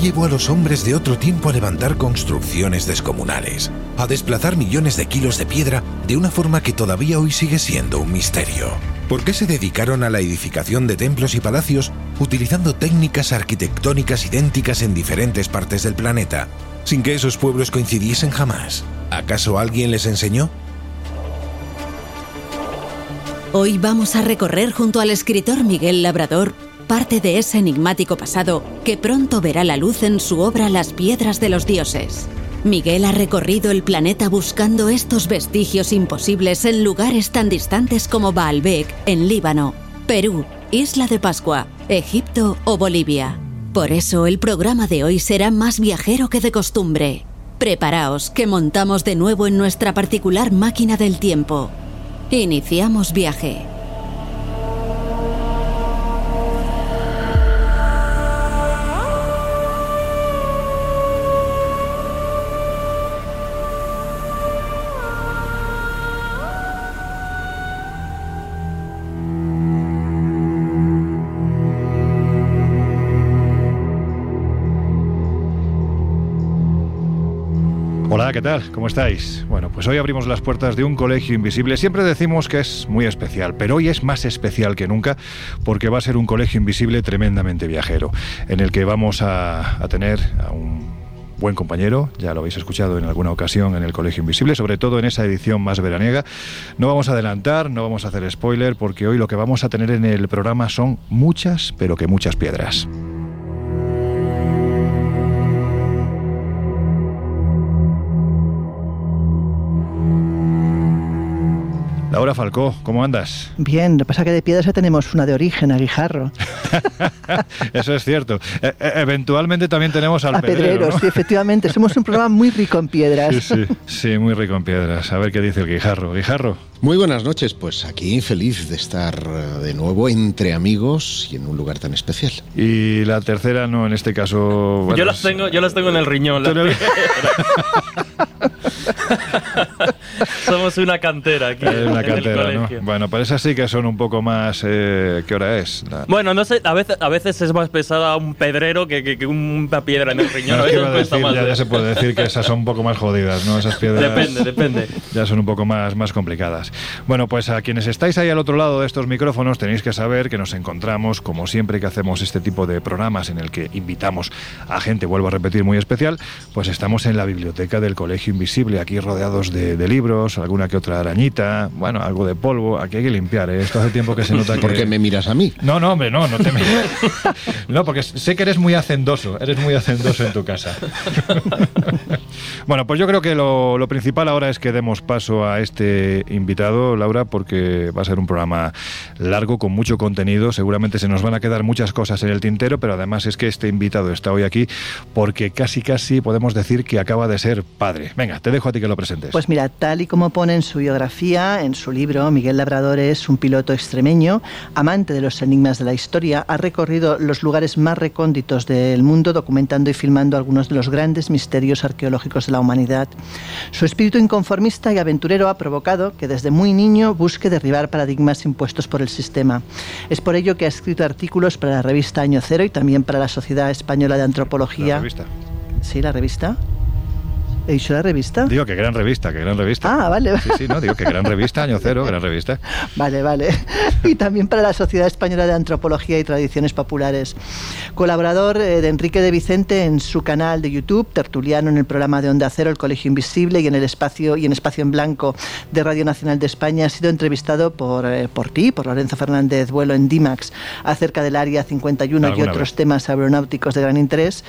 Llevó a los hombres de otro tiempo a levantar construcciones descomunales, a desplazar millones de kilos de piedra de una forma que todavía hoy sigue siendo un misterio? ¿Por qué se dedicaron a la edificación de templos y palacios utilizando técnicas arquitectónicas idénticas en diferentes partes del planeta, sin que esos pueblos coincidiesen jamás? ¿Acaso alguien les enseñó? Hoy vamos a recorrer junto al escritor Miguel Labrador parte de ese enigmático pasado que pronto verá la luz en su obra Las Piedras de los Dioses. Miguel ha recorrido el planeta buscando estos vestigios imposibles en lugares tan distantes como Baalbek, en Líbano, Perú, Isla de Pascua, Egipto o Bolivia. Por eso el programa de hoy será más viajero que de costumbre. Preparaos que montamos de nuevo en nuestra particular máquina del tiempo. Iniciamos viaje. ¿Qué tal? ¿Cómo estáis? Bueno, pues hoy abrimos las puertas de un colegio invisible. Siempre decimos que es muy especial, pero hoy es más especial que nunca porque va a ser un colegio invisible tremendamente viajero, en el que vamos a, a tener a un buen compañero, ya lo habéis escuchado en alguna ocasión en el Colegio Invisible, sobre todo en esa edición más veraniega. No vamos a adelantar, no vamos a hacer spoiler, porque hoy lo que vamos a tener en el programa son muchas, pero que muchas piedras. Laura Falcó, ¿cómo andas? Bien, lo que pasa es que de piedras ya tenemos una de origen, a Guijarro. Eso es cierto. E- e- eventualmente también tenemos al a pedrero, Pedreros, ¿no? sí, efectivamente. Somos un programa muy rico en piedras. Sí, sí, sí, muy rico en piedras. A ver qué dice el Guijarro. Guijarro. Muy buenas noches, pues aquí feliz de estar de nuevo entre amigos y en un lugar tan especial. Y la tercera, no, en este caso. bueno, yo las tengo, yo las tengo en el riñón. las Somos una cantera aquí Es una cantera, ¿no? Bueno, para esas sí que son un poco más. eh, ¿Qué hora es? La- Bueno, no sé, a veces, a veces es más pesada un pedrero que, que- que una piedra en el riñón. No, es que a decir, más. ya, ya se puede decir que esas son un poco más jodidas, ¿no? Esas piedras. Depende, depende. Ya son un poco más, más complicadas. Bueno, pues a quienes estáis ahí al otro lado de estos micrófonos tenéis que saber que nos encontramos, como siempre que hacemos este tipo de programas en el que invitamos a gente, vuelvo a repetir, muy especial, pues estamos en la biblioteca del Colegio Invisible, aquí rodeados de, de libros, alguna que otra arañita, bueno, algo de polvo, aquí hay que limpiar, ¿eh? Esto hace tiempo que se nota que... ¿Por qué me miras a mí? No, no, hombre, no, no te No, porque sé que eres muy hacendoso, eres muy hacendoso en tu casa. bueno, pues yo creo que lo, lo principal ahora es que demos paso a este invitado, Laura, porque va a ser un programa largo, con mucho contenido. Seguramente se nos van a quedar muchas cosas en el tintero, pero además es que este invitado está hoy aquí porque casi, casi podemos decir que acaba de ser padre. Venga, te dejo a ti que lo presentes. Pues mira, tal y como pone en su biografía, en su libro, Miguel Labrador es un piloto extremeño, amante de los enigmas de la historia, ha recorrido los lugares más recónditos del mundo documentando y filmando algunos de los grandes misterios arqueológicos la humanidad. Su espíritu inconformista y aventurero ha provocado que desde muy niño busque derribar paradigmas impuestos por el sistema. Es por ello que ha escrito artículos para la revista Año Cero y también para la Sociedad Española de Antropología. La revista. Sí, la revista. ¿He dicho la revista? Digo que gran revista, que gran revista. Ah, vale. Sí, sí, no, digo que gran revista, año cero, gran revista. Vale, vale. Y también para la Sociedad Española de Antropología y Tradiciones Populares. Colaborador eh, de Enrique de Vicente en su canal de YouTube, tertuliano en el programa de Onda Cero, El Colegio Invisible y en el espacio y en Espacio en Blanco de Radio Nacional de España, ha sido entrevistado por, eh, por ti, por Lorenzo Fernández Vuelo en DIMAX, acerca del Área 51 y otros vez. temas aeronáuticos de gran interés.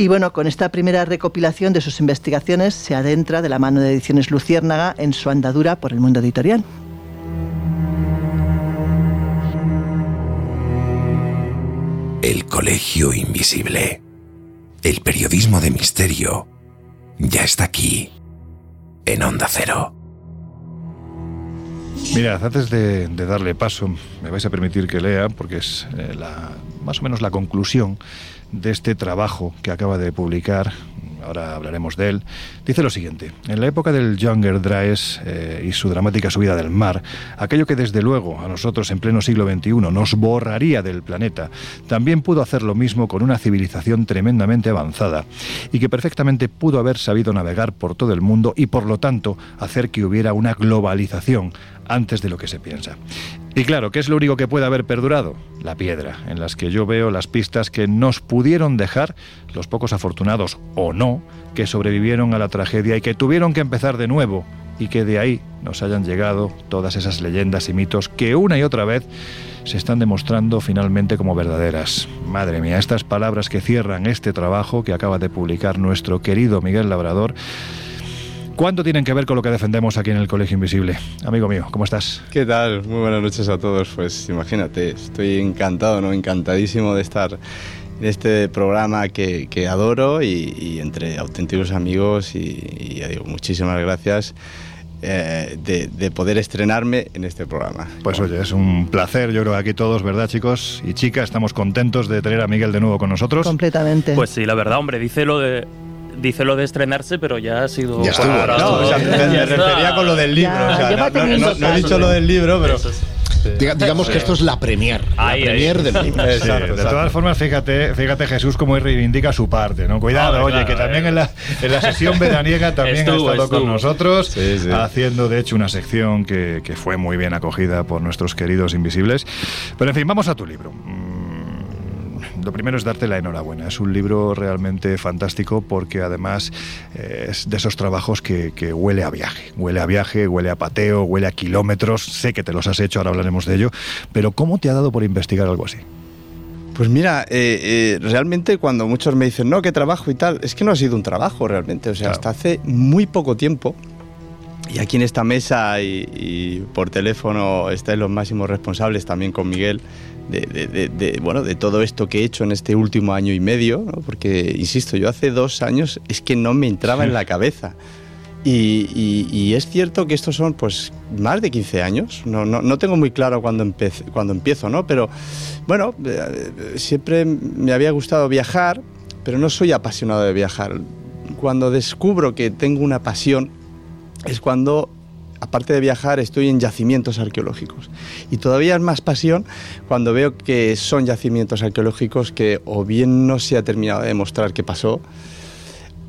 Y bueno, con esta primera recopilación de sus investigaciones se adentra de la mano de Ediciones Luciérnaga en su andadura por el mundo editorial. El Colegio Invisible. El periodismo de misterio ya está aquí, en Onda Cero. Mirad, antes de, de darle paso, me vais a permitir que lea, porque es eh, la, más o menos la conclusión de este trabajo que acaba de publicar. Ahora hablaremos de él. Dice lo siguiente: En la época del Younger Dryas eh, y su dramática subida del mar, aquello que desde luego a nosotros en pleno siglo XXI nos borraría del planeta, también pudo hacer lo mismo con una civilización tremendamente avanzada y que perfectamente pudo haber sabido navegar por todo el mundo y por lo tanto hacer que hubiera una globalización antes de lo que se piensa. Y claro, ¿qué es lo único que puede haber perdurado? La piedra, en las que yo veo las pistas que nos pudieron dejar los pocos afortunados o no que sobrevivieron a la tragedia y que tuvieron que empezar de nuevo y que de ahí nos hayan llegado todas esas leyendas y mitos que una y otra vez se están demostrando finalmente como verdaderas. Madre mía, estas palabras que cierran este trabajo que acaba de publicar nuestro querido Miguel Labrador, ¿cuánto tienen que ver con lo que defendemos aquí en el Colegio Invisible? Amigo mío, ¿cómo estás? ¿Qué tal? Muy buenas noches a todos. Pues imagínate, estoy encantado, ¿no? Encantadísimo de estar en este programa que, que adoro y, y entre auténticos amigos y, y ya digo, muchísimas gracias eh, de, de poder estrenarme en este programa. Pues oye, es un placer, yo creo aquí todos, ¿verdad chicos y chicas? Estamos contentos de tener a Miguel de nuevo con nosotros. Completamente. Pues sí, la verdad, hombre, dice lo de. Dice lo de estrenarse, pero ya ha sido. Ya estuvo, No, o sea, ya me, refería con lo del libro. Ya, o sea, lleva no, he dicho lo del libro, pero. Eso es. Diga- digamos que esto es la premier. Ahí, la ahí. premier del libro. Sí, Exacto, de exacto. todas formas, fíjate, fíjate Jesús cómo reivindica su parte, ¿no? Cuidado, oye, claro, que también eh. en la, en la sesión veraniega también Estuvo, ha estado con nosotros, Sí, sí. haciendo de hecho una sección que, que fue muy bien acogida por nuestros queridos invisibles. Pero en fin, vamos a tu libro. Lo primero es darte la enhorabuena. Es un libro realmente fantástico porque además eh, es de esos trabajos que, que huele a viaje. Huele a viaje, huele a pateo, huele a kilómetros. Sé que te los has hecho, ahora hablaremos de ello. Pero ¿cómo te ha dado por investigar algo así? Pues mira, eh, eh, realmente cuando muchos me dicen, no, qué trabajo y tal, es que no ha sido un trabajo realmente. O sea, Claro. hasta hace muy poco tiempo, y aquí en esta mesa y, y por teléfono estáis los máximos responsables también con Miguel de, bueno, de todo esto que he hecho en este último año y medio, porque, insisto, yo hace dos años es que no me entraba en la cabeza. Y, es cierto que estos son pues más de 15 años. No, no, no tengo muy claro cuándo, cuándo empiezo, ¿no? Pero bueno, eh, siempre me había gustado viajar, pero no soy apasionado de viajar. Cuando descubro que tengo una pasión es cuando, aparte de viajar, estoy en yacimientos arqueológicos. Y todavía es más pasión cuando veo que son yacimientos arqueológicos que o bien no se ha terminado de demostrar qué pasó,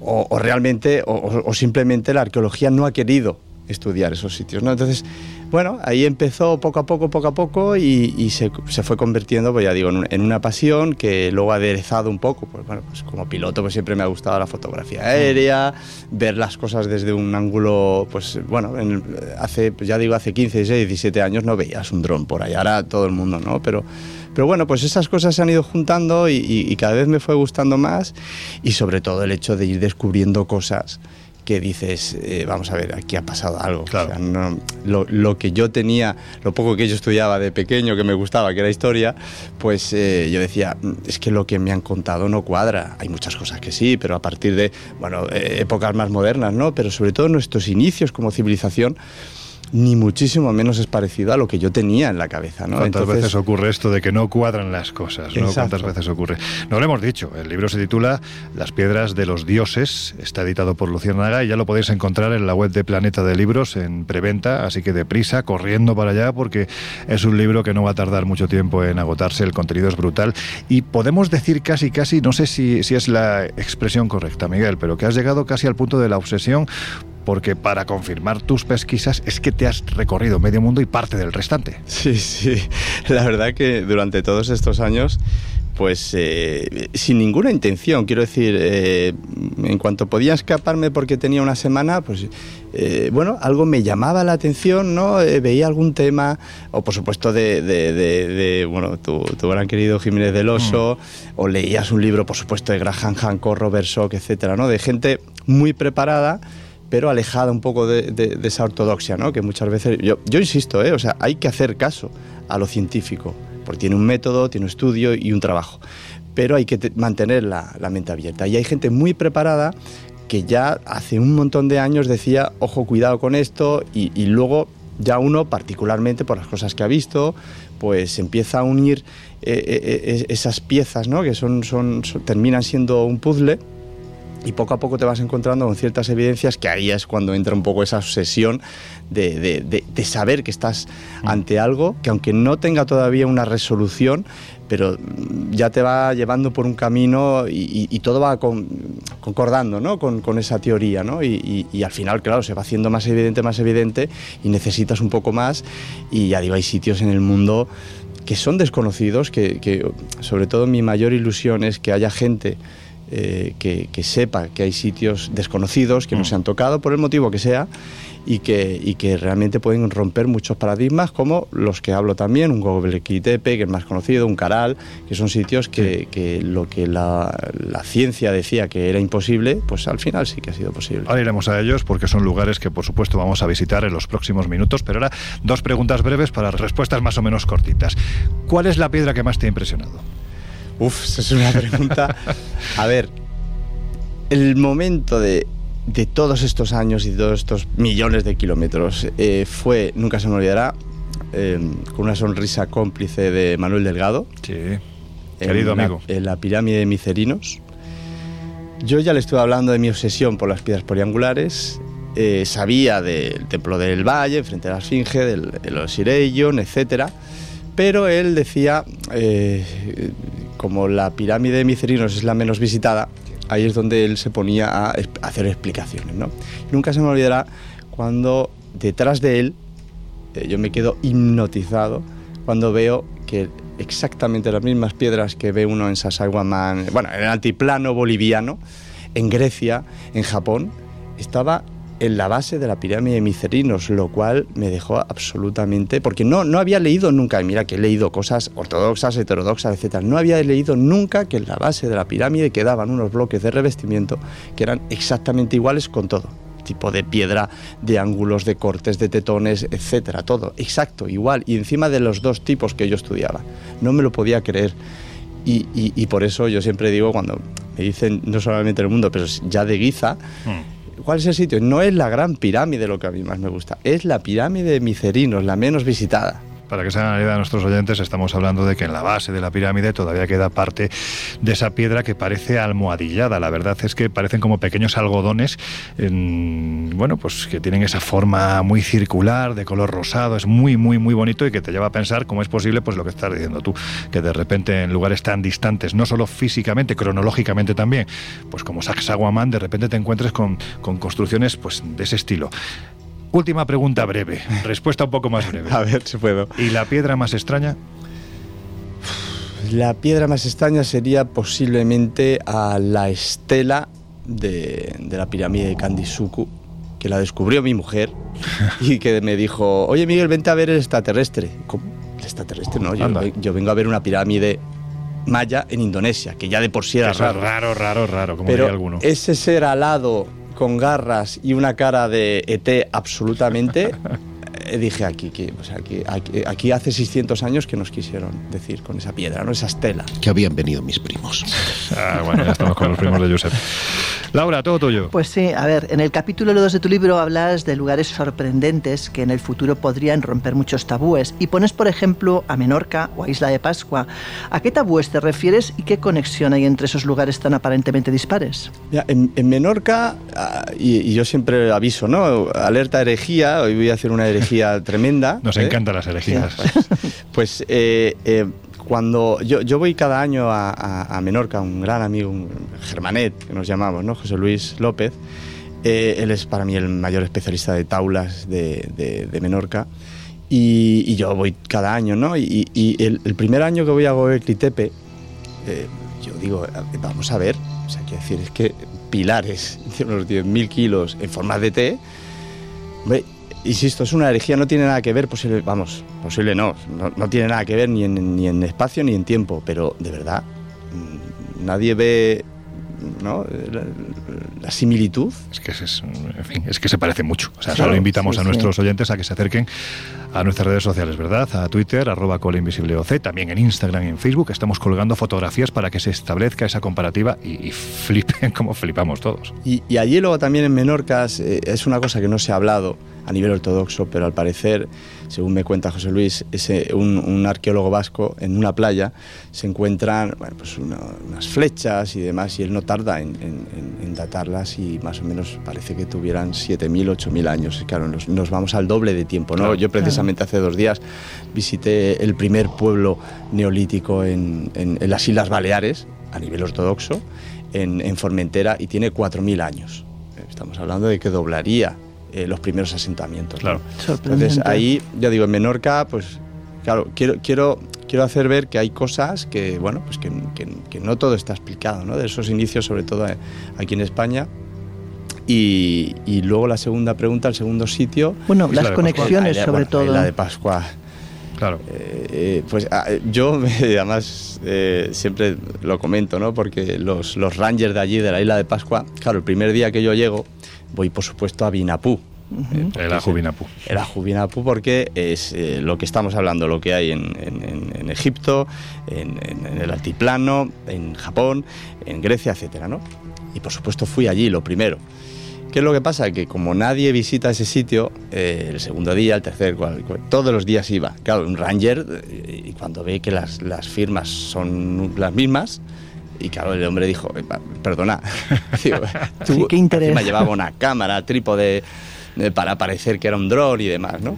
o, realmente, o simplemente la arqueología no ha querido estudiar esos sitios. ¿no? Entonces, bueno, ahí empezó poco a poco, poco a poco y, y se, se fue convirtiendo, pues ya digo, en, un- en una pasión que luego ha aderezado un poco. Pues bueno, pues como piloto pues siempre me ha gustado la fotografía aérea, ver las cosas desde un ángulo, pues bueno, en hace, pues ya digo, hace 15, 16, 17 años no veías un dron por ahí, ahora todo el mundo, ¿no? Pero, pero bueno, pues esas cosas se han ido juntando y, y- y cada vez me fue gustando más y sobre todo el hecho de ir descubriendo cosas que dices, eh, vamos a ver, aquí ha pasado algo. Claro. O sea, no- lo, lo que yo tenía, lo poco que yo estudiaba de pequeño, que me gustaba, que era historia, pues eh, yo decía, "Mm, es que lo que me han contado no cuadra. Hay muchas cosas que sí, pero a partir de, bueno, eh, épocas más modernas, ¿no? Pero sobre todo nuestros inicios como civilización, ni muchísimo menos es parecido a lo que yo tenía en la cabeza. ¿no? ¿Cuántas veces ocurre esto de que no cuadran las cosas? ¿no? ¿Cuántas veces ocurre? No lo hemos dicho, el libro se titula Las piedras de los dioses, está editado por Luciérnaga y ya lo podéis encontrar en la web de Planeta de Libros en preventa, así que deprisa, corriendo para allá porque es un libro que no va a tardar mucho tiempo en agotarse, el contenido es brutal y podemos decir casi, casi, no sé si, si es la expresión correcta, Miguel, pero que has llegado casi al punto de la obsesión porque para confirmar tus pesquisas es que te has recorrido medio mundo y parte del restante. Sí, sí, la verdad que durante todos estos años pues eh, sin ninguna intención, quiero decir, eh, en cuanto podía escaparme porque tenía una semana, pues eh, bueno, algo me llamaba la atención, ¿no? veía algún tema, o por supuesto de, bueno, tu, gran querido Jiménez del Oso, mm. o leías un libro, por supuesto, de Graham Hancock, Robert Schock, etcétera, ¿no? De gente muy preparada pero alejada un poco de, esa ortodoxia, ¿no? Que muchas veces, yo, insisto, ¿eh? o sea, hay que hacer caso a lo científico, porque tiene un método, tiene un estudio y un trabajo, pero hay que mantener la, mente abierta. Y hay gente muy preparada que ya hace un montón de años decía, ojo, cuidado con esto, y, luego ya uno, particularmente por las cosas que ha visto, pues empieza a unir eh, eh, esas piezas, ¿no? que son, terminan siendo un puzzle y poco a poco te vas encontrando con ciertas evidencias que ahí es cuando entra un poco esa obsesión de, saber que estás mm. ante algo que aunque no tenga todavía una resolución, pero ya te va llevando por un camino y, todo va concordando ¿no? con, esa teoría. ¿no? Y, al final, claro, se va haciendo más evidente, más evidente y necesitas un poco más. Y ya digo, hay sitios en el mundo que son desconocidos, que, que sobre todo mi mayor ilusión es que haya gente eh, que, sepa que hay sitios desconocidos que no se han tocado por el motivo que sea y que, y que realmente pueden romper muchos paradigmas como los que hablo también, un Gobekli Tepe, que es más conocido, un Caral, que son sitios que, que lo que la, la, ciencia decía que era imposible, pues al final sí que ha sido posible. Ahora iremos a ellos porque son lugares que por supuesto vamos a visitar en los próximos minutos, pero ahora dos preguntas breves para respuestas más o menos cortitas. ¿Cuál es la piedra que más te ha impresionado? Uf, esa es una pregunta. A ver, el momento de, todos estos años y todos estos millones de kilómetros eh, fue, nunca se me olvidará, em, con una sonrisa cómplice de Manuel Delgado. Sí, querido amigo. en la pirámide de Micerinos. Yo ya le estuve hablando de mi obsesión por las piedras poliangulares. Eh, sabía del Templo del Valle, frente a la Esfinge, del, de los Ireion, etc. Pero él decía eh, como la pirámide de Micerinos es la menos visitada, ahí es donde él se ponía a hacer explicaciones. ¿no? Nunca se me olvidará cuando detrás de él eh, yo me quedo hipnotizado cuando veo que exactamente las mismas piedras que ve uno en Sacsayhuamán, bueno, en el altiplano boliviano, en Grecia, en Japón, estaba en la base de la pirámide de Micerinos, lo cual me dejó absolutamente, porque no, no había leído nunca, mira que he leído cosas ortodoxas, heterodoxas, etc. No había leído nunca que en la base de la pirámide quedaban unos bloques de revestimiento que eran exactamente iguales con todo tipo de piedra, de ángulos, de cortes, de tetones, etcétera, todo, exacto, igual, y encima de los dos tipos que yo estudiaba. No me lo podía creer. Y, por eso yo siempre digo, cuando me dicen, no solamente en el mundo, pero ya de Giza, mm. ¿Cuál es el sitio? No es la gran pirámide lo que a mí más me gusta, es la pirámide de Micerinos, la menos visitada. Para que se hagan la idea de nuestros oyentes, estamos hablando de que en la base de la pirámide todavía queda parte de esa piedra que parece almohadillada. La verdad es que parecen como pequeños algodones, bueno, pues que tienen esa forma muy circular, de color rosado. Es muy, muy, muy bonito y que te lleva a pensar cómo es posible, pues lo que estás diciendo tú, que de repente en lugares tan distantes, no solo físicamente, cronológicamente también, pues como Sacsayhuamán, de repente te encuentres con, con construcciones pues de ese estilo. Última pregunta breve, respuesta un poco más breve. A ver si puedo. ¿Y la piedra más extraña? La piedra más extraña sería posiblemente a la estela de, la pirámide de Kandisuku, que la descubrió mi mujer y que me dijo, oye Miguel, vente a ver el extraterrestre. ¿Cómo? ¿El extraterrestre? No, yo, vengo a ver una pirámide maya en Indonesia, que ya de por sí era raro. Raro, raro, raro, como Pero alguno. ese ser alado con garras y una cara de ET absolutamente, eh, dije aquí, que, aquí, aquí, hace 600 años que nos quisieron decir con esa piedra, ¿no? esa estela. Que habían venido mis primos. Ah, bueno, ya estamos con los primos de Josep. Laura, todo tuyo. Pues sí, a ver, en el capítulo 2 de tu libro hablas de lugares sorprendentes que en el futuro podrían romper muchos tabúes y pones, por ejemplo, a Menorca o a Isla de Pascua. ¿A qué tabúes te refieres y qué conexión hay entre esos lugares tan aparentemente dispares? Ya, en, en Menorca, ah, y, y yo siempre aviso, ¿no? Alerta herejía, hoy voy a hacer una herejía tremenda. Nos ¿eh? encantan las herejías. Pues eh, eh, cuando yo, yo voy cada año a, a- a Menorca, un gran amigo, un Germanet, que nos llamamos, ¿no? José Luis López. eh, él es para mí el mayor especialista de taulas de, de- de Menorca. Y, y yo voy cada año, ¿no? Y, y el, el primer año que voy a Gobekli Tepe, eh, yo digo, vamos a ver, o sea, quiero decir, es que pilares de unos 10.000 kilos en forma de T, hombre, insisto, es una herejía, no tiene nada que ver, posible, vamos, posible no, no, no tiene nada que ver ni en, ni en espacio ni en tiempo, pero de verdad, mm, nadie ve ¿no? la, la similitud. Es que, es, en fin, es que se parece mucho. O sea, Claro, solo invitamos sí, a sí. nuestros oyentes a que se acerquen a nuestras redes sociales, ¿verdad? A Twitter, arroba colinvisibleoc, también en Instagram y en Facebook. Estamos colgando fotografías para que se establezca esa comparativa y, y flipen como flipamos todos. Y, y allí luego también en Menorcas eh, es una cosa que no se ha hablado a nivel ortodoxo, pero al parecer, según me cuenta José Luis, ese, un, un arqueólogo vasco en una playa se encuentran bueno, pues una- unas flechas y demás, y él no tarda en, en- en- en datarlas y más o menos parece que tuvieran 7.000, 8.000 años. Y claro, nos, nos vamos al doble de tiempo. ¿no? Claro. Yo precisamente hace dos días visité el primer pueblo neolítico en, las Islas Baleares, a nivel ortodoxo, en, en Formentera, y tiene 4.000 años. Estamos hablando de que doblaría eh, los primeros asentamientos. ¿no? Claro. Sorprendente. Entonces ahí, ya digo, en Menorca, pues claro, quiero, quiero, quiero hacer ver que hay cosas que, bueno, pues que, que- que no todo está explicado, ¿no? De esos inicios, sobre todo eh, aquí en España. Y, y luego la segunda pregunta, el segundo sitio. Bueno, las de conexiones la- sobre bueno, todo. La de Pascua. Claro. Eh, eh, pues ah, yo además eh, siempre lo comento, ¿no? Porque los, los rangers de allí, de la isla de Pascua, claro, el primer día que yo llego, voy por supuesto a Binapú. eh, porque El es Ajubinapu. el Ajubinapu porque es eh, lo que estamos hablando, lo que hay en, en- en- Egipto, en, en- el altiplano, en Japón, en Grecia, etcétera, ¿no? Y por supuesto fui allí, lo primero. ¿Qué es lo que pasa? Que como nadie visita ese sitio, eh, el segundo día, el tercer, cual- cual- todos los días iba. Claro, un ranger, eh, y cuando ve que las, las firmas son las mismas, y claro, el hombre dijo, "Eh, perdona, Digo, Sí, qué interés. encima llevaba una cámara, trípode, eh, para parecer que era un dron y demás, ¿no?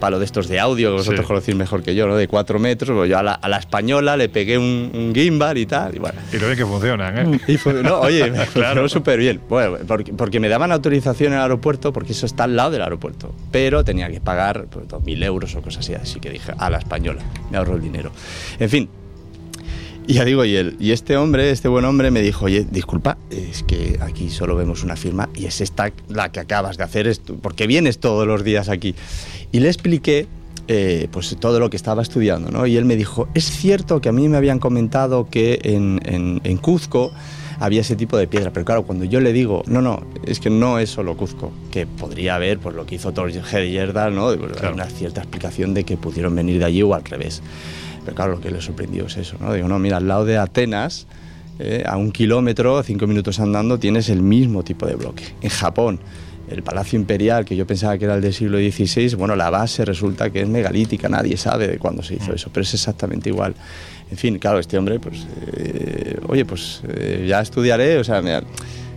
Palo de estos de audio que vosotros Sí. conocéis mejor que yo, ¿no? De cuatro metros, pues yo a la, a la española le pegué un, un gimbal y tal, y bueno. Y lo bien que funcionan, ¿eh? Y fue- no, oye, me Claro. súper bien. Bueno, porque, porque me daban autorización en el aeropuerto, porque eso está al lado del aeropuerto. Pero tenía que pagar pues, 2.000 euros o cosas así. Así que dije, a la española, me ahorro el dinero. En fin. Y ya digo, y, el, y este hombre, este buen hombre, me dijo, oye, disculpa, es que aquí solo vemos una firma y es esta la que acabas de hacer, porque vienes todos los días aquí. Y le expliqué eh, pues todo lo que estaba estudiando, ¿no? Y él me dijo, es cierto que a mí me habían comentado que en, en, en Cuzco había ese tipo de piedra, pero claro, cuando yo le digo, no, no, es que no es solo Cuzco, que podría haber, pues lo que hizo Thor Heyerdahl, ¿no? Pues, Claro. Una cierta explicación de que pudieron venir de allí o al revés. Pero claro, lo que le sorprendió es eso, ¿no? Digo, no, mira, al lado de Atenas, eh, a un kilómetro, cinco minutos andando, tienes el mismo tipo de bloque. En Japón, el Palacio Imperial, que yo pensaba que era el del siglo XVI, bueno, la base resulta que es megalítica, nadie sabe de cuándo se hizo eso, pero es exactamente igual. En fin, claro, este hombre, pues, eh, oye, pues eh, ya estudiaré, o sea, mira,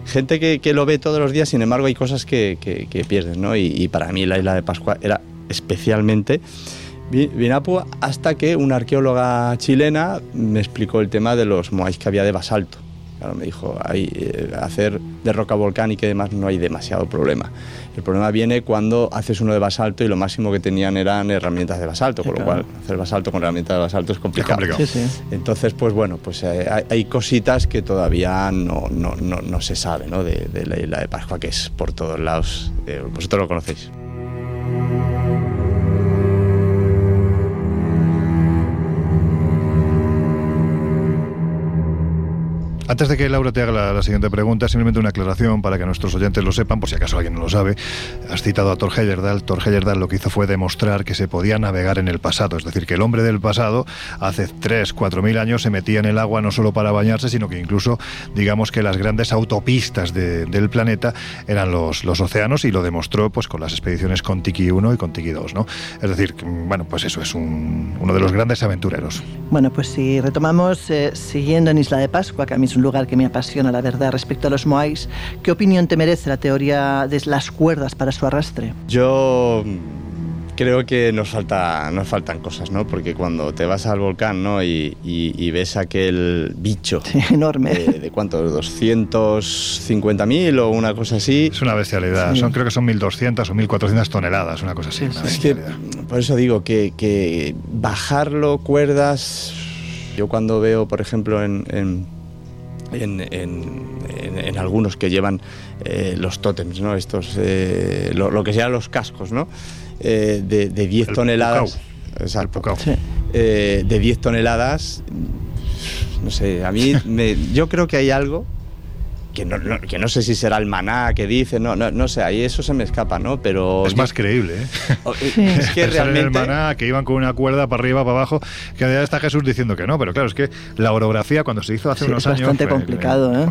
gente que, que lo ve todos los días, sin embargo, hay cosas que, que, que pierdes, ¿no? Y, y para mí la isla de Pascua era especialmente Vi- Vinapu hasta que una arqueóloga chilena me explicó el tema de los moais que había de basalto. Claro, me dijo, hay, eh, hacer de roca volcánica y demás no hay demasiado problema. El problema viene cuando haces uno de basalto y lo máximo que tenían eran herramientas de basalto, con lo claro. cual hacer basalto con herramientas de basalto es complicado. complicado. Sí, sí. Entonces, pues bueno, pues eh, hay, hay cositas que todavía no, no, no, no se sabe ¿no? De, de la isla de Pascua, que es por todos lados. Eh, vosotros lo conocéis. Antes de que Laura te haga la, la, siguiente pregunta, simplemente una aclaración para que nuestros oyentes lo sepan, por si acaso alguien no lo sabe. Has citado a Thor Heyerdahl. Thor Heyerdahl lo que hizo fue demostrar que se podía navegar en el pasado, es decir, que el hombre del pasado hace 3, 4 mil años se metía en el agua no solo para bañarse, sino que incluso, digamos que las grandes autopistas de, del planeta eran los, los océanos y lo demostró pues con las expediciones con Tiki 1 y con Tiki 2, ¿no? Es decir, bueno, pues eso es un, uno de los grandes aventureros. Bueno, pues si retomamos eh, siguiendo en Isla de Pascua, que a mí es un lugar que me apasiona, la verdad, respecto a los Moais, ¿qué opinión te merece la teoría de las cuerdas para su arrastre? Yo creo que nos falta nos faltan cosas, ¿no? Porque cuando te vas al volcán, ¿no? Y, y, y ves aquel bicho sí, enorme, de, de cuánto, 250.000 o una cosa así. Es una bestialidad. Sí. Son creo que son 1.200 o 1.400 toneladas, una cosa así. Sí, una es que por eso digo que, que, bajarlo cuerdas. Yo cuando veo, por ejemplo, en, en en, en, en, en, algunos que llevan eh, los tótems, ¿no? Estos, eh, lo, lo, que sean los cascos, ¿no? Eh, de, de, 10 el toneladas. Pucao. Exacto. Sí. Eh, de 10 toneladas. No sé, a mí me, yo creo que hay algo que no, no, que no sé si será el maná que dice, no, no, no sé, ahí eso se me escapa, ¿no? Pero... Es más creíble, ¿eh? Sí. Es que realmente... el maná, que iban con una cuerda para arriba, para abajo, que ya está Jesús diciendo que no, pero claro, es que la orografía cuando se hizo hace sí, unos es años... bastante complicado, ¿eh?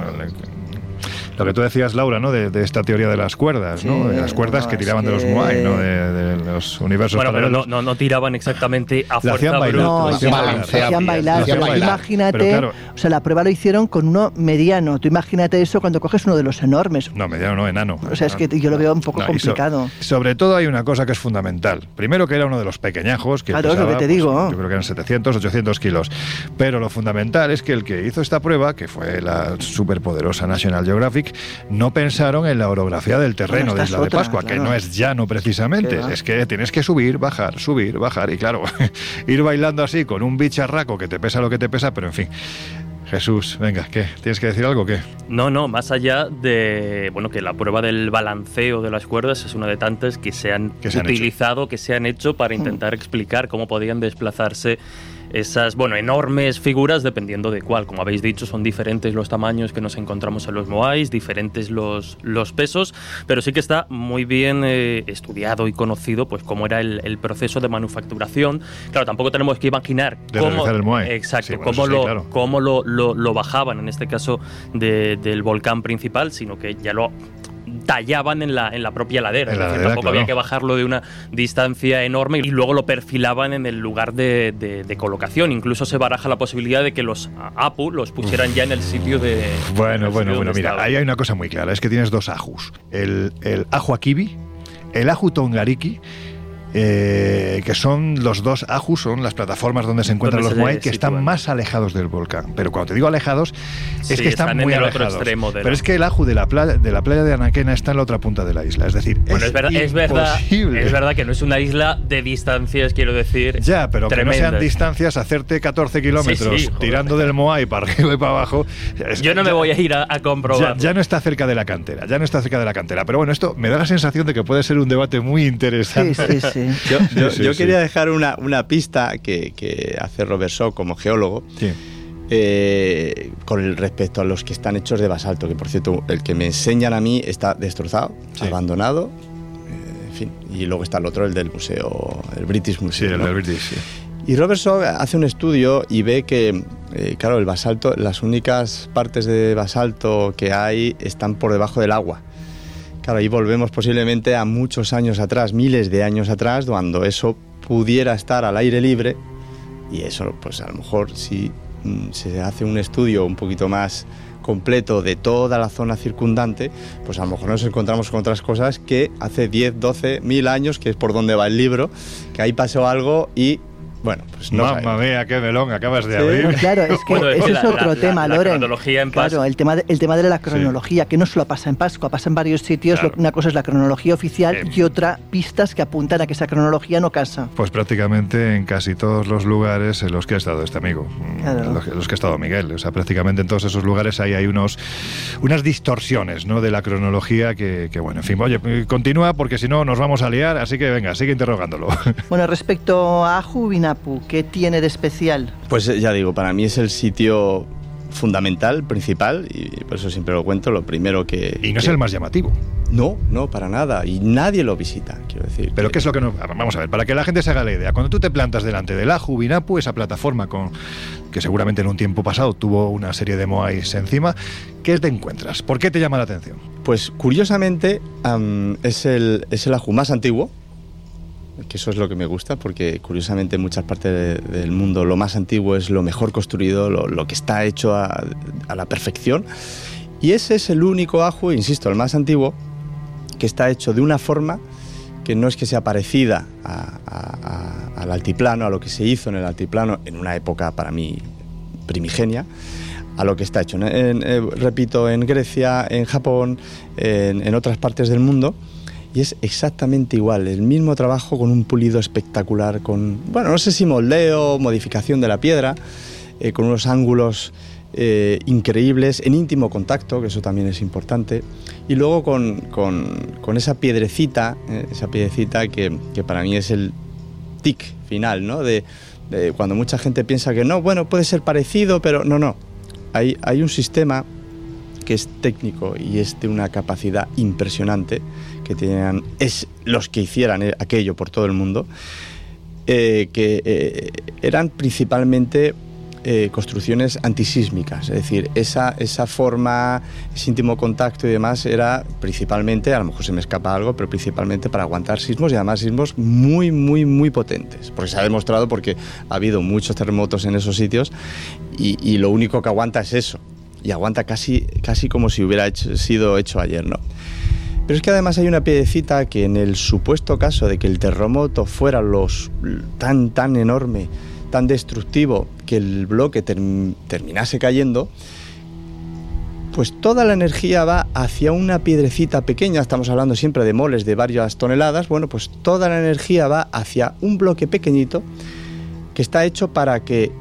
Lo que tú decías, Laura, ¿no? De, de esta teoría de las cuerdas, sí, ¿no? De las cuerdas no, que tiraban que... de los Moai, ¿no? De, de, los universos bueno, paralelos. pero no, no, no, tiraban exactamente a fuerza hacían bailar, no, hacían bailar. Hacían bailar. Hacían bailar. Imagínate, pero claro, o sea, la prueba lo hicieron con uno mediano. Tú imagínate eso cuando coges uno de los enormes. No, mediano no, enano. O sea, es que yo lo veo un poco no, complicado. So, sobre todo hay una cosa que es fundamental. Primero que era uno de los pequeñajos. Que claro, pesaba, es lo que te digo. Pues, yo creo que eran 700, 800 kilos. Pero lo fundamental es que el que hizo esta prueba, que fue la superpoderosa National Geographic, no pensaron en la orografía del terreno bueno, de Isla otra, de Pascua, claro. que no es llano precisamente, es que tienes que subir, bajar, subir, bajar, y claro, ir bailando así con un bicharraco que te pesa lo que te pesa, pero en fin. Jesús, venga, ¿qué? ¿Tienes que decir algo o qué? No, no, más allá de, bueno, que la prueba del balanceo de las cuerdas es una de tantas que se han, que se han utilizado, hecho. que se han hecho para intentar explicar cómo podían desplazarse esas, bueno, enormes figuras dependiendo de cuál. Como habéis dicho, son diferentes los tamaños que nos encontramos en los Moais, diferentes los, los pesos, pero sí que está muy bien eh, estudiado y conocido pues cómo era el, el, proceso de manufacturación. Claro, tampoco tenemos que imaginar de cómo, el Moai. exacto, sí, bueno, cómo, sí, lo, claro. cómo lo, lo, lo, bajaban, en este caso de, del volcán principal, sino que ya lo tallaban en la, en la propia ladera. En la es decir, ladera tampoco claro. había que bajarlo de una distancia enorme y luego lo perfilaban en el lugar de, de, de, colocación. Incluso se baraja la posibilidad de que los APU los pusieran ya en el sitio de. Bueno, bueno, bueno, mira, estaba. ahí hay una cosa muy clara: es que tienes dos ajus. El, el aju akibi, el aju tongariki eh, que son los dos ajus, son las plataformas donde se encuentran donde los Moai, que están más alejados del volcán. Pero cuando te digo alejados, es sí, que están, están muy en el alejados. Otro extremo de Pero es que el aju de la, playa, de la playa de Anaquena está en la otra punta de la isla. Es decir, bueno, es, es, verdad, es, verdad, es verdad que no es una isla de distancias, quiero decir. Ya, pero tremendas. que no sean distancias, hacerte 14 kilómetros sí, sí, tirando del Moai para arriba y para abajo. Yo no me voy a ir a, a comprobar. Ya, ya, no está cerca de la cantera, ya no está cerca de la cantera. Pero bueno, esto me da la sensación de que puede ser un debate muy interesante. Sí, sí, sí. Yo, yo, yo quería dejar una, una pista que, que, hace Robert Shaw como geólogo. Sí. Eh, con respecto a los que están hechos de basalto, que por cierto, el que me enseñan a mí está destrozado, sí. abandonado, eh, en fin, y luego está el otro, el del museo, el British Museum. Sí, el ¿no? del British, sí. Y Robert Shaw hace un estudio y ve que, eh, claro, el basalto, las únicas partes de basalto que hay están por debajo del agua. Claro, ahí volvemos posiblemente a muchos años atrás, miles de años atrás, cuando eso pudiera estar al aire libre y eso, pues a lo mejor si mm, se hace un estudio un poquito más completo de toda la zona circundante, pues a lo mejor nos encontramos con otras cosas que hace 10, 12, mil años, que es por donde va el libro, que ahí pasó algo y bueno, pues no Mamma mía, qué melón acabas de abrir. Sí, claro, es que bueno, ese es, otro la, tema, la, Loren. La cronología en claro, el tema, de, el tema de la cronología, sí. que no solo pasa en Pascua, pasa en varios sitios. Claro. Una cosa es la cronología oficial y otra pistas que apuntan a que esa cronología no casa. Pues prácticamente en casi todos los lugares en los que ha estado este amigo, claro. los, los, que ha estado Miguel. O sea, prácticamente en todos esos lugares ahí hay unos, unas distorsiones ¿no? de la cronología que, que, bueno, en fin, oye, continúa porque si no nos vamos a liar, así que venga, sigue interrogándolo. Bueno, respecto a ¿qué tiene de especial? Pues ya digo, para mí es el sitio fundamental, principal, y por eso siempre lo cuento, lo primero que... Y no es el más llamativo. No, no, para nada. Y nadie lo visita, quiero decir. Pero ¿qué es lo que no...? Vamos a ver, para que la gente se haga la idea. Cuando tú te plantas delante de la Jubinapu, esa plataforma con que seguramente en un tiempo pasado tuvo una serie de Moais encima, ¿qué te encuentras? ¿Por qué te llama la atención? Pues curiosamente es, el, es el Aju más antiguo, que eso es lo que me gusta, porque curiosamente en muchas partes del mundo lo más antiguo es lo mejor construido, lo, que está hecho a, la perfección. Y ese es el único ajo, insisto, el más antiguo, que está hecho de una forma que no es que sea parecida al altiplano, a lo que se hizo en el altiplano en una época para mí primigenia, a lo que está hecho, eh, repito, en Grecia, en Japón, en otras partes del mundo y es exactamente igual, el mismo trabajo con un pulido espectacular, con, bueno, no sé si moldeo, modificación de la piedra, eh, con unos ángulos eh, increíbles, en íntimo contacto, que eso también es importante, y luego con, con, esa piedrecita, eh, esa piedrecita que, que, para mí es el tic final, ¿no? De, de, cuando mucha gente piensa que no, bueno, puede ser parecido, pero no, no. Hay, hay un sistema que es técnico y es de una capacidad impresionante que tenían es los que hicieran eh, aquello por todo el mundo, eh, que eh, eran principalmente construcciones antisísmicas, es decir, esa, esa forma, ese íntimo contacto y demás era principalmente, a lo mejor se me escapa algo, pero principalmente para aguantar sismos y además sismos muy, muy, muy potentes, porque se ha demostrado porque ha habido muchos terremotos en esos sitios y, lo único que aguanta es eso, y aguanta casi, casi como si hubiera sido hecho ayer, ¿no? Pero es que además hay una piedecita que en el supuesto caso de que el terremoto fuera los, tan, tan enorme, tan destructivo, que el bloque terminase cayendo, pues toda la energía va hacia una piedrecita pequeña, estamos hablando siempre de moles de varias toneladas, bueno, pues toda la energía va hacia un bloque pequeñito que está hecho para que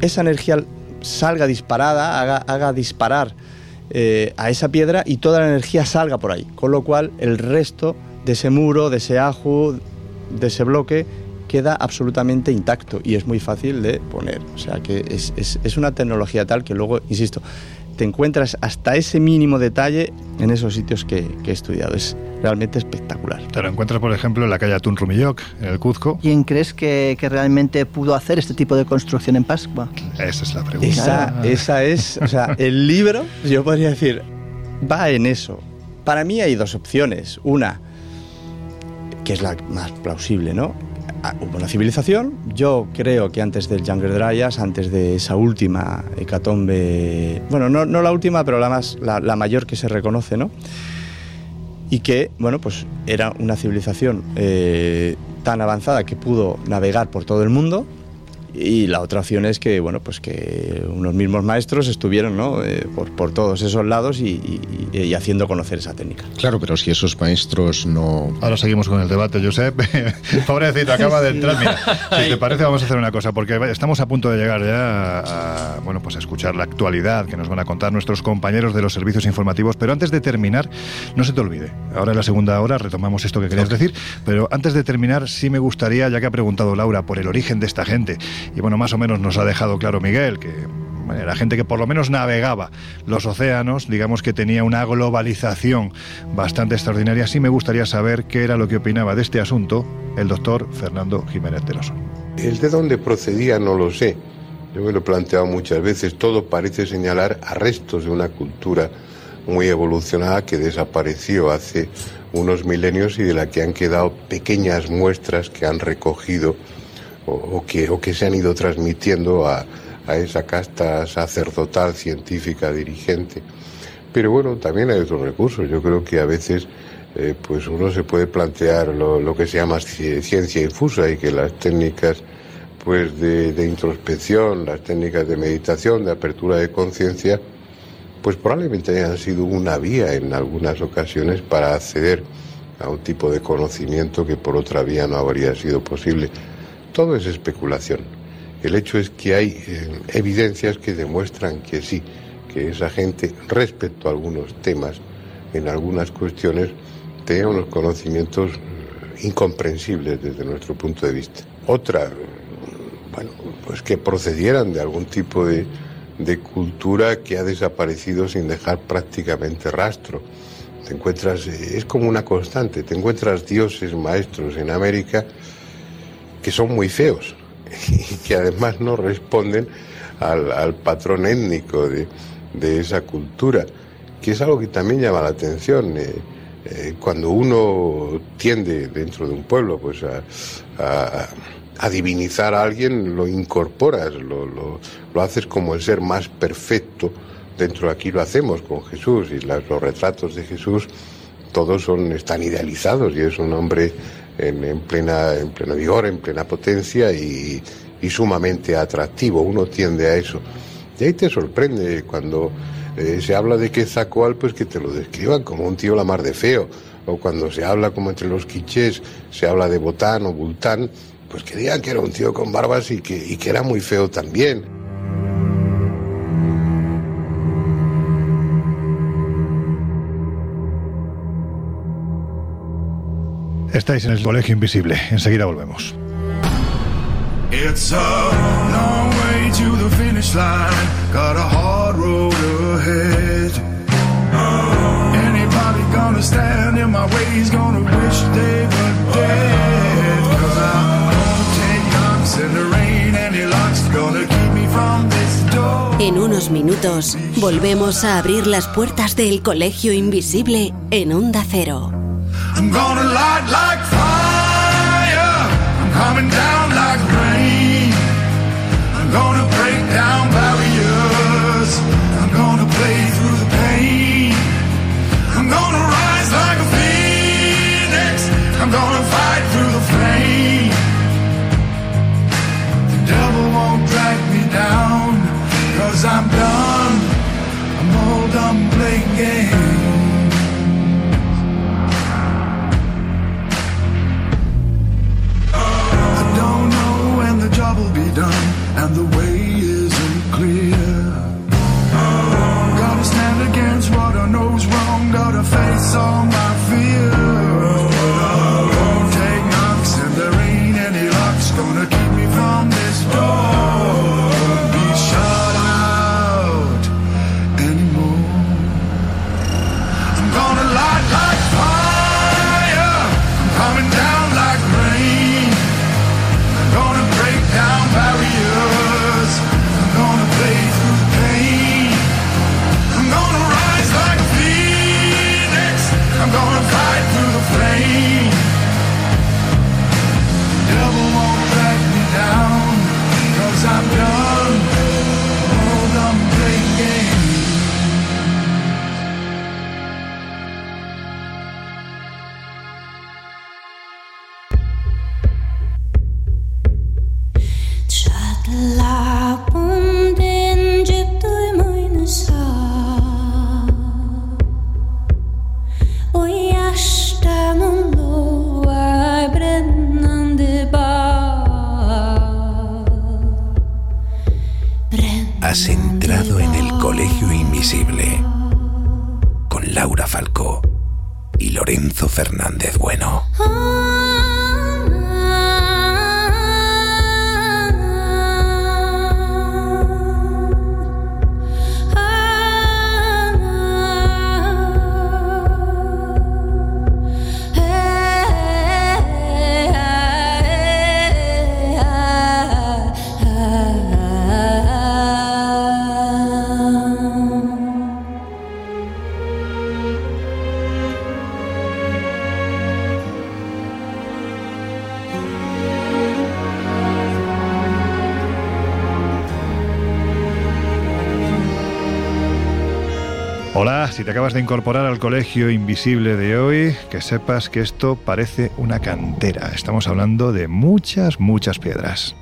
esa energía salga disparada, haga, haga disparar eh, a esa piedra y toda la energía salga por ahí. Con lo cual el resto de ese muro, de ese ajo, de ese bloque, queda absolutamente intacto y es muy fácil de poner. O sea que es, es una tecnología tal que luego, insisto, te encuentras hasta ese mínimo detalle en esos sitios que, he estudiado. Es realmente espectacular. Te lo encuentras, por ejemplo, en la calle Atún Rumilloc, en el Cuzco. ¿Quién crees que, realmente pudo hacer este tipo de construcción en Pascua? Esa es la pregunta. Esa, esa es, o sea, el libro, yo podría decir, va en eso. Para mí hay dos opciones. Una, que es la más plausible, ¿no? Ah, hubo una civilización. Yo creo que antes del Younger Dryas, antes de esa última hecatombe, bueno, no, la última, pero la, más, la, la, mayor que se reconoce, ¿no? Y que, bueno, pues era una civilización eh, tan avanzada que pudo navegar por todo el mundo y la otra opción es que, bueno, pues que unos mismos maestros estuvieron ¿no? Eh, por, por, todos esos lados y, y, haciendo conocer esa técnica. Claro, pero si esos maestros no... Ahora seguimos con el debate, Josep. Pobrecito, acaba de entrar. Mira, si te parece, vamos a hacer una cosa, porque estamos a punto de llegar ya a, bueno, pues a escuchar la actualidad que nos van a contar nuestros compañeros de los servicios informativos. Pero antes de terminar, no se te olvide, ahora en la segunda hora retomamos esto que querías decir, pero antes de terminar, sí me gustaría, ya que ha preguntado Laura por el origen de esta gente, y bueno, más o menos nos ha dejado claro Miguel que era gente que por lo menos navegaba los océanos, digamos que tenía una globalización bastante extraordinaria. Sí me gustaría saber qué era lo que opinaba de este asunto el doctor Fernando Jiménez de El de dónde procedía no lo sé. Yo me lo he planteado muchas veces. Todo parece señalar a restos de una cultura muy evolucionada que desapareció hace unos milenios y de la que han quedado pequeñas muestras que han recogido o, que, o que se han ido transmitiendo a, a esa casta sacerdotal, científica, dirigente. Pero bueno, también hay otros recursos. Yo creo que a veces eh, pues uno se puede plantear lo, lo, que se llama ciencia infusa y que las técnicas pues de, de introspección, las técnicas de meditación, de apertura de conciencia, pues probablemente hayan sido una vía en algunas ocasiones para acceder a un tipo de conocimiento que por otra vía no habría sido posible todo es especulación. El hecho es que hay eh, evidencias que demuestran que sí, que esa gente respecto a algunos temas, en algunas cuestiones, tenía unos conocimientos eh, incomprensibles desde nuestro punto de vista. Otra, bueno, pues que procedieran de algún tipo de, de cultura que ha desaparecido sin dejar prácticamente rastro. Te encuentras, es como una constante, te encuentras dioses maestros en América que son muy feos y que además no responden al, patrón étnico de, esa cultura, que es algo que también llama la atención. Eh, eh, cuando uno tiende dentro de un pueblo pues a, a, divinizar a alguien, lo incorporas, lo, lo, lo, haces como el ser más perfecto. Dentro de aquí lo hacemos con Jesús y los retratos de Jesús todos son, están idealizados y es un hombre en, plena, en pleno vigor, en plena potencia y, y sumamente atractivo. Uno tiende a eso. Y ahí te sorprende cuando eh, se habla de que Zacoal, pues que te lo describan como un tío la mar de feo. O cuando se habla como entre los quichés, se habla de Botán o Bultán, pues que digan que era un tío con barbas y que, y que era muy feo también. Estáis en el Colegio Invisible. Enseguida volvemos. It's a long way to the finish line. Got a hard road ahead. Anybody gonna stand in my way is gonna wish they were dead. Cause I won't take knocks in the rain. Any luck's gonna keep me from this door. En unos minutos volvemos a abrir las puertas del Colegio Invisible en Onda Cero. I'm gonna light like fire. I'm coming down like rain. I'm gonna break down barriers. I'm gonna play through the pain. I'm gonna rise like a phoenix. I'm gonna fight through the flame. The devil won't drag me down, cause I'm and the way isn't clear. Gotta stand against what I know's wrong, gotta face all my acabas de incorporar al colegio invisible de hoy, que sepas que esto parece una cantera. Estamos hablando de muchas, muchas piedras.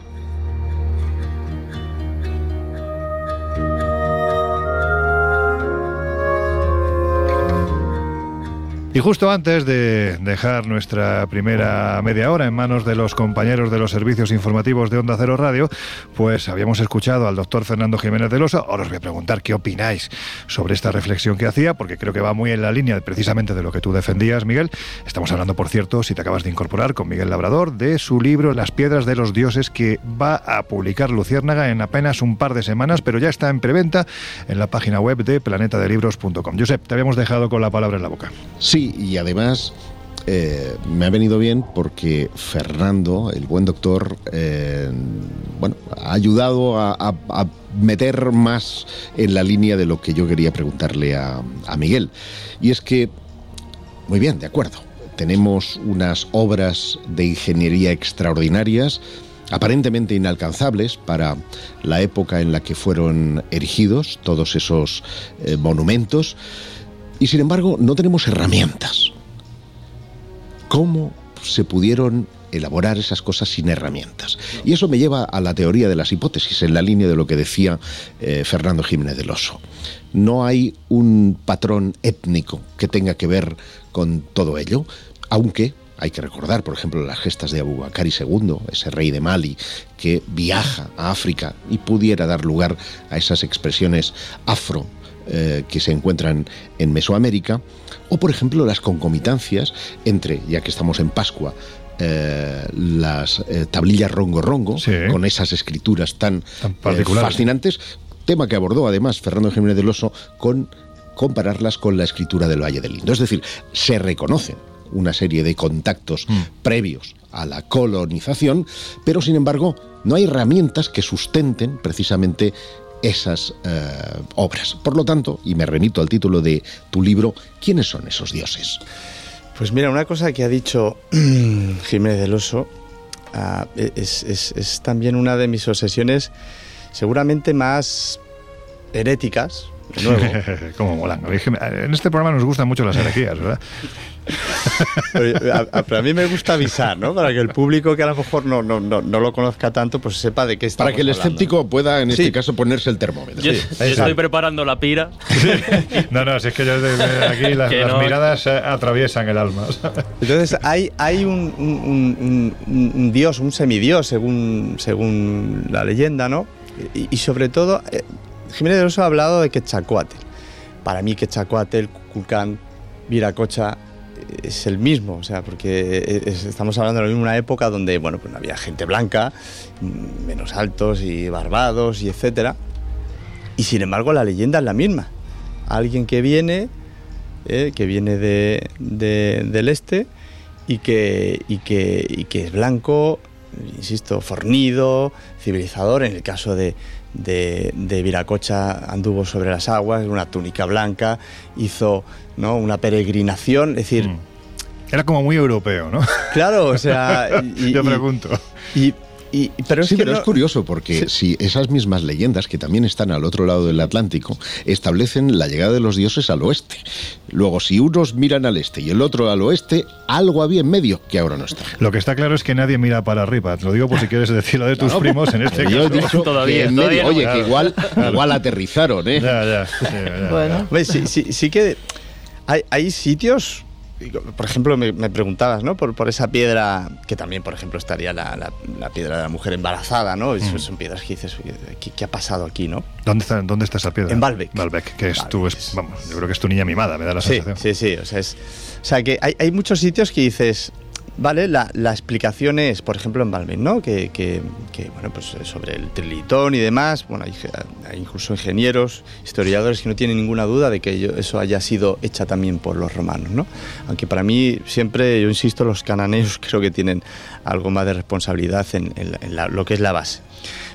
Y justo antes de dejar nuestra primera media hora en manos de los compañeros de los servicios informativos de Onda Cero Radio, pues habíamos escuchado al doctor Fernando Jiménez de Losa. Ahora os voy a preguntar qué opináis sobre esta reflexión que hacía, porque creo que va muy en la línea precisamente de lo que tú defendías, Miguel. Estamos hablando, por cierto, si te acabas de incorporar, con Miguel Labrador, de su libro Las piedras de los dioses, que va a publicar Luciérnaga en apenas un par de semanas, pero ya está en preventa en la página web de planetadelibros.com. Josep, te habíamos dejado con la palabra en la boca. Sí, y además eh, me ha venido bien porque Fernando, el buen doctor, eh, bueno, ha ayudado a, meter más en la línea de lo que yo quería preguntarle a, Miguel. Y es que, muy bien, de acuerdo, tenemos unas obras de ingeniería extraordinarias, aparentemente inalcanzables para la época en la que fueron erigidos todos esos eh, monumentos, y sin embargo no tenemos herramientas. ¿Cómo se pudieron elaborar esas cosas sin herramientas? Y eso me lleva a la teoría de las hipótesis, en la línea de lo que decía eh, Fernando Jiménez del Oso. No hay un patrón étnico que tenga que ver con todo ello, aunque hay que recordar, por ejemplo, las gestas de Abu Bakr II, ese rey de Mali que viaja a África y pudiera dar lugar a esas expresiones afro eh, que se encuentran en Mesoamérica, o por ejemplo las concomitancias entre, ya que estamos en Pascua, eh, las eh, tablillas rongo rongo, con esas escrituras tan, fascinantes, tema que abordó además Fernando Jiménez del Oso con compararlas con la escritura del Valle del Indo. Es decir, se reconocen una serie de contactos mm. previos a la colonización, pero sin embargo no hay herramientas que sustenten precisamente esas eh, obras. Por lo tanto, y me remito al título de tu libro, ¿quiénes son esos dioses? Pues mira, una cosa que ha dicho Jiménez del Oso ah, es, también una de mis obsesiones seguramente más heréticas, Como molan. En este programa nos gustan mucho las herejías, ¿verdad? a, mí me gusta avisar, ¿no? Para que el público que a lo mejor no, no, no, lo conozca tanto, pues sepa de qué está. Para que el escéptico pueda, en este caso, ponerse el termómetro. Yo, estoy preparando la pira. No, no, si es que yo desde aquí las, miradas atraviesan el alma. Entonces, hay, hay un, un, dios, un semidios, según, según la leyenda, ¿no? Y, sobre todo, eh, Jiménez de Oso ha hablado de Quetzalcoatl. Para mí, Quetzalcoatl, Cucán, Viracocha es el mismo, o sea, porque estamos hablando de una época donde, bueno, pues no había gente blanca, menos altos y barbados y etcétera. Y sin embargo, la leyenda es la misma. Alguien que viene, eh, que viene de, del este y que, y que, y que es blanco, insisto, fornido, civilizador, en el caso de, de, Viracocha anduvo sobre las aguas, una túnica blanca, hizo ¿no? una peregrinación, es decir... Mm. Era como muy europeo, ¿no? Claro, o sea... Yo pregunto. Y, pero sí, pero es curioso porque si esas mismas leyendas, que también están al otro lado del Atlántico, establecen la llegada de los dioses al oeste. Luego, si unos miran al este y el otro al oeste, algo había en medio que ahora no está. Lo que está claro es que nadie mira para arriba. Te lo digo por si quieres decirlo de tus primos en este caso. Dicho todavía, oye, que igual, igual aterrizaron, ¿eh? Ya, ya. bueno. Sí, sí, sí que hay, hay sitios por ejemplo, me, preguntabas, ¿no? Por, por, esa piedra, que también, por ejemplo, estaría la, la, piedra de la mujer embarazada, ¿no? Mm. Son piedras que dices, ¿qué, ha pasado aquí, no? ¿Dónde está, ¿Dónde está esa piedra? En Balbec. Balbec, que es tu, vamos, yo creo que es tu niña mimada, me da la sensación. Sí, sí, o sea, es, o sea que hay, hay muchos sitios que dices, Vale, la, explicación es, por ejemplo, en Balmen, ¿no? Que, bueno, pues eh, sobre el trilitón y demás, bueno, hay, incluso ingenieros, historiadores que no tienen ninguna duda de que eso haya sido hecha también por los romanos, ¿no? Aunque para mí siempre, yo insisto, los cananeos creo que tienen algo más de responsabilidad en, lo que es la base.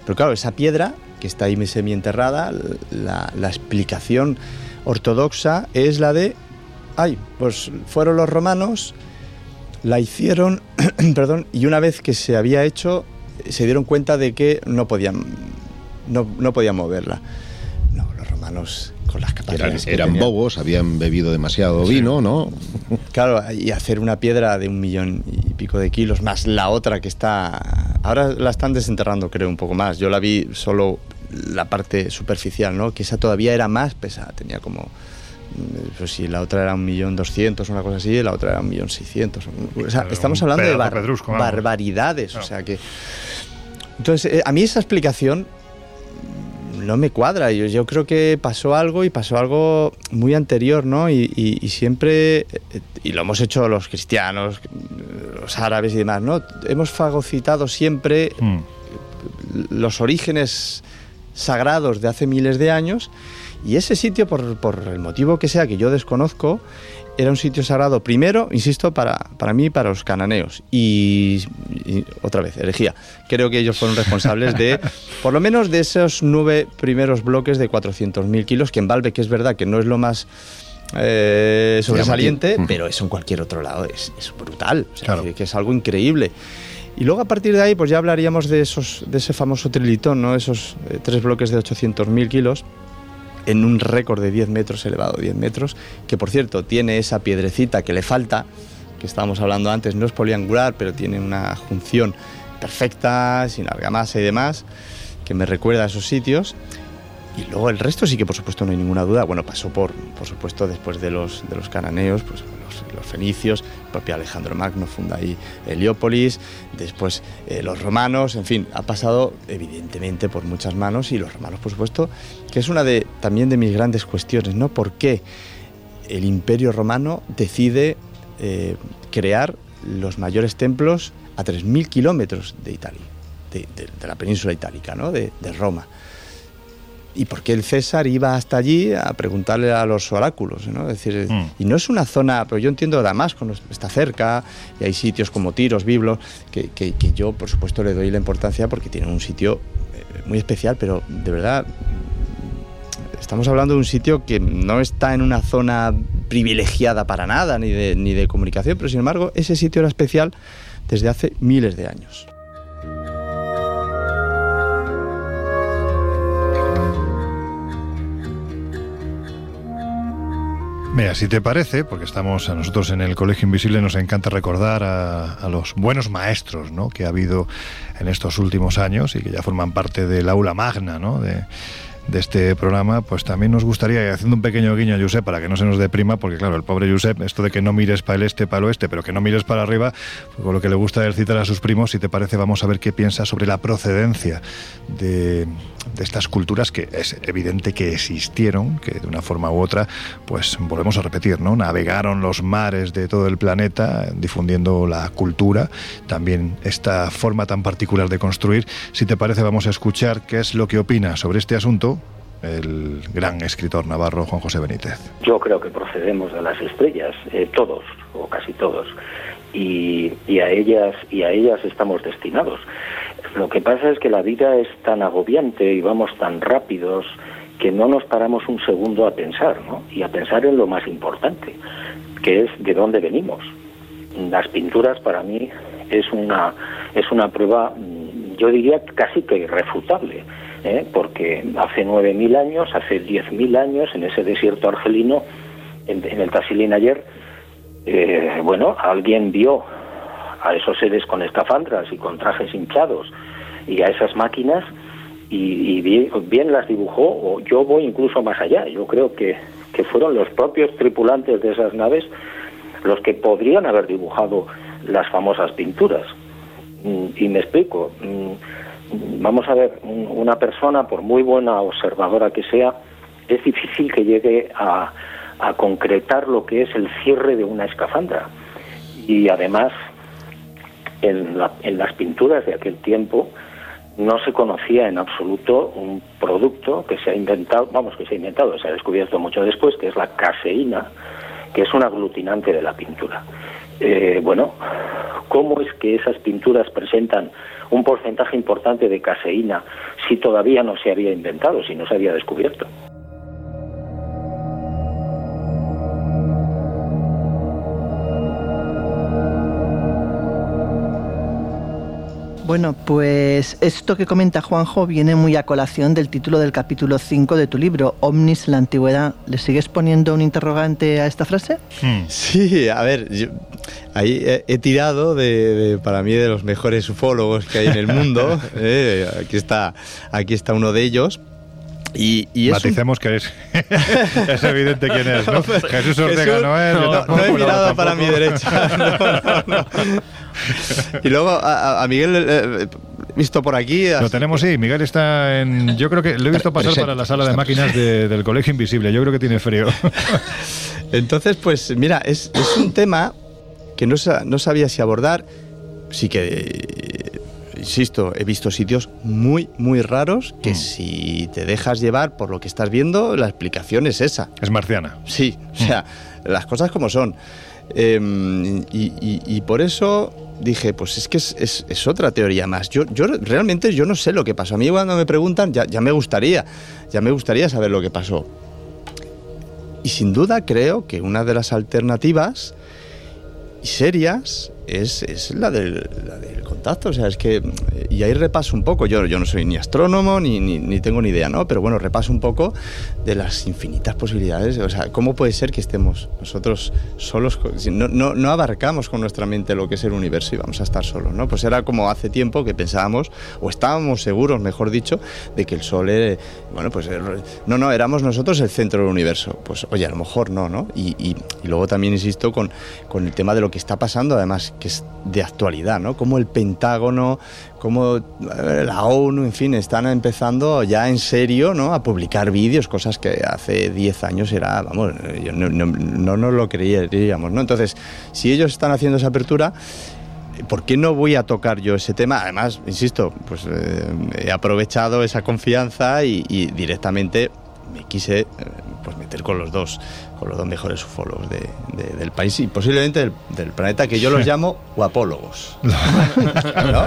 Pero claro, esa piedra que está ahí semi-enterrada, la, la explicación ortodoxa es la de, ay, pues fueron los romanos la hicieron, perdón, y una vez que se había hecho, se dieron cuenta de que no podían, no, no podían moverla. No, los romanos con las capacidades eran, eran bobos, habían bebido demasiado vino, ¿no? Claro, y hacer una piedra de un millón y pico de kilos, más la otra que está... Ahora la están desenterrando, creo, un poco más. Yo la vi solo la parte superficial, ¿no? Que esa todavía era más pesada, tenía como pues si la otra era un millón doscientos, una cosa así, la otra era un millón seiscientos. O sea, estamos hablando de barbaridades. O sea que. Entonces, eh, a mí esa explicación no me cuadra. Yo, yo creo que pasó algo y pasó algo muy anterior, ¿no? Y, siempre, eh, y lo hemos hecho los cristianos, los árabes y demás, ¿no? Hemos fagocitado siempre mm. los orígenes sagrados de hace miles de años y ese sitio, por, por, el motivo que sea que yo desconozco, era un sitio sagrado primero, insisto, para, para mí y para los cananeos. Y, otra vez, herejía. Creo que ellos fueron responsables de, por lo menos de esos nueve primeros bloques de 400.000 kilos, que en Valve, que es verdad que no es lo más... Eh, sobresaliente, pero eso en cualquier otro lado es, es brutal, que, es algo increíble. Y luego a partir de ahí, pues ya hablaríamos de, esos, de ese famoso trilitón, ¿no? esos eh, tres bloques de 800.000 kilos, en un récord de 10 metros, elevado 10 metros, que por cierto tiene esa piedrecita que le falta, que estábamos hablando antes, no es poliangular, pero tiene una junción perfecta, sin argamasa y demás, que me recuerda a esos sitios. Y luego el resto sí que por supuesto no hay ninguna duda. Bueno, pasó por, por supuesto, después de los, de los cananeos, pues los, fenicios, el propio Alejandro Magno funda ahí Heliópolis, después eh, los romanos, en fin, ha pasado evidentemente por muchas manos y los romanos, por supuesto, que es una de también de mis grandes cuestiones, ¿no? ¿Por qué el imperio romano decide eh, crear los mayores templos a 3.000 kilómetros de Italia, de, la península itálica, ¿no? de Roma? Y por qué el César iba hasta allí a preguntarle a los oráculos, ¿no? decir, mm. y no es una zona, pero yo entiendo Damasco está cerca y hay sitios como Tiros, Biblos, que, que, yo por supuesto le doy la importancia porque tiene un sitio eh, muy especial, pero de verdad estamos hablando de un sitio que no está en una zona privilegiada para nada, ni de, ni de comunicación, pero sin embargo ese sitio era especial desde hace miles de años. Mira, si te parece, porque estamos a nosotros en el Colegio Invisible, nos encanta recordar a, los buenos maestros ¿no? que ha habido en estos últimos años y que ya forman parte del aula magna ¿no? de, de este programa, pues también nos gustaría, haciendo un pequeño guiño a Josep para que no se nos deprima, porque claro, el pobre Josep, esto de que no mires para el este, para el oeste, pero que no mires para arriba, pues con lo que le gusta es citar a sus primos, si te parece, vamos a ver qué piensa sobre la procedencia de, de estas culturas que es evidente que existieron, que de una forma u otra, pues volvemos a repetir, ¿no? Navegaron los mares de todo el planeta difundiendo la cultura, también esta forma tan particular de construir. Si te parece, vamos a escuchar qué es lo que opina sobre este asunto el gran escritor navarro Juan José Benítez. Yo creo que procedemos de las estrellas, eh, todos o casi todos, y, a ellas y a ellas estamos destinados. Lo que pasa es que la vida es tan agobiante y vamos tan rápidos que no nos paramos un segundo a pensar, ¿no? Y a pensar en lo más importante, que es de dónde venimos. Las pinturas para mí es una es una prueba, yo diría casi que irrefutable ¿eh? porque hace 9.000 años, hace 10.000 años, en ese desierto argelino, en, el Tasilín ayer, eh, bueno, alguien vio a esos seres con escafandras y con trajes hinchados y a esas máquinas y, bien, las dibujó, o yo voy incluso más allá, yo creo que, que fueron los propios tripulantes de esas naves los que podrían haber dibujado las famosas pinturas. Mm, y me explico, mm, vamos a ver, una persona, por muy buena observadora que sea, es difícil que llegue a, concretar lo que es el cierre de una escafandra. Y además, en, las pinturas de aquel tiempo, no se conocía en absoluto un producto que se ha inventado, vamos, que se ha inventado, se ha descubierto mucho después, que es la caseína, que es un aglutinante de la pintura. Eh, bueno, ¿cómo es que esas pinturas presentan un porcentaje importante de caseína si todavía no se había inventado, si no se había descubierto. Bueno, pues esto que comenta Juanjo viene muy a colación del título del capítulo 5 de tu libro, Omnis la Antigüedad. ¿Le sigues poniendo un interrogante a esta frase? Hmm. Sí, a ver, ahí he, tirado de, para mí, de los mejores ufólogos que hay en el mundo. Eh, aquí, está, aquí está uno de ellos. Y, y Maticemos que es, es evidente quién es, ¿no? Jesús Ortega no es. No, no he mirado para mi derecha. y luego a, a Miguel eh, eh, visto por aquí. Lo tenemos, sí. Miguel está en. Yo creo que lo he visto pasar para la sala de máquinas del Colegio Invisible. Yo creo que tiene frío. Entonces, pues mira, es, es un tema que no, no sabía si abordar. Sí que insisto, he visto sitios muy, muy raros que mm. si te dejas llevar por lo que estás viendo, la explicación es esa. Es marciana. Sí, o sea, las cosas como son. Em, y, por eso dije, pues es que es, otra teoría más. Yo, yo realmente yo no sé lo que pasó. A mí cuando me preguntan ya, ya me gustaría, ya me gustaría saber lo que pasó. Y sin duda creo que una de las alternativas serias es, la, del, contacto. O sea, es que. Y ahí repaso un poco. Yo, yo no soy ni astrónomo ni, ni, tengo ni idea, ¿no? Pero bueno, repaso un poco de las infinitas posibilidades. O sea, ¿cómo puede ser que estemos nosotros solos? No, no, abarcamos con nuestra mente lo que es el universo y vamos a estar solos, ¿no? Pues era como hace tiempo que pensábamos, o estábamos seguros, mejor dicho, de que el Sol era. Bueno, pues. No, no, éramos nosotros el centro del universo. Pues, oye, a lo mejor no, ¿no? Y, y, y luego también insisto con, con el tema de lo que está pasando, además que es de actualidad, ¿no? Como el Pentágono, como la ONU, en fin, están empezando ya en serio, ¿no? A publicar vídeos, cosas que hace 10 años era, vamos, yo no, no, nos lo creíamos, ¿no? Entonces, si ellos están haciendo esa apertura, ¿por qué no voy a tocar yo ese tema? Además, insisto, pues eh, he aprovechado esa confianza y, directamente me quise eh, pues meter con los dos con los dos mejores ufólogos del país y posiblemente del, planeta, que yo los llamo guapólogos.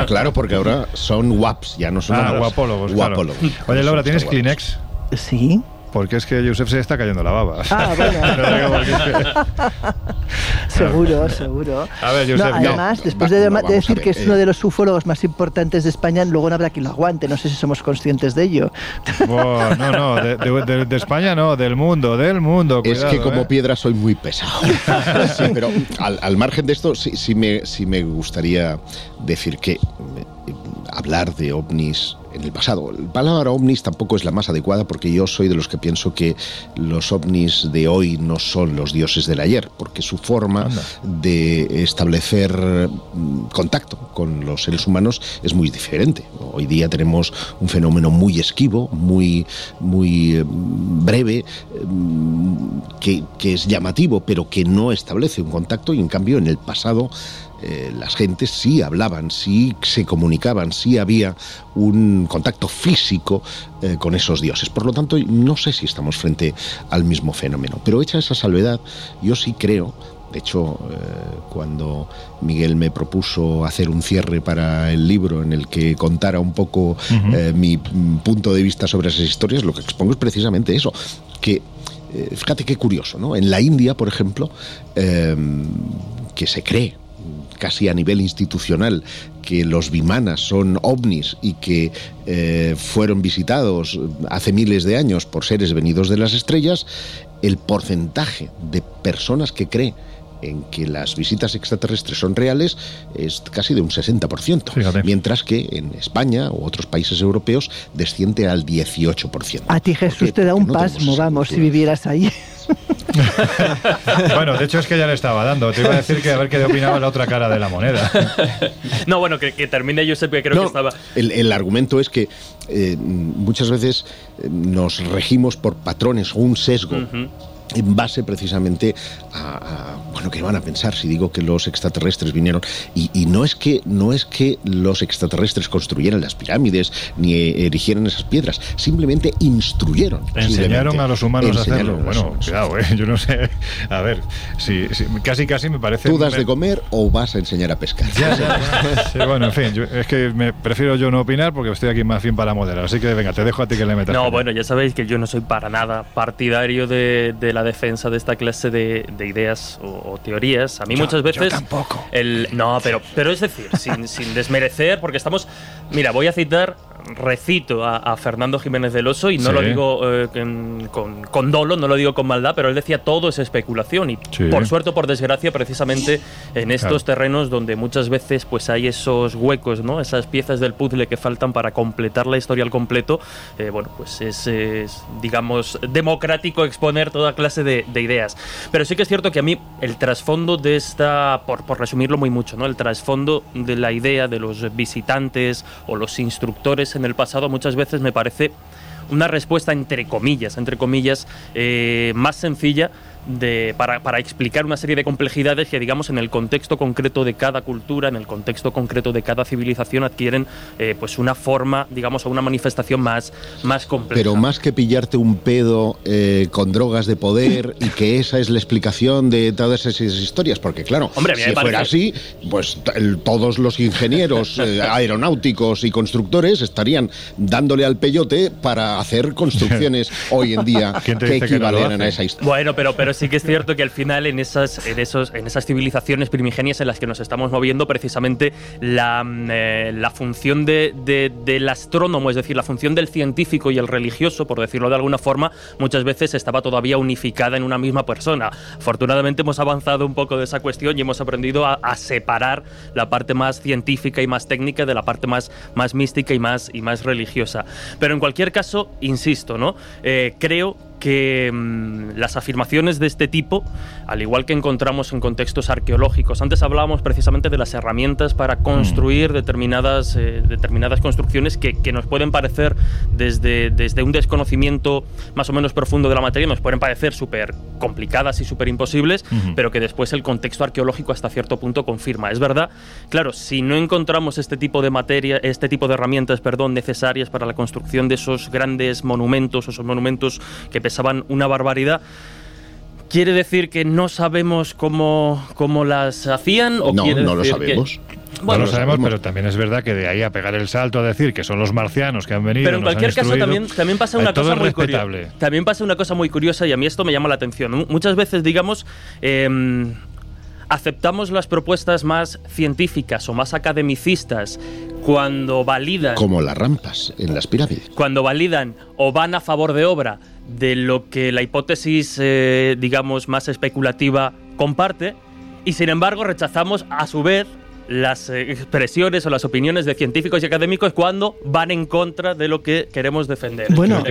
Claro, porque ahora son guaps, ya no son ah, guapólogos. guapólogos. Oye, Laura, ¿tienes Kleenex? Sí. Porque es que Joseph se está cayendo la baba. Ah, bueno. seguro, seguro. A ver, Joseph, además, después de, decir que es uno de los ufólogos más importantes de España, luego no habrá quien lo aguante. No sé si somos conscientes de ello. no, no, de, España no, del mundo, del mundo. es que como ¿eh? piedra soy muy pesado. sí, pero al, margen de esto, sí, sí, me, sí me gustaría decir que hablar de ovnis en el pasado. La palabra ovnis tampoco es la más adecuada porque yo soy de los que pienso que los ovnis de hoy no son los dioses del ayer, porque su forma de establecer mm, contacto con los seres humanos es muy diferente. Hoy día tenemos un fenómeno muy esquivo, muy, muy mm, breve, mm, que, que es llamativo, pero que no establece un contacto y en cambio en el pasado eh, las gentes sí hablaban, sí se comunicaban, sí había un contacto físico eh, con esos dioses. Por lo tanto, no sé si estamos frente al mismo fenómeno. Pero hecha esa salvedad, yo sí creo de hecho, eh, cuando Miguel me propuso hacer un cierre para el libro en el que contara un poco mi punto de vista sobre esas historias, lo que expongo es precisamente eso, que fíjate qué curioso, ¿no? En la India, por ejemplo, que se cree casi a nivel institucional que los bimanas son ovnis y que eh, fueron visitados hace miles de años por seres venidos de las estrellas, el porcentaje de personas que cree en que las visitas extraterrestres son reales es casi de un 60%, mientras que en España u otros países europeos desciende al 18%. A ti Jesús te da un pasmo, vamos, si vivieras ahí. bueno, de hecho es que ya le estaba dando. Te iba a decir que a ver qué opinaba la otra cara de la moneda. no, bueno, que, termine yo sé que creo que estaba... El, argumento es que eh, muchas veces eh, nos regimos por patrones o un sesgo en base precisamente a, bueno que van a pensar si digo que los extraterrestres vinieron. Y, no es que no es que los extraterrestres construyeran las pirámides ni erigieran esas piedras simplemente instruyeron. Enseñaron a los humanos a hacerlo. bueno cuidado eh, yo no sé. A ver si, casi casi me parece tú das de comer o vas a enseñar a pescar. Bueno en fin es que me prefiero yo no opinar porque estoy aquí más bien para moderar así que venga te dejo a ti que le metas no bueno ya sabéis que yo no soy para nada partidario de, de la defensa de esta clase de, ideas o, teorías. A mí muchas veces... tampoco. El, no, pero, pero es decir, sin, sin desmerecer, porque estamos... Mira, voy a citar recito a, Fernando Jiménez del Oso y no lo digo eh, con, con, dolo, no lo digo con maldad, pero él decía todo es especulación y por suerte o por desgracia precisamente en estos terrenos donde muchas veces pues hay esos huecos, ¿no? esas piezas del puzzle que faltan para completar la historia al completo, eh, bueno, pues es, digamos democrático exponer toda clase de, ideas. Pero sí que es cierto que a mí el trasfondo de esta, por, resumirlo muy mucho, ¿no? el trasfondo de la idea de los visitantes o los instructores en el pasado muchas veces me parece una respuesta entre comillas, entre comillas, eh, más sencilla de, para, para, explicar una serie de complejidades que, digamos, en el contexto concreto de cada cultura, en el contexto concreto de cada civilización, adquieren eh, pues una forma, digamos, o una manifestación más, más compleja. Pero más que pillarte un pedo eh, con drogas de poder y que esa es la explicación de todas esas historias, porque claro, si fuera así, pues todos los ingenieros eh, aeronáuticos y constructores estarían dándole al peyote para hacer construcciones hoy en día que equivalen a esa historia. Bueno, pero, pero sí que es cierto que al final en esas, en esos, en esas civilizaciones primigenias en las que nos estamos moviendo, precisamente la, mm, eh, la función de, del astrónomo, es decir, la función del científico y el religioso, por decirlo de alguna forma, muchas veces estaba todavía unificada en una misma persona. Afortunadamente hemos avanzado un poco de esa cuestión y hemos aprendido a, separar la parte más científica y más técnica de la parte más, más mística y más, y más religiosa. Pero en cualquier caso, insisto, ¿no? Eh, creo que mm, las afirmaciones de este tipo, al igual que encontramos en contextos arqueológicos, antes hablábamos precisamente de las herramientas para construir mm. determinadas, eh, determinadas construcciones que, que, nos pueden parecer desde, desde un desconocimiento más o menos profundo de la materia, nos pueden parecer súper complicadas y súper imposibles, pero que después el contexto arqueológico hasta cierto punto confirma. Es verdad, claro, si no encontramos este tipo de materia, este tipo de herramientas, perdón, necesarias para la construcción de esos grandes monumentos, esos monumentos que pesaban una barbaridad, ¿Quiere decir que no sabemos cómo, cómo las hacían? ¿o no, no lo sabemos. no lo sabemos, pero también es verdad que de ahí a pegar el salto a decir que son los marcianos que han venido. Pero en cualquier caso también, también pasa una cosa muy curiosa. También pasa una cosa muy curiosa y a mí esto me llama la atención. Muchas veces, digamos, em, aceptamos las propuestas más científicas o más academicistas cuando validan. Como las rampas en las pirámides. Cuando validan o van a favor de obra de lo que la hipótesis, eh, digamos, más especulativa comparte, y sin embargo rechazamos a su vez las eh, expresiones o las opiniones de científicos y académicos cuando van en contra de lo que queremos defender. Bueno,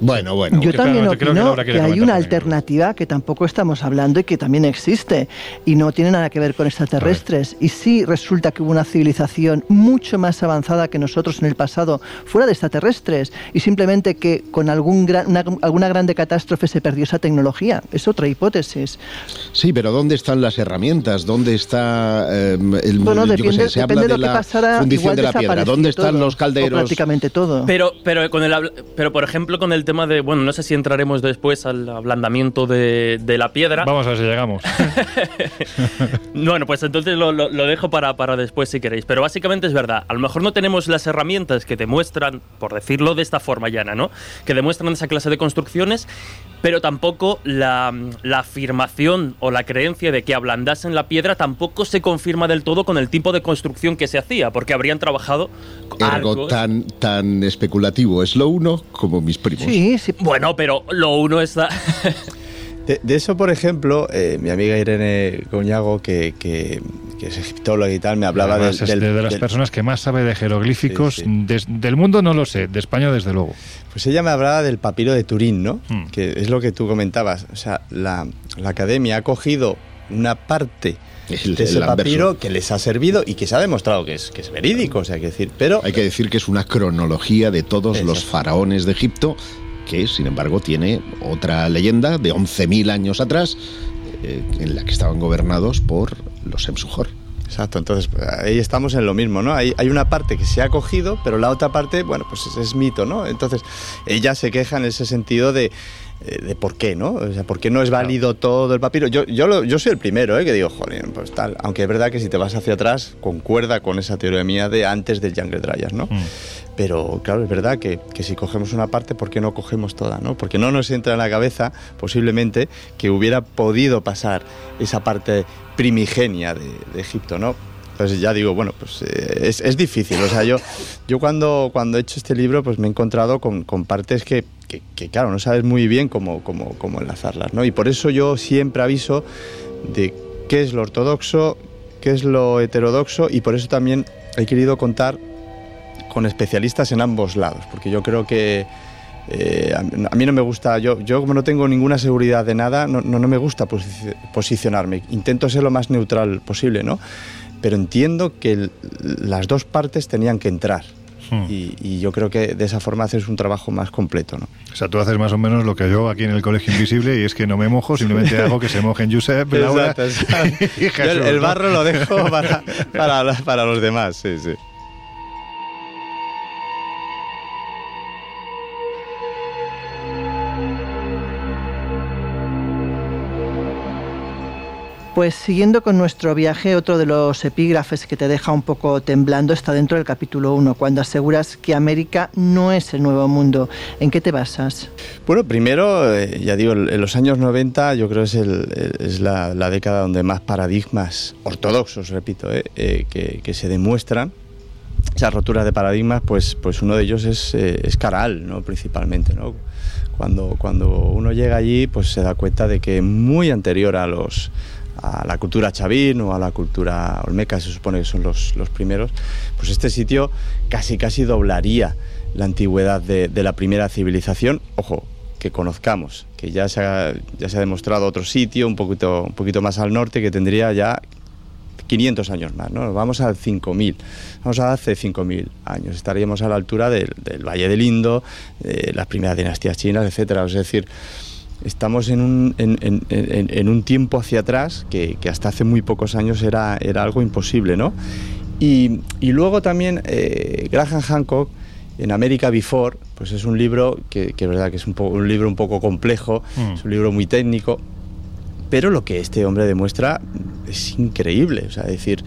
bueno, bueno. Yo también opino que, hay una alternativa que tampoco estamos hablando y que también existe y no tiene nada que ver con extraterrestres. Y sí resulta que hubo una civilización mucho más avanzada que nosotros en el pasado fuera de extraterrestres y simplemente que con algún alguna grande catástrofe se perdió esa tecnología. Es otra hipótesis. Sí, pero ¿dónde están las herramientas? ¿Dónde está eh, el bueno, depende, se de, lo que pasara. Fundición de la piedra. ¿Dónde están los calderos? prácticamente todo. Pero, pero, con el, pero, por ejemplo, con el tema de. Bueno, no sé si entraremos después al ablandamiento de, de la piedra. Vamos a ver si llegamos. bueno, pues entonces lo, lo, dejo para, para después si queréis. Pero básicamente es verdad. A lo mejor no tenemos las herramientas que demuestran, por decirlo de esta forma llana, ¿no? Que demuestran esa clase de construcciones, pero tampoco la, la afirmación o la creencia de que ablandasen la piedra tampoco se confirma del todo con el tipo de construcción que se hacía, porque habrían trabajado algo tan tan especulativo es lo uno como mis primos. Sí, sí. Bueno, pero lo uno está de, eso, por ejemplo, eh, mi amiga Irene Coñago, que, que, es egiptóloga y tal, me hablaba de, de, las personas que más sabe de jeroglíficos del mundo, no lo sé, de España desde luego. Pues ella me hablaba del papiro de Turín, ¿no? Hmm. Que es lo que tú comentabas. O sea, la, la academia ha cogido una parte de ese papiro que les ha servido y que se ha demostrado que es, que es verídico, o sea, hay que decir, pero... Hay que decir que es una cronología de todos los faraones de Egipto, que sin embargo tiene otra leyenda de 11.000 años atrás, eh, en la que estaban gobernados por los Emsujor. Exacto, entonces ahí estamos en lo mismo, ¿no? Hay, hay una parte que se ha cogido, pero la otra parte, bueno, pues es, es mito, ¿no? Entonces ella se queja en ese sentido de, de por qué, ¿no? O sea, por qué no es válido todo el papiro. Yo, yo, yo soy el primero, ¿eh? Que digo, joder, pues tal. Aunque es verdad que si te vas hacia atrás, concuerda con esa teoría mía de antes del Jungle Dryas, ¿no? Mm. Pero claro, es verdad que, que, si cogemos una parte, ¿por qué no cogemos toda, no? Porque no nos entra en la cabeza, posiblemente, que hubiera podido pasar esa parte primigenia de, de Egipto, ¿no? Entonces ya digo, bueno, pues eh, es, es, difícil. O sea, yo, yo cuando, cuando he hecho este libro, pues me he encontrado con, con partes que, que, que, claro, no sabes muy bien cómo, cómo, cómo enlazarlas, ¿no? Y por eso yo siempre aviso de qué es lo ortodoxo, qué es lo heterodoxo, y por eso también he querido contar con especialistas en ambos lados, porque yo creo que eh, a, mí no me gusta, yo, yo como no tengo ninguna seguridad de nada, no, no, no me gusta posicionarme. Intento ser lo más neutral posible, ¿no? Pero entiendo que el, las dos partes tenían que entrar. Hmm. Y, y, yo creo que de esa forma haces un trabajo más completo, ¿no? O sea, tú haces más o menos lo que yo aquí en el Colegio Invisible y es que no me mojo, simplemente hago que se mojen Josep, Laura exacto, exacto. y Jesús, el, el, barro ¿no? lo dejo para, para, para los demás, sí, sí. Pues siguiendo con nuestro viaje, otro de los epígrafes que te deja un poco temblando está dentro del capítulo 1, cuando aseguras que América no es el nuevo mundo. ¿En qué te basas? Bueno, primero, eh, ya digo, en los años 90 yo creo es, es la, década donde más paradigmas ortodoxos, repito, eh, eh, que, se demuestran. Esas roturas de paradigmas, pues, pues uno de ellos es, es Caral, ¿no? principalmente. ¿no? Cuando, cuando uno llega allí, pues se da cuenta de que muy anterior a los a la cultura chavín o a la cultura olmeca, se supone que son los, los primeros, pues este sitio casi casi doblaría la antigüedad de, la primera civilización. Ojo, que conozcamos, que ya se ha, ya se ha demostrado otro sitio un poquito, un poquito más al norte que tendría ya 500 años más, ¿no? Vamos al 5000, vamos a hace 5000 años, estaríamos a la altura del, del Valle del Indo, de las primeras dinastías chinas, etcétera. Es decir, estamos en un, en, en, en un tiempo hacia atrás que, que, hasta hace muy pocos años era, era algo imposible, ¿no? Y, y luego también eh, Graham Hancock en America Before, pues es un libro que, que verdad que es un, po un, libro un poco complejo, mm. es un libro muy técnico, pero lo que este hombre demuestra es increíble, o sea, es decir,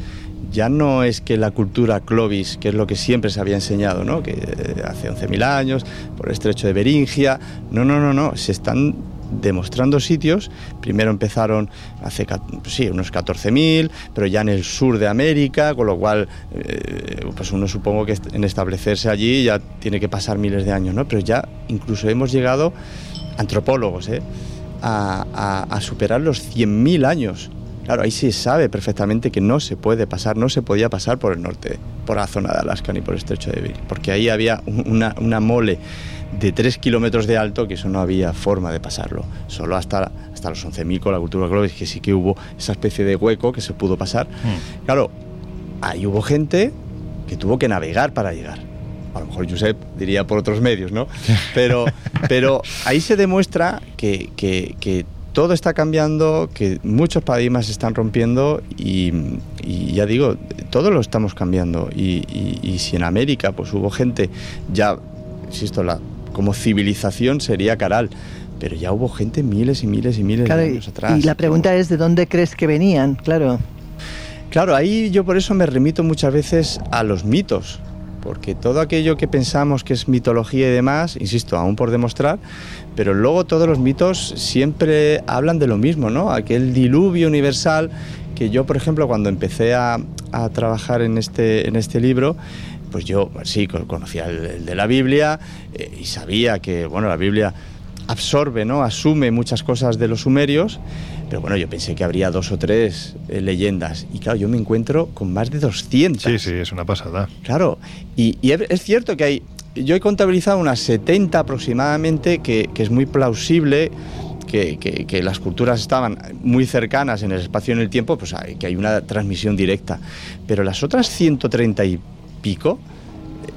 ya no es que la cultura Clovis, que es lo que siempre se había enseñado, ¿no? que eh, hace 11.000 años, por el estrecho de Beringia, no, no, no, no, se están demostrando sitios. Primero empezaron hace sí, unos 14.000, pero ya en el sur de América, con lo cual, eh, pues uno supongo que en establecerse allí ya tiene que pasar miles de años, ¿no? Pero ya incluso hemos llegado, antropólogos, ¿eh? a, a, a superar los 100.000 años. Claro, ahí se sabe perfectamente que no se puede pasar, no se podía pasar por el norte, por la zona de Alaska ni por el estrecho de Bering, porque ahí había una, una mole de 3 kilómetros de alto que eso no había forma de pasarlo. Solo hasta, hasta los 11.000 con la cultura global, que sí que hubo esa especie de hueco que se pudo pasar. Mm. Claro, ahí hubo gente que tuvo que navegar para llegar. A lo mejor Josep diría por otros medios, ¿no? Pero, pero ahí se demuestra que, que, que todo está cambiando, que muchos paradigmas se están rompiendo y, y, ya digo, todo lo estamos cambiando. Y, y, y, si en América pues hubo gente, ya, insisto, la, como civilización sería Caral, pero ya hubo gente miles y miles y miles claro, de años atrás. Y la pregunta ¿no? es, ¿de dónde crees que venían? Claro. Claro, ahí yo por eso me remito muchas veces a los mitos, porque todo aquello que pensamos que es mitología y demás, insisto, aún por demostrar, pero luego todos los mitos siempre hablan de lo mismo, ¿no? Aquel diluvio universal que yo, por ejemplo, cuando empecé a, trabajar en este, en este libro, pues yo sí conocía el, el de la Biblia eh, y sabía que, bueno, la Biblia absorbe, ¿no? Asume muchas cosas de los sumerios, pero bueno, yo pensé que habría dos o tres eh, leyendas. Y claro, yo me encuentro con más de 200. Sí, sí, es una pasada. Claro, y, y es cierto que hay yo he contabilizado unas 70 aproximadamente, que, que es muy plausible que, que, que, las culturas estaban muy cercanas en el espacio y en el tiempo, pues hay, que hay una transmisión directa. Pero las otras 130 y pico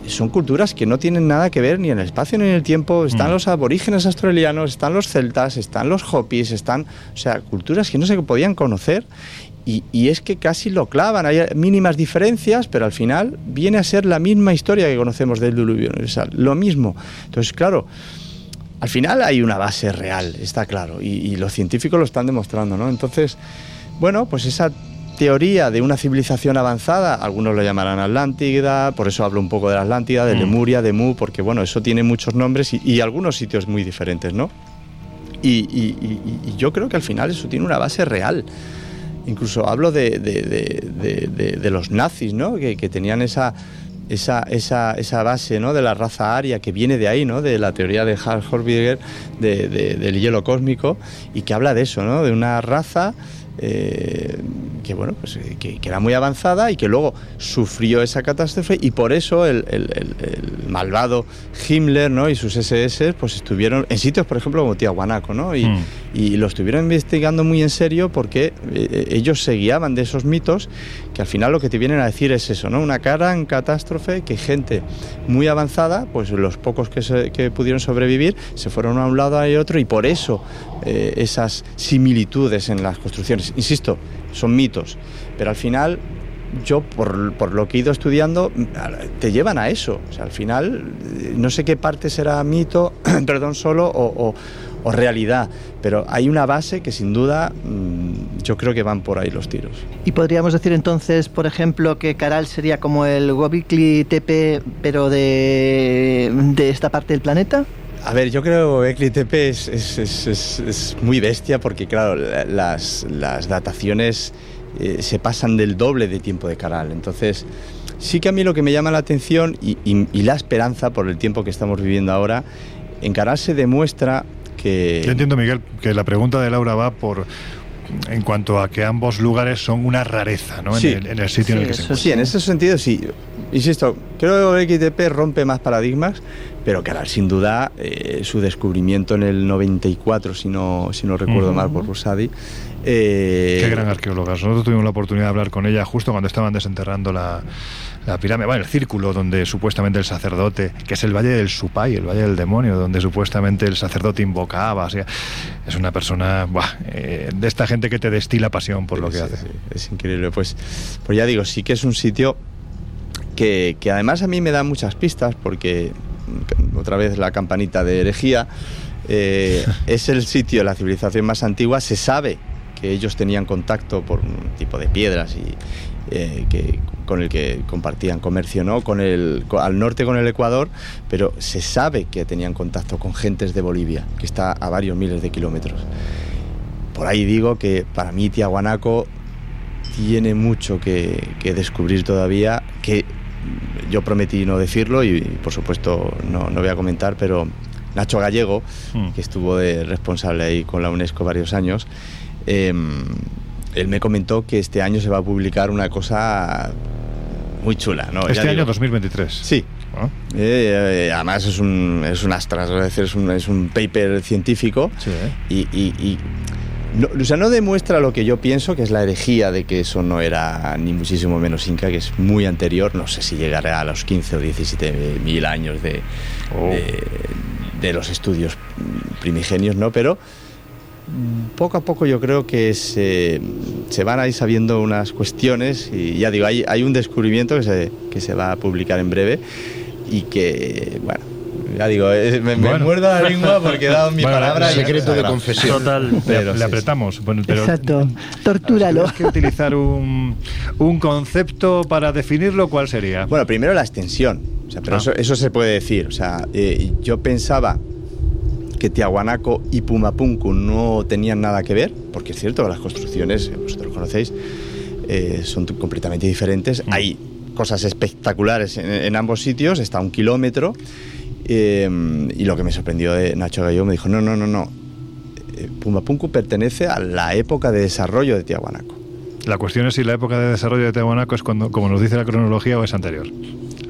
son culturas que no tienen nada que ver ni en el espacio ni en el tiempo. Están mm. los aborígenes australianos, están los celtas, están los hopis, están, o sea, culturas que no se podían conocer y, y, es que casi lo clavan, hay mínimas diferencias, pero al final viene a ser la misma historia que conocemos del diluvio universal, lo mismo. Entonces, claro, al final hay una base real, está claro, y, y los científicos lo están demostrando, ¿no? Entonces, bueno, pues esa teoría de una civilización avanzada, algunos lo llamarán Atlántida, por eso hablo un poco de la Atlántida, de mm. Lemuria, de Mu, porque bueno, eso tiene muchos nombres y, y algunos sitios muy diferentes, ¿no? Y, y, y, yo creo que al final eso tiene una base real incluso hablo de, de, los nazis, ¿no? Que, que tenían esa esa, esa, esa, base ¿no? de la raza aria que viene de ahí, ¿no? de la teoría de Hans Horkheimer del hielo cósmico, y que habla de eso, ¿no? de una raza eh, que bueno pues eh, que, era muy avanzada y que luego sufrió esa catástrofe y por eso el, malvado Himmler ¿no? y sus SS pues estuvieron en sitios por ejemplo como Tiahuanaco ¿no? y, mm. y lo estuvieron investigando muy en serio porque eh, ellos se guiaban de esos mitos que al final lo que te vienen a decir es eso ¿no? una gran catástrofe que gente muy avanzada pues los pocos que, que pudieron sobrevivir se fueron a un lado y otro y por eso esas similitudes en las construcciones insisto, son mitos, pero al final yo por, lo que he ido estudiando, te llevan a eso. Al final, no sé qué parte será mito, perdón, solo o, realidad, pero hay una base que sin duda mm, yo creo que van por ahí los tiros. Y podríamos decir entonces, por ejemplo, que Caral sería como el Gobikli Tepe, pero de, de esta parte del planeta. A ver, yo creo que Eclitepe es, es, muy bestia porque, claro, las, dataciones eh, se pasan del doble de tiempo de Caral. Entonces, sí que a mí lo que me llama la atención y, la esperanza por el tiempo que estamos viviendo ahora, en Caral se demuestra que... Yo entiendo, Miguel, que la pregunta de Laura va por en cuanto a que ambos lugares son una rareza ¿no? en, el, sitio en el que se encuentran. Sí, en ese sentido sí. Insisto, creo que XTP rompe más paradigmas, pero que sin duda eh, su descubrimiento en el 94, si no, si no recuerdo mal, por Rusadi. Eh, Qué gran arqueóloga. Nosotros tuvimos la oportunidad de hablar con ella justo cuando estaban desenterrando la, la pirámide, bueno, el círculo donde supuestamente el sacerdote, que es el Valle del Supay, el Valle del Demonio, donde supuestamente el sacerdote invocaba, o sea, es una persona eh, de esta gente que te destila pasión por lo que hace. es increíble, pues, pues ya digo, sí que es un sitio que, que además a mí me da muchas pistas, porque mm, otra vez la campanita de herejía, eh, es el sitio, la civilización más antigua, se sabe que ellos tenían contacto por un tipo de piedras y, eh, que, con el que compartían comercio, ¿no? Con el, al norte con el Ecuador, pero se sabe que tenían contacto con gentes de Bolivia, que está a varios miles de kilómetros. Por ahí digo que para mí Tiahuanaco tiene mucho que, descubrir todavía, que yo prometí no decirlo y, por supuesto no, no, voy a comentar, pero Nacho Gallego, mm. que estuvo de responsable ahí con la UNESCO varios años, eh, él me comentó que este año se va a publicar una cosa muy chula. ¿no? Este año 2023. Sí. Ah. Eh, además es un, es un astras, es decir, es un, es un paper científico sí, ¿eh? y, no, o sea, no demuestra lo que yo pienso, que es la herejía de que eso no era ni muchísimo menos inca, que es muy anterior, no sé si llegará a los 15 o 17 mil años de, oh. de, de, los estudios primigenios, ¿no? Pero poco a poco yo creo que se, van a ir sabiendo unas cuestiones y ya digo, hay, hay un descubrimiento que se, que se va a publicar en breve y que, bueno, ya digo, me, muerdo la lengua porque he dado mi palabra. Secreto de confesión. Total, pero le, apretamos. Exacto, tortúralo. Si que utilizar un, un, concepto para definirlo, ¿cuál sería? Bueno, primero la extensión. O sea, pero ah. eso, eso, se puede decir. O sea, eh, yo pensaba que Tiahuanaco y Pumapunku no tenían nada que ver, porque es cierto, las construcciones, vosotros lo conocéis, eh, son completamente diferentes. Mm. Hay cosas espectaculares en, ambos sitios, está a un kilómetro. Eh, y lo que me sorprendió de Nacho Gallo me dijo, no, no, no, no. Eh, Pumapunku pertenece a la época de desarrollo de Tiahuanaco. La cuestión es si la época de desarrollo de Tiahuanaco es cuando, como nos dice la cronología, o es anterior.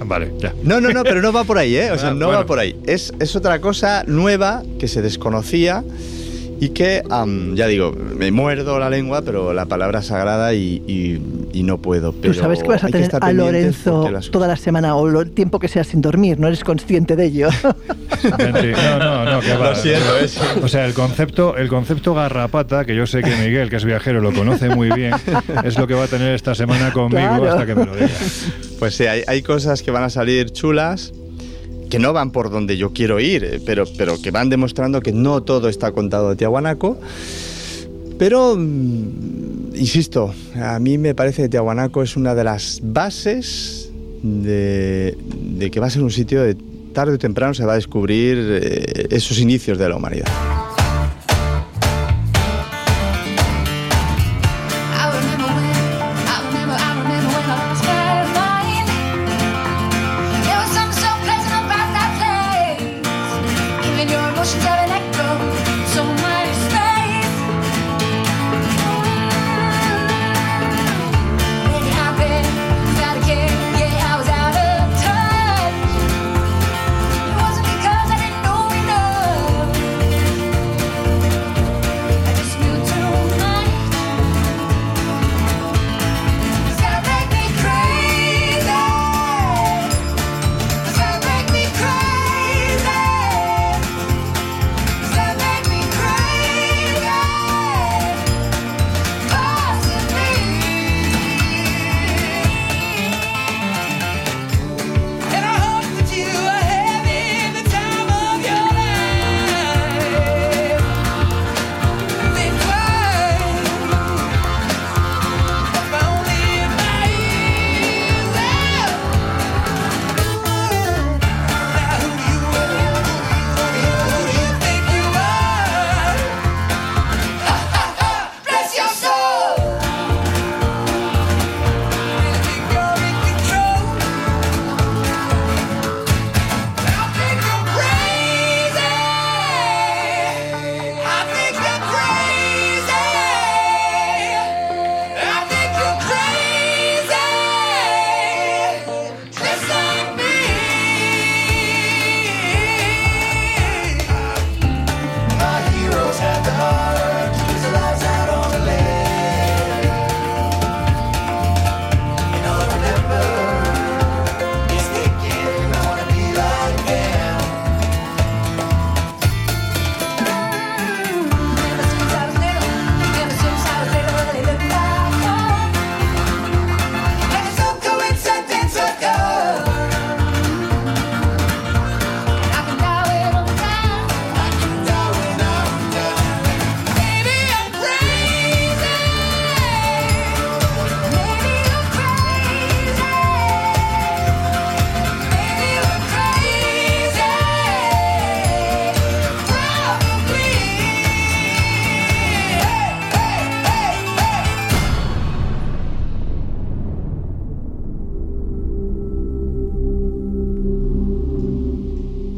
Vale, ya. No, no, no, pero no va por ahí, ¿eh? O sea, ah, no va por ahí. Es, es otra cosa nueva que se desconocía y que, ya digo, me muerdo la lengua, pero la palabra sagrada y, no puedo. Pero Tú sabes que vas a tener a Lorenzo toda la semana o el tiempo que sea sin dormir, no eres consciente de ello. no, no, no, que va. Lo siento, ¿eh? O sea, el concepto, el concepto garrapata, que yo sé que Miguel, que es viajero, lo conoce muy bien, es lo que va a tener esta semana conmigo hasta que me lo diga. Pues sí, hay, hay cosas que van a salir chulas que no van por donde yo quiero ir, eh, pero, pero que van demostrando que no todo está contado de Tiahuanaco. Pero, mm, insisto, a mí me parece que Tiahuanaco es una de las bases de, que va a ser un sitio de tarde o temprano se va a descubrir eh, esos inicios de la humanidad.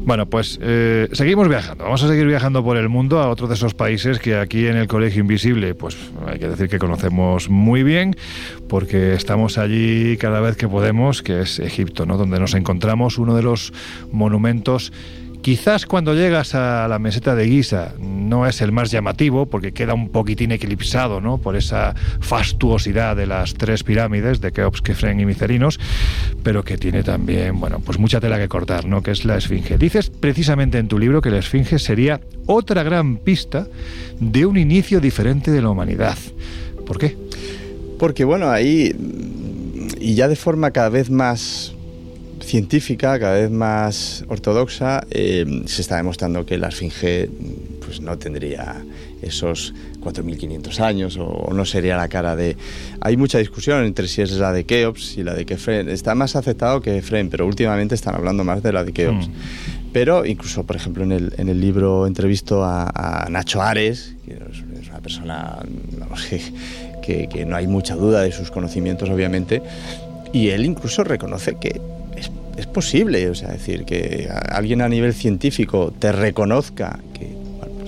Bueno, pues eh, seguimos viajando. Vamos a seguir viajando por el mundo a otro de esos países que aquí en el Colegio Invisible, pues hay que decir que conocemos muy bien, porque estamos allí cada vez que podemos, que es Egipto, ¿no? Donde nos encontramos uno de los monumentos Quizás cuando llegas a la meseta de Giza no es el más llamativo porque queda un poquitín eclipsado ¿no? por esa fastuosidad de las tres pirámides de Keops, Kefren y Micerinos, pero que tiene también bueno, pues mucha tela que cortar, ¿no? que es la Esfinge. Dices precisamente en tu libro que la Esfinge sería otra gran pista de un inicio diferente de la humanidad. ¿Por qué? Porque bueno, ahí, y ya de forma cada vez más científica, cada vez más ortodoxa, eh, se está demostrando que la esfinge pues, no tendría esos 4.500 años o, no sería la cara de... Hay mucha discusión entre si es la de Keops y la de Kefren. Está más aceptado que Kefren, pero últimamente están hablando más de la de Keops. Mm. Pero incluso, por ejemplo, en el, en el libro entrevisto a, Nacho Ares, que es una persona que, que no hay mucha duda de sus conocimientos, obviamente, y él incluso reconoce que es posible, o sea, decir, que alguien a nivel científico te reconozca que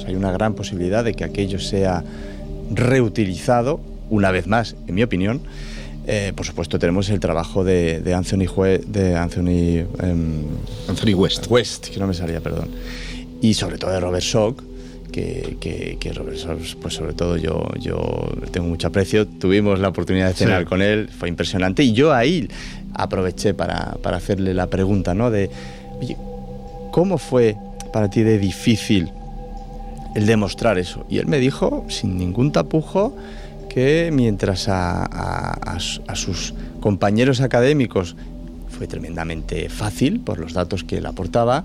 pues hay una gran posibilidad de que aquello sea reutilizado, una vez más, en mi opinión. Eh, por supuesto, tenemos el trabajo de, Anthony, de Anthony, em, Anthony West. West, que no me salía, perdón. Y sobre todo de Robert Schock, que, que, Robert Schock, pues sobre todo yo, yo tengo mucho aprecio. Tuvimos la oportunidad de cenar con él, fue impresionante. Y yo ahí aproveché para, para hacerle la pregunta, ¿no? De, oye, ¿cómo fue para ti de difícil el demostrar eso? Y él me dijo, sin ningún tapujo, que mientras a, sus compañeros académicos fue tremendamente fácil por los datos que él aportaba,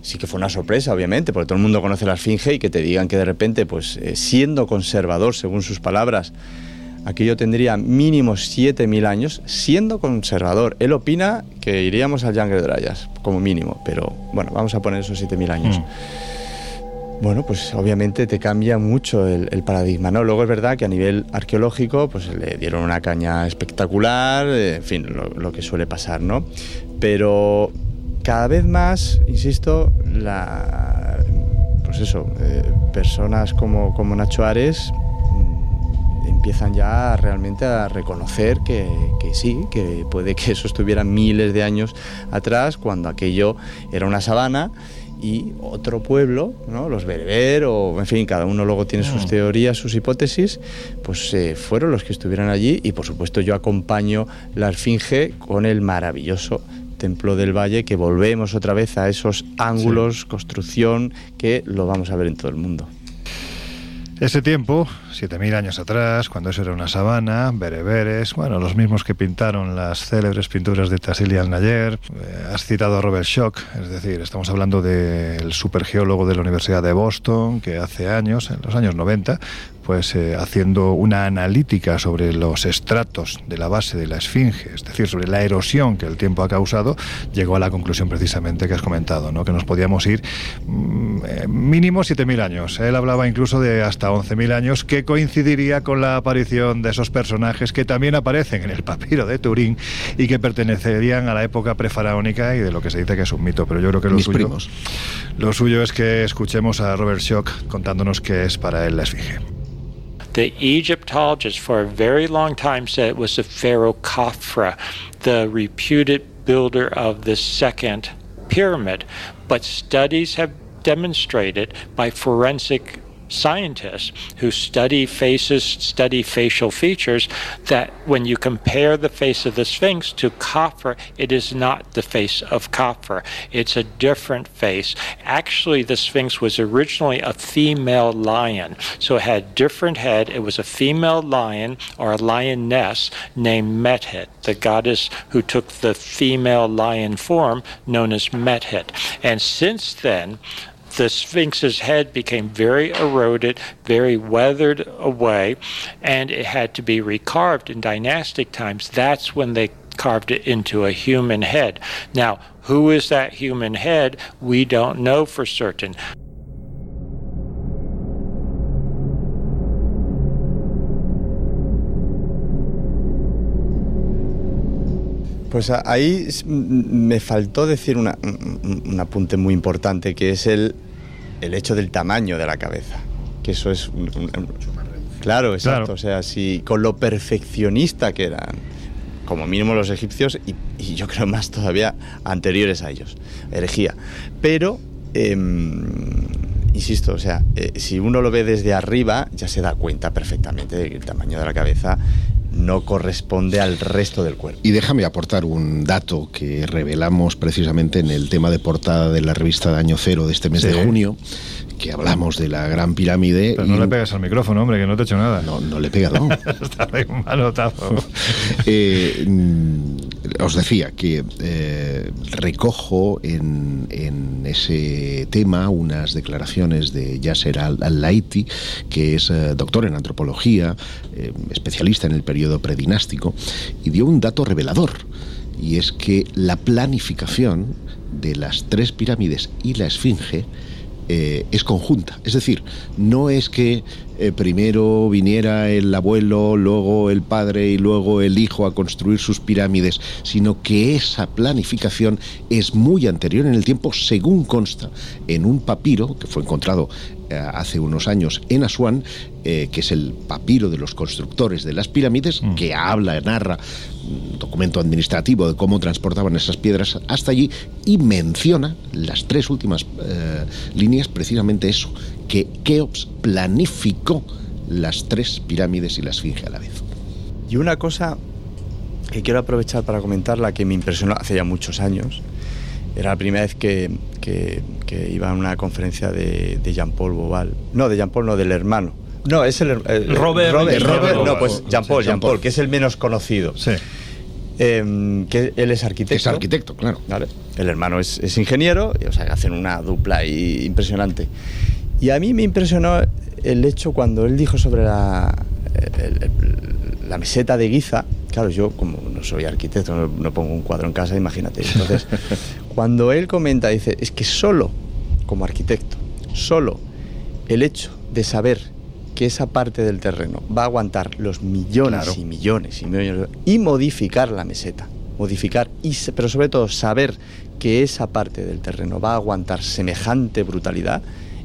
sí que fue una sorpresa, obviamente, porque todo el mundo conoce la esfinge y que te digan que de repente, pues eh, siendo conservador, según sus palabras, aquello tendría mínimo 7.000 años siendo conservador. Él opina que iríamos al Younger Dryas, como mínimo, pero bueno, vamos a poner esos 7.000 años. Mm. Bueno, pues obviamente te cambia mucho el, paradigma, ¿no? Luego es verdad que a nivel arqueológico, pues le dieron una caña espectacular, eh, en fin, lo, que suele pasar, ¿no? Pero cada vez más, insisto, la, pues eso, eh, personas como, como Nacho Ares empiezan ya realmente a reconocer que, sí, que puede que eso estuviera miles de años atrás, cuando aquello era una sabana y otro pueblo, ¿no? los bereber, o en fin, cada uno luego tiene sus mm. teorías, sus hipótesis, pues eh, fueron los que estuvieran allí y por supuesto yo acompaño la esfinge con el maravilloso Templo del Valle, que volvemos otra vez a esos ángulos, construcción, que lo vamos a ver en todo el mundo. Ese tiempo, 7.000 años atrás, cuando eso era una sabana, bereberes, bueno, los mismos que pintaron las célebres pinturas de Tassili al-Nayer, eh, has citado a Robert Schock, es decir, estamos hablando del supergeólogo de la Universidad de Boston, que hace años, en los años 90, pues eh, haciendo una analítica sobre los estratos de la base de la esfinge, es decir, sobre la erosión que el tiempo ha causado, llegó a la conclusión precisamente que has comentado, ¿no? que nos podíamos ir mm, eh, mínimo 7.000 años. Él hablaba incluso de hasta 11.000 años, que coincidiría con la aparición de esos personajes que también aparecen en el papiro de Turín y que pertenecerían a la época prefaraónica y de lo que se dice que es un mito. Pero yo creo que lo, suyo, lo suyo es que escuchemos a Robert Schock contándonos qué es para él la esfinge. The Egyptologists for a very long time said it was the pharaoh Khafra, the reputed builder of the second pyramid. But studies have demonstrated by forensic scientists who study faces, study facial features, that when you compare the face of the Sphinx to Khafre, it is not the face of Khafre. It's a different face. Actually, the Sphinx was originally a female lion, so it had different head. It was a female lion or a lioness named Methet, the goddess who took the female lion form known as Methet. And since then, the Sphinx's head became very eroded, very weathered away, and it had to be recarved in dynastic times. That's when they carved it into a human head. Now, who is that human head? We don't know for certain. Pues ahí me faltó decir un, apunte muy importante, que es el, el hecho del tamaño de la cabeza. Que eso es... claro, exacto. O sea, si con lo perfeccionista que eran, como mínimo los egipcios, y, yo creo más todavía anteriores a ellos, herejía. Pero... Em, insisto, o sea, eh, si uno lo ve desde arriba, ya se da cuenta perfectamente del tamaño de la cabeza no corresponde al resto del cuerpo. Y déjame aportar un dato que revelamos precisamente en el tema de portada de la revista de Año Cero de este mes de junio, que hablamos de la Gran Pirámide. Pero no le pegas al micrófono, hombre, que no te he hecho nada. No, no le he pegado. Está un manotazo. eh, os decía que eh, recojo en, ese tema unas declaraciones de Yasser Al-Laiti, que es eh, doctor en antropología, eh, especialista en el periodo predinástico, y dio un dato revelador, y es que la planificación de las tres pirámides y la esfinge es conjunta. Es decir, no es que eh, primero viniera el abuelo, luego el padre y luego el hijo a construir sus pirámides, sino que esa planificación es muy anterior en el tiempo, según consta en un papiro que fue encontrado eh, hace unos años en Asuán, eh, que es el papiro de los constructores de las pirámides, mm. que habla, narra un documento administrativo de cómo transportaban esas piedras hasta allí y menciona las tres últimas líneas precisamente eso, que Keops planificó las tres pirámides y las esfinge a la vez. Y una cosa que quiero aprovechar para comentar, la que me impresionó hace ya muchos años, era la primera vez que, iba a una conferencia de, Jean-Paul Boval. No, de Jean-Paul, no, del hermano. No, es el, Robert, Robert, no, pues Jean-Paul, Jean-Paul, que es el menos conocido. Sí. Em, que él es arquitecto. Es arquitecto, claro. El hermano es, es ingeniero, y, o sea, hacen una dupla impresionante. Y a mí me impresionó el hecho cuando él dijo sobre la, la meseta de Giza. Claro, yo como no soy arquitecto, no, pongo un cuadro en casa, imagínate. Entonces, cuando él comenta, dice, es que solo como arquitecto, solo el hecho de saber que esa parte del terreno va a aguantar los millones y millones y millones y modificar la meseta, modificar, y, pero sobre todo saber que esa parte del terreno va a aguantar semejante brutalidad,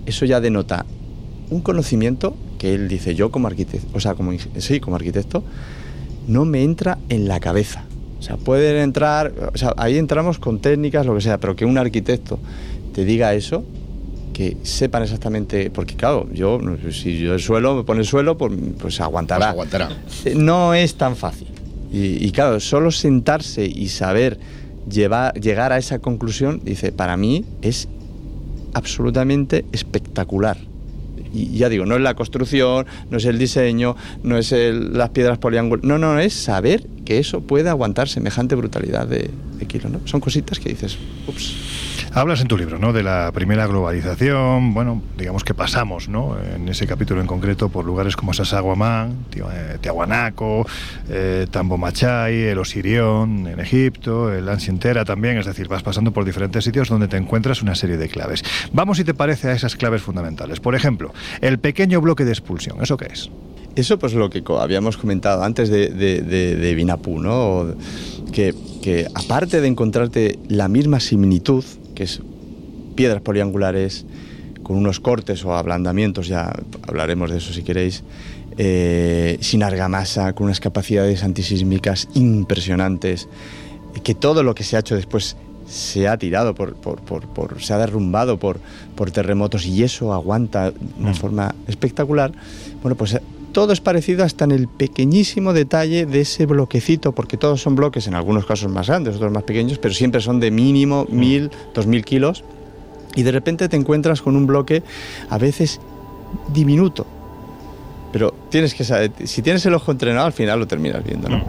eso ya denota un conocimiento que él dice, yo como arquitecto, o sea, como, sí, como arquitecto, no me entra en la cabeza. O sea, pueden entrar, o sea, ahí entramos con técnicas, lo que sea, pero que un arquitecto te diga eso, que sepan exactamente, porque claro, yo, si yo el suelo, me pone el suelo, pues, pues aguantará. Pues aguantará. Eh, no es tan fácil. Y, y, claro, solo sentarse y saber llevar, llegar a esa conclusión, dice, para mí es absolutamente espectacular. Y ya digo, no es la construcción, no es el diseño, no es las piedras poliangulares, no, no, es saber que eso puede aguantar semejante brutalidad de, de kilo. ¿no? Son cositas que dices, ups. Hablas en tu libro, ¿no? De la primera globalización, bueno, digamos que pasamos, ¿no? En ese capítulo en concreto por lugares como Sasaguamán, eh, Tiahuanaco, eh, Tambomachay, el Osirión en Egipto, el Ansientera también, es decir, vas pasando por diferentes sitios donde te encuentras una serie de claves. Vamos, si te parece, a esas claves fundamentales. Por ejemplo, el pequeño bloque de expulsión, ¿eso qué es? Eso pues lo que habíamos comentado antes de, de, de, Binapú, ¿no? Que, que aparte de encontrarte la misma similitud, que es piedras poliangulares con unos cortes o ablandamientos, ya hablaremos de eso si queréis, eh, sin argamasa, con unas capacidades antisísmicas impresionantes, que todo lo que se ha hecho después se ha tirado, por, por, se ha derrumbado por, por terremotos y eso aguanta de una mm. forma espectacular. Bueno, pues todo es parecido hasta en el pequeñísimo detalle de ese bloquecito, porque todos son bloques, en algunos casos más grandes, otros más pequeños, pero siempre son de mínimo mm. mil, dos mil kilos. Y de repente te encuentras con un bloque a veces diminuto. Pero tienes que saber, si tienes el ojo entrenado, al final lo terminas viendo, ¿no? Mm.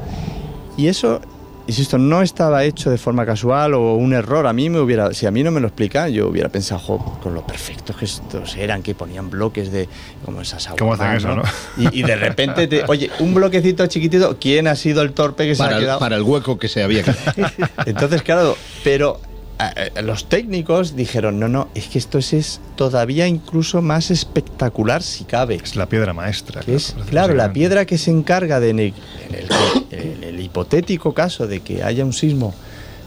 Y eso insisto, no estaba hecho de forma casual o un error. A mí me hubiera, si a mí no me lo explica, yo hubiera pensado, con lo perfectos que estos eran, que ponían bloques de como esas aguas. ¿Cómo hacen eso, no? Y, de repente, te, oye, un bloquecito chiquitito, ¿quién ha sido el torpe que se ha quedado? Para el hueco que se había quedado. Entonces, claro, pero los técnicos dijeron, no, no, es que esto es, todavía incluso más espectacular si cabe. Es la piedra maestra. claro, es, claro la piedra que se encarga de, en el, hipotético caso de que haya un sismo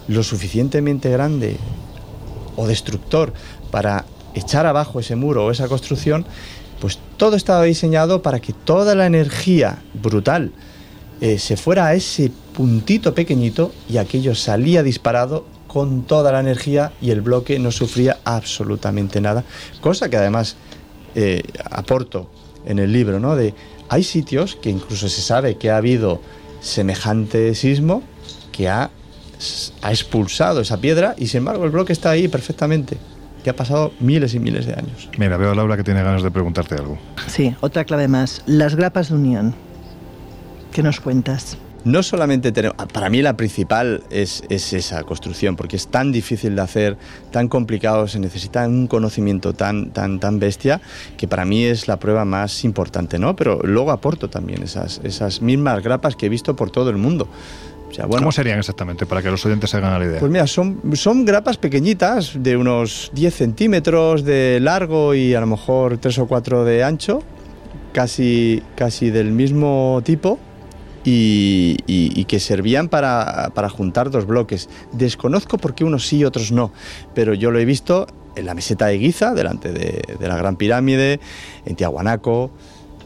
lo suficientemente grande o destructor para echar abajo ese muro o esa construcción, pues todo estaba diseñado para que toda la energía brutal eh, se fuera a ese puntito pequeñito y aquello salía disparado con toda la energía y el bloque no sufría absolutamente nada. Cosa que además eh, aporto en el libro, ¿no? De hay sitios que incluso se sabe que ha habido semejante sismo que ha, ha expulsado esa piedra y sin embargo el bloque está ahí perfectamente que ha pasado miles y miles de años. Mira, veo a Laura que tiene ganas de preguntarte algo. Sí, otra clave más. Las grapas de unión. ¿Qué nos cuentas? No solamente tenemos, para mí la principal es, esa construcción, porque es tan difícil de hacer, tan complicado, se necesita un conocimiento tan, tan, tan bestia, que para mí es la prueba más importante, ¿no? Pero luego aporto también esas, esas mismas grapas que he visto por todo el mundo. ¿Cómo serían exactamente para que los oyentes se hagan la idea? Pues mira, son, son grapas pequeñitas, de unos 10 centímetros de largo y a lo mejor 3 o 4 de ancho, casi, casi del mismo tipo y, que servían para, juntar dos bloques. Desconozco por qué unos sí y otros no, pero yo lo he visto en la meseta de Giza, delante de, la Gran Pirámide, en Tiahuanaco,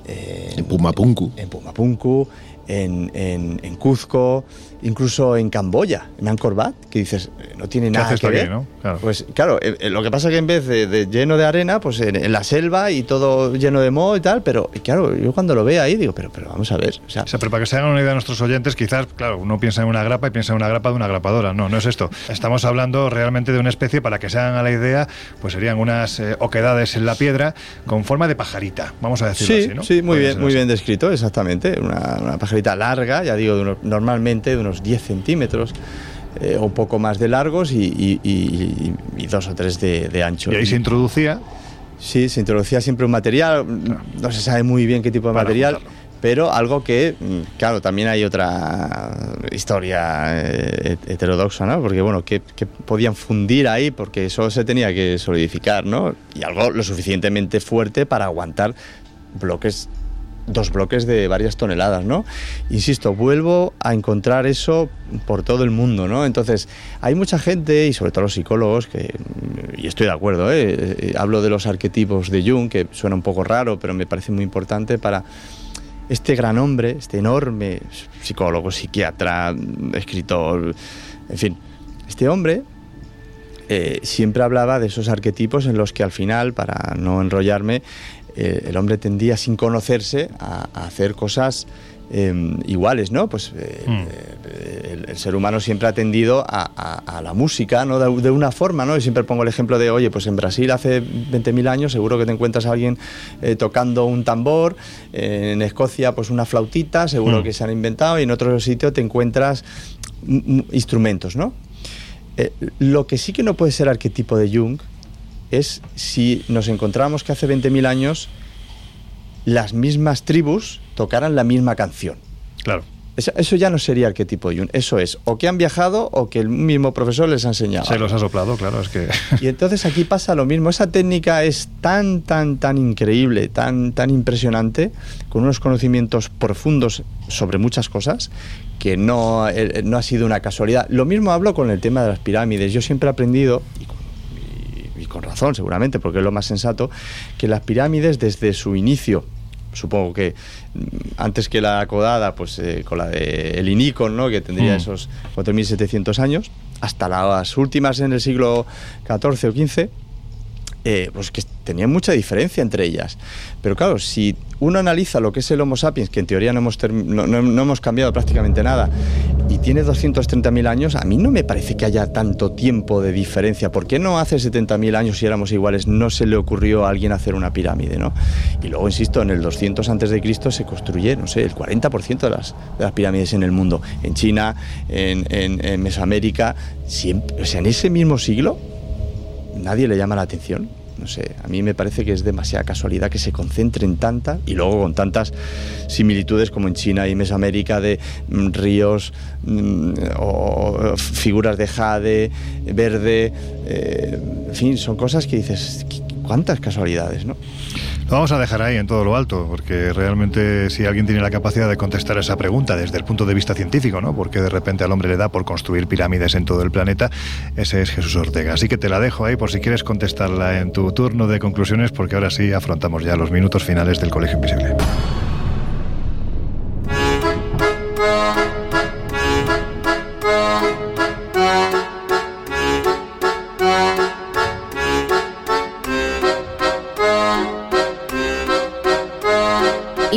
en Pumapunku, en, Pumapunku, en, en Cuzco, incluso en Camboya, en Angkor Wat, que dices, eh, no tiene nada que ver. Pues claro, eh, eh, lo que pasa es que en vez de, lleno de arena, pues en, la selva y todo lleno de moho y tal, pero claro, yo cuando lo veo ahí digo, pero, pero vamos a ver. O sea, pero para que se hagan una idea nuestros oyentes, quizás, claro, uno piensa en una grapa y piensa en una grapa de una grapadora. No, no es esto. Estamos hablando realmente de una especie, para que se hagan a la idea, pues serían unas oquedades en la piedra con forma de pajarita, vamos a decirlo sí, así, ¿no? Sí, muy bien, muy bien descrito, exactamente. Una, una pajarita larga, ya digo, normalmente de unos 10 centímetros. Eh, o un poco más de largos y, dos o tres de, ancho. ¿Y ahí se introducía? Sí, se introducía siempre un material, no se sabe muy bien qué tipo de material, pero algo que, mm, claro, también hay otra historia eh, heterodoxa, ¿no? Porque, bueno, que, que, podían fundir ahí porque eso se tenía que solidificar, ¿no? Y algo lo suficientemente fuerte para aguantar bloques dos bloques de varias toneladas, ¿no? Insisto, vuelvo a encontrar eso por todo el mundo, ¿no? Entonces, hay mucha gente, y sobre todo los psicólogos, que, y estoy de acuerdo, ¿eh? Eh, hablo de los arquetipos de Jung, que suena un poco raro, pero me parece muy importante para este gran hombre, este enorme psicólogo, psiquiatra, escritor, en fin, este hombre eh, siempre hablaba de esos arquetipos en los que al final, para no enrollarme, eh, el hombre tendía sin conocerse a, hacer cosas em, iguales, ¿no? Pues eh, mm. eh, el, ser humano siempre ha tendido a, la música, ¿no? De, una forma, ¿no? Y siempre pongo el ejemplo de, oye, pues en Brasil hace 20.000 años seguro que te encuentras a alguien tocando un tambor, en Escocia pues una flautita, seguro mm. que se han inventado, y en otro sitio te encuentras instrumentos, ¿no? lo que sí que no puede ser arquetipo de Jung es si nos encontramos que hace 20.000 años las mismas tribus tocaran la misma canción. Claro. Eso, ya no sería arquetipo Jung. Eso es, o que han viajado o que el mismo profesor les ha enseñado. Se los ha soplado, claro, es que... Y entonces aquí pasa lo mismo. Esa técnica es tan, tan, tan increíble, tan, tan impresionante, con unos conocimientos profundos sobre muchas cosas, que no, eh, no ha sido una casualidad. Lo mismo hablo con el tema de las pirámides. Yo siempre he aprendido, con razón seguramente, porque es lo más sensato, que las pirámides desde su inicio, supongo que mm, antes que la acodada, pues eh, con la de el Inicon, ¿no? que tendría mm. esos 4.700 años, hasta las últimas en el siglo XIV o XV, eh, pues que tenían mucha diferencia entre ellas. Pero claro, si uno analiza lo que es el Homo sapiens, que en teoría no hemos, no, no, hemos cambiado prácticamente nada, y tiene 230.000 años, a mí no me parece que haya tanto tiempo de diferencia. ¿Por qué no hace 70.000 años, si éramos iguales, no se le ocurrió a alguien hacer una pirámide? ¿no? Y luego, insisto, en el 200 antes de Cristo se construye, no sé, el 40% de las, de las, pirámides en el mundo. En China, en, Mesoamérica, siempre, o sea, en ese mismo siglo nadie le llama la atención. no sé, a mí me parece que es demasiada casualidad que se concentren tantas y luego con tantas similitudes como en China y Mesoamérica de mm, ríos mm, o figuras de jade, verde, eh, en fin, son cosas que dices, cuántas casualidades, ¿no? Vamos a dejar ahí en todo lo alto, porque realmente si alguien tiene la capacidad de contestar esa pregunta desde el punto de vista científico, ¿no? Porque de repente al hombre le da por construir pirámides en todo el planeta, ese es Jesús Ortega. Así que te la dejo ahí por si quieres contestarla en tu turno de conclusiones, porque ahora sí afrontamos ya los minutos finales del Colegio Invisible.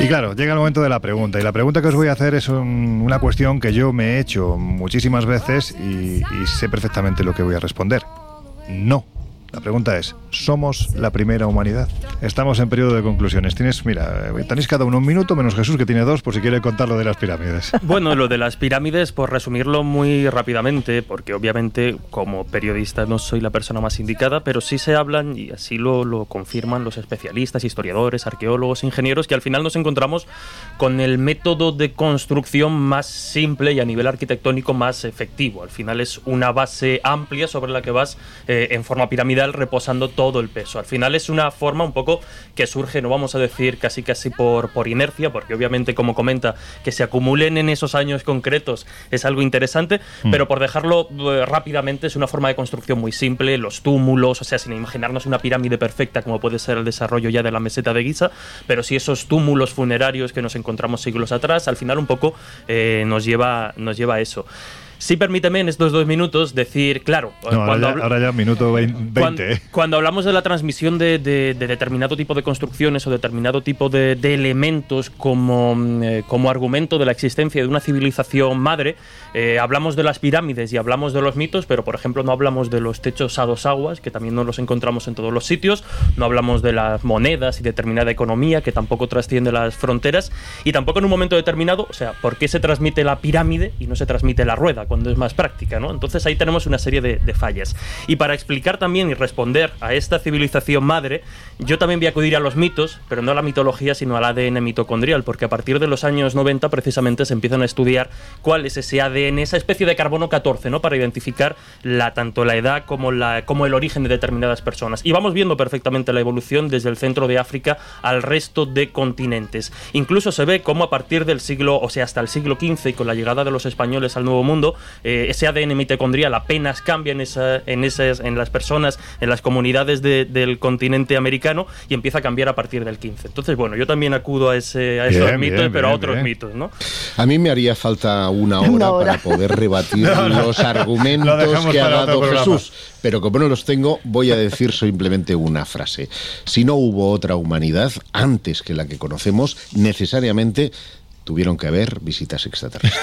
Y claro, llega el momento de la pregunta. Y la pregunta que os voy a hacer es un- una cuestión que yo me he hecho muchísimas veces y sé perfectamente lo que voy a responder. No. La pregunta es, ¿somos la primera humanidad? Estamos en periodo de conclusiones. Tienes, mira, eh, tenéis cada uno un minuto, menos Jesús que tiene dos, por si quiere contar lo de las pirámides. Bueno, lo de las pirámides, por resumirlo muy rápidamente, porque obviamente como periodista no soy la persona más indicada, pero sí se hablan, y así lo, lo confirman los especialistas, historiadores, arqueólogos, ingenieros, que al final nos encontramos con el método de construcción más simple y a nivel arquitectónico más efectivo. Al final es una base amplia sobre la que vas eh, en forma piramidal reposando todo el peso. Al final es una forma un poco que surge, no vamos a decir casi casi por, por inercia, porque obviamente como comenta, que se acumulen en esos años concretos es algo interesante, Mm. pero por dejarlo eh, rápidamente es una forma de construcción muy simple, los túmulos, o sea, sin imaginarnos una pirámide perfecta como puede ser el desarrollo ya de la meseta de Giza, pero sí esos túmulos funerarios que nos encontramos siglos atrás, al final un poco eh, nos, lleva, nos lleva a eso. Sí, permíteme en estos dos minutos decir, claro, No, ahora, ya, hablo- ahora ya minuto vein- 20. cuando, ¿eh? cuando hablamos de la transmisión de, de- de determinado tipo de construcciones o determinado tipo de, de elementos como, mm, eh, como argumento de la existencia de una civilización madre, eh, hablamos de las pirámides y hablamos de los mitos, pero por ejemplo no hablamos de los techos a dos aguas, que también no los encontramos en todos los sitios, no hablamos de las monedas y determinada economía, que tampoco trasciende las fronteras, y tampoco en un momento determinado, o sea, ¿por qué se transmite la pirámide y no se transmite la rueda cuando es más práctica? ¿no? Entonces ahí tenemos una serie de, fallas. Y para explicar también y responder a esta civilización madre, yo también voy a acudir a los mitos, pero no a la mitología, sino al ADN mitocondrial, porque a partir de los años 90 precisamente se empiezan a estudiar cuál es ese ADN, esa especie de carbono 14, ¿no? Para identificar tanto la edad como, como el origen de determinadas personas. Y vamos viendo perfectamente la evolución desde el centro de África al resto de continentes. Incluso se ve cómo a partir del siglo, o sea, hasta el siglo XV y con la llegada de los españoles al Nuevo Mundo, eh, ese ADN mitocondrial apenas cambia en, esa, en, esas, en las personas, en las comunidades de- del continente americano y empieza a cambiar a partir del 15. Entonces, bueno, yo también acudo a, ese, a esos Bien, mitos, bien, pero a otros bien. mitos, ¿no? A mí me haría falta una hora, Una hora. para poder rebatir No, no. los Lo argumentos que ha dado. Jesús. Pero como no los tengo, voy a decir simplemente una frase. Si no hubo otra humanidad antes que la que conocemos, necesariamente tuvieron que haber visitas extraterrestres.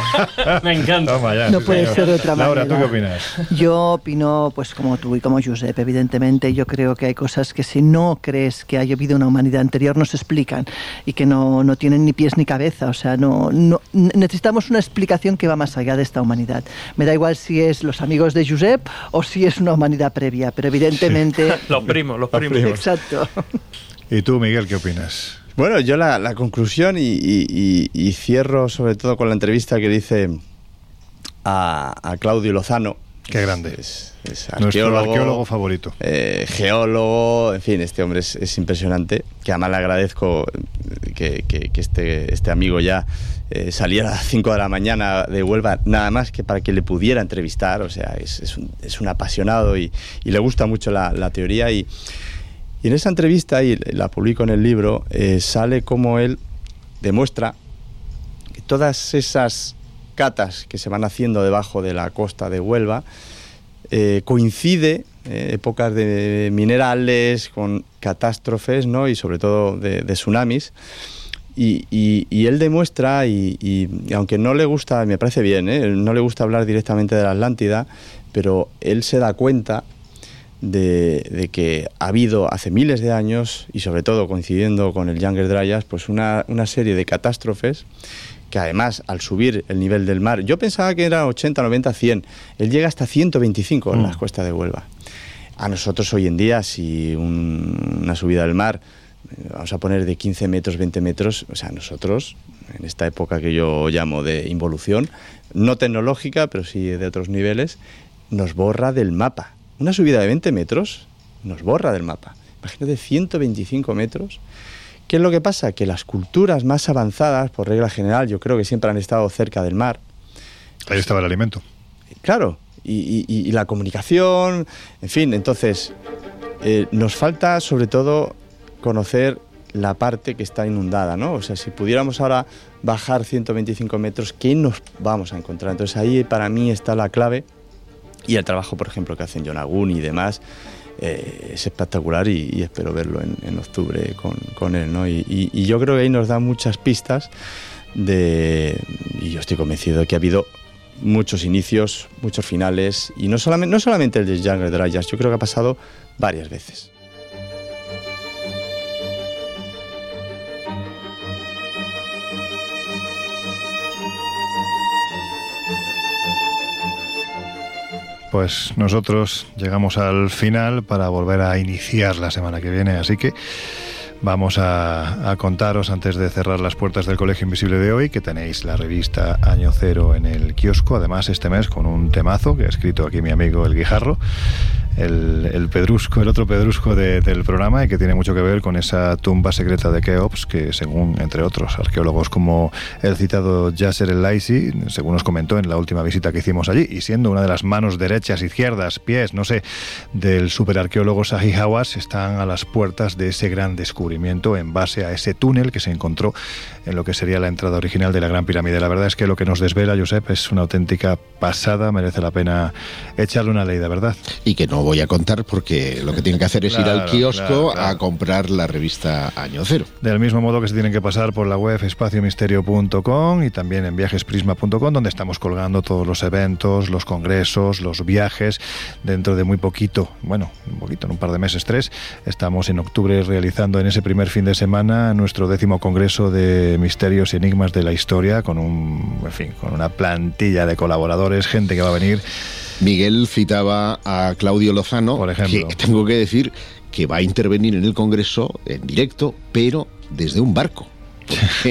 Me encanta. Toma ya, No sí, puede señor. ser de otra Laura, manera. ¿tú qué opinas? Yo opino, pues como tú y como Josep, evidentemente, yo creo que hay cosas que si no crees que haya habido una humanidad anterior no se explican y que no, no tienen ni pies ni cabeza. O sea, no, no necesitamos una explicación que va más allá de esta humanidad. Me da igual si es los amigos de Josep o si es una humanidad previa, pero evidentemente... Los primos, los primos. Exacto. ¿Y tú, Miguel, qué opinas? Bueno, yo la, la conclusión y, y- cierro sobre todo con la entrevista que dice a, a Claudio Lozano. Qué grande. Es, es Nuestro arqueólogo, favorito. eh, geólogo, en fin, este hombre es, es impresionante. Que además le agradezco que, que- que este, este amigo ya eh, saliera a las 5 de la mañana de Huelva, nada más que para que le pudiera entrevistar. O sea, es, es un, apasionado y, y le gusta mucho la, la teoría. Y, y en esa entrevista, y la publico en el libro, eh, sale como él demuestra que todas esas catas que se van haciendo debajo de la costa de Huelva, eh, coincide eh, épocas de minerales con catástrofes ¿no? y sobre todo de, tsunamis. Y, él demuestra, y, aunque no le gusta, me parece bien, ¿eh? no le gusta hablar directamente de la Atlántida, pero él se da cuenta de, que ha habido hace miles de años, y sobre todo coincidiendo con el Younger Dryas, pues una, una serie de catástrofes que además al subir el nivel del mar, yo pensaba que era 80, 90, 100, él llega hasta 125 en las mm. cuestas de Huelva. A nosotros hoy en día, si una subida del mar, vamos a poner de 15 metros, 20 metros, o sea, nosotros, en esta época que yo llamo de involución, no tecnológica, pero sí de otros niveles, nos borra del mapa. Una subida de 20 metros nos borra del mapa. Imagínate 125 metros ¿Qué es lo que pasa? Que las culturas más avanzadas, por regla general, yo creo que siempre han estado cerca del mar. Ahí estaba el alimento. Claro, y, la comunicación, en fin, entonces eh, nos falta sobre todo conocer la parte que está inundada, ¿no? O sea, si pudiéramos ahora bajar 125 metros, ¿qué nos vamos a encontrar? Entonces ahí para mí está la clave y el trabajo, por ejemplo, que hacen Yonagun y demás, eh, es espectacular y, espero verlo en, octubre con, él. ¿no? Y, yo creo que ahí nos da muchas pistas de, y yo estoy convencido de que ha habido muchos inicios, muchos finales, y no solamente, no solamente el de Jungle Dryas, yo creo que ha pasado varias veces. Pues nosotros llegamos al final para volver a iniciar la semana que viene, así que vamos a, contaros antes de cerrar las puertas del Colegio Invisible de hoy que tenéis la revista Año Cero en el kiosco, además este mes con un temazo que ha escrito aquí mi amigo El Guijarro el, pedrusco, el otro pedrusco del programa y que tiene mucho que ver con esa tumba secreta de Keops que según, entre otros, arqueólogos como el citado Yasser El Laisi, según nos comentó en la última visita que hicimos allí, y siendo una de las manos derechas, izquierdas, pies, no sé, del superarqueólogo Sahi Hawass, están a las puertas de ese gran descubrimiento en base a ese túnel que se encontró en lo que sería la entrada original de la Gran Pirámide. La verdad es que lo que nos desvela, Josep, es una auténtica pasada, merece la pena echarle una ley, de verdad. Y que no voy a contar porque lo que tienen que hacer es ir al kiosco a comprar la revista Año Cero. Del mismo modo que se tienen que pasar por la web espaciomisterio.com y también en viajesprisma.com, donde estamos colgando todos los eventos, los congresos, los viajes. Dentro de muy poquito, bueno, un poquito, en un par de meses, tres, estamos en octubre realizando en ese primer fin de semana nuestro décimo congreso de misterios y enigmas de la historia, con un, en fin, con una plantilla de colaboradores, gente que va a venir. Miguel citaba a Claudio Lozano, por ejemplo. Que tengo que decir que va a intervenir en el Congreso en directo, pero desde un barco.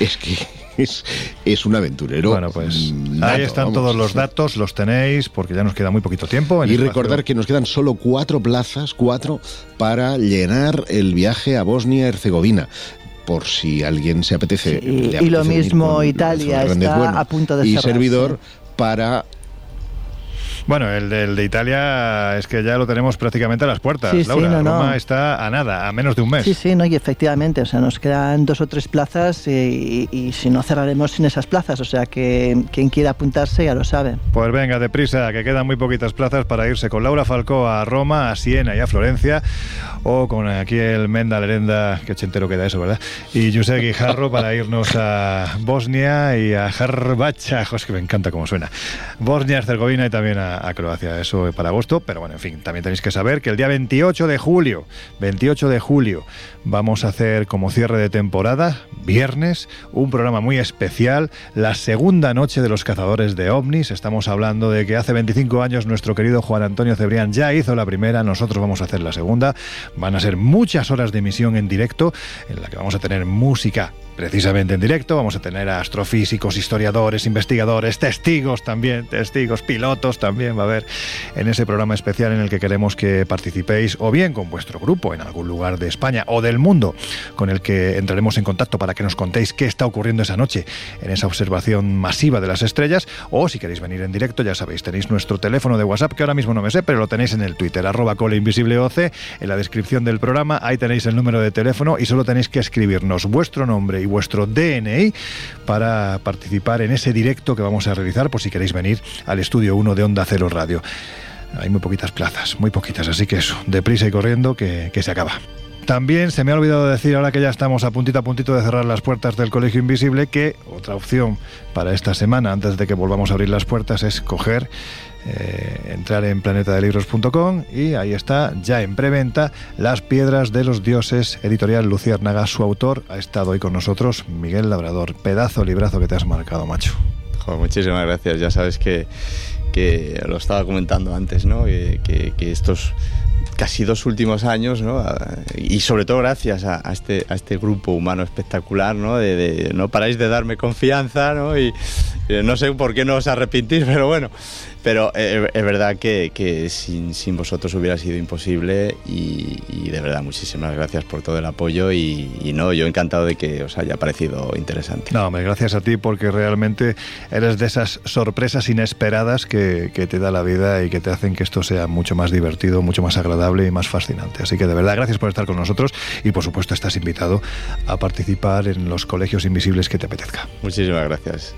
es que es, es, un aventurero. Bueno, pues ahí están todos los datos, los tenéis, porque ya nos queda muy poquito tiempo. y recordar que nos quedan solo cuatro plazas, cuatro, para llenar el viaje a Bosnia-Herzegovina por si alguien se apetece. y lo mismo Italia está a punto de Y servidor para bueno, el, de Italia es que ya lo tenemos prácticamente a las puertas. Sí, Laura, sí, Roma está a nada, a menos de un mes. Sí, sí, no, y efectivamente, o sea, nos quedan dos o tres plazas y, si no cerraremos sin esas plazas, o sea que quien quiera apuntarse ya lo sabe. Pues venga, deprisa, que quedan muy poquitas plazas para irse con Laura Falcó a Roma, a Siena y a Florencia, o con aquí el Menda Lerenda, que entero queda eso, ¿verdad? Y José Guijarro para irnos a Bosnia y a Harbacha, es que me encanta cómo suena. Bosnia, Herzegovina y también a a, Croacia, eso para agosto, pero bueno, en fin, también tenéis que saber que el día 28 de julio, 28 de julio, vamos a hacer como cierre de temporada, viernes, un programa muy especial, la segunda noche de los cazadores de ovnis. Estamos hablando de que hace 25 años nuestro querido Juan Antonio Cebrián ya hizo la primera, nosotros vamos a hacer la segunda. Van a ser muchas horas de emisión en directo en la que vamos a tener música precisamente en directo. Vamos a tener astrofísicos, historiadores, investigadores, testigos también, testigos, pilotos también va a haber en ese programa especial en el que queremos que participéis o bien con vuestro grupo en algún lugar de España o del mundo con el que entraremos en contacto para que nos contéis qué está ocurriendo esa noche en esa observación masiva de las estrellas o si queréis venir en directo ya sabéis tenéis nuestro teléfono de WhatsApp que ahora mismo no me sé pero lo tenéis en el Twitter arroba coleinvisibleoc en la descripción del programa ahí tenéis el número de teléfono y solo tenéis que escribirnos vuestro nombre y vuestro DNI para participar en ese directo que vamos a realizar por si queréis venir al estudio 1 de Onda Cero Radio. Hay muy poquitas plazas, muy poquitas, así que eso, deprisa y corriendo que, que se acaba. También se me ha olvidado decir, ahora que ya estamos a puntito a puntito de cerrar las puertas del Colegio Invisible, que otra opción para esta semana, antes de que volvamos a abrir las puertas, es coger eh, entrar en planetadelibros.com y ahí está, ya en preventa, Las Piedras de los Dioses, editorial Luciérnaga. Su autor ha estado hoy con nosotros, Miguel Labrador. Pedazo librazo que te has marcado, macho. muchísimas gracias. Ya sabes que, que lo estaba comentando antes, ¿no? que estos casi dos últimos años, ¿no? y sobre todo gracias a, este, a este grupo humano espectacular, ¿no? De, no paráis de darme confianza, ¿no? Y, y no sé por qué no os arrepentís, pero bueno, pero eh, es verdad que, sin, sin, vosotros hubiera sido imposible y, de verdad muchísimas gracias por todo el apoyo y, no, yo encantado de que os haya parecido interesante. No, gracias a ti porque realmente eres de esas sorpresas inesperadas que, que te da la vida y que te hacen que esto sea mucho más divertido, mucho más agradable y más fascinante. Así que de verdad gracias por estar con nosotros y por supuesto estás invitado a participar en los colegios invisibles que te apetezca. Muchísimas gracias.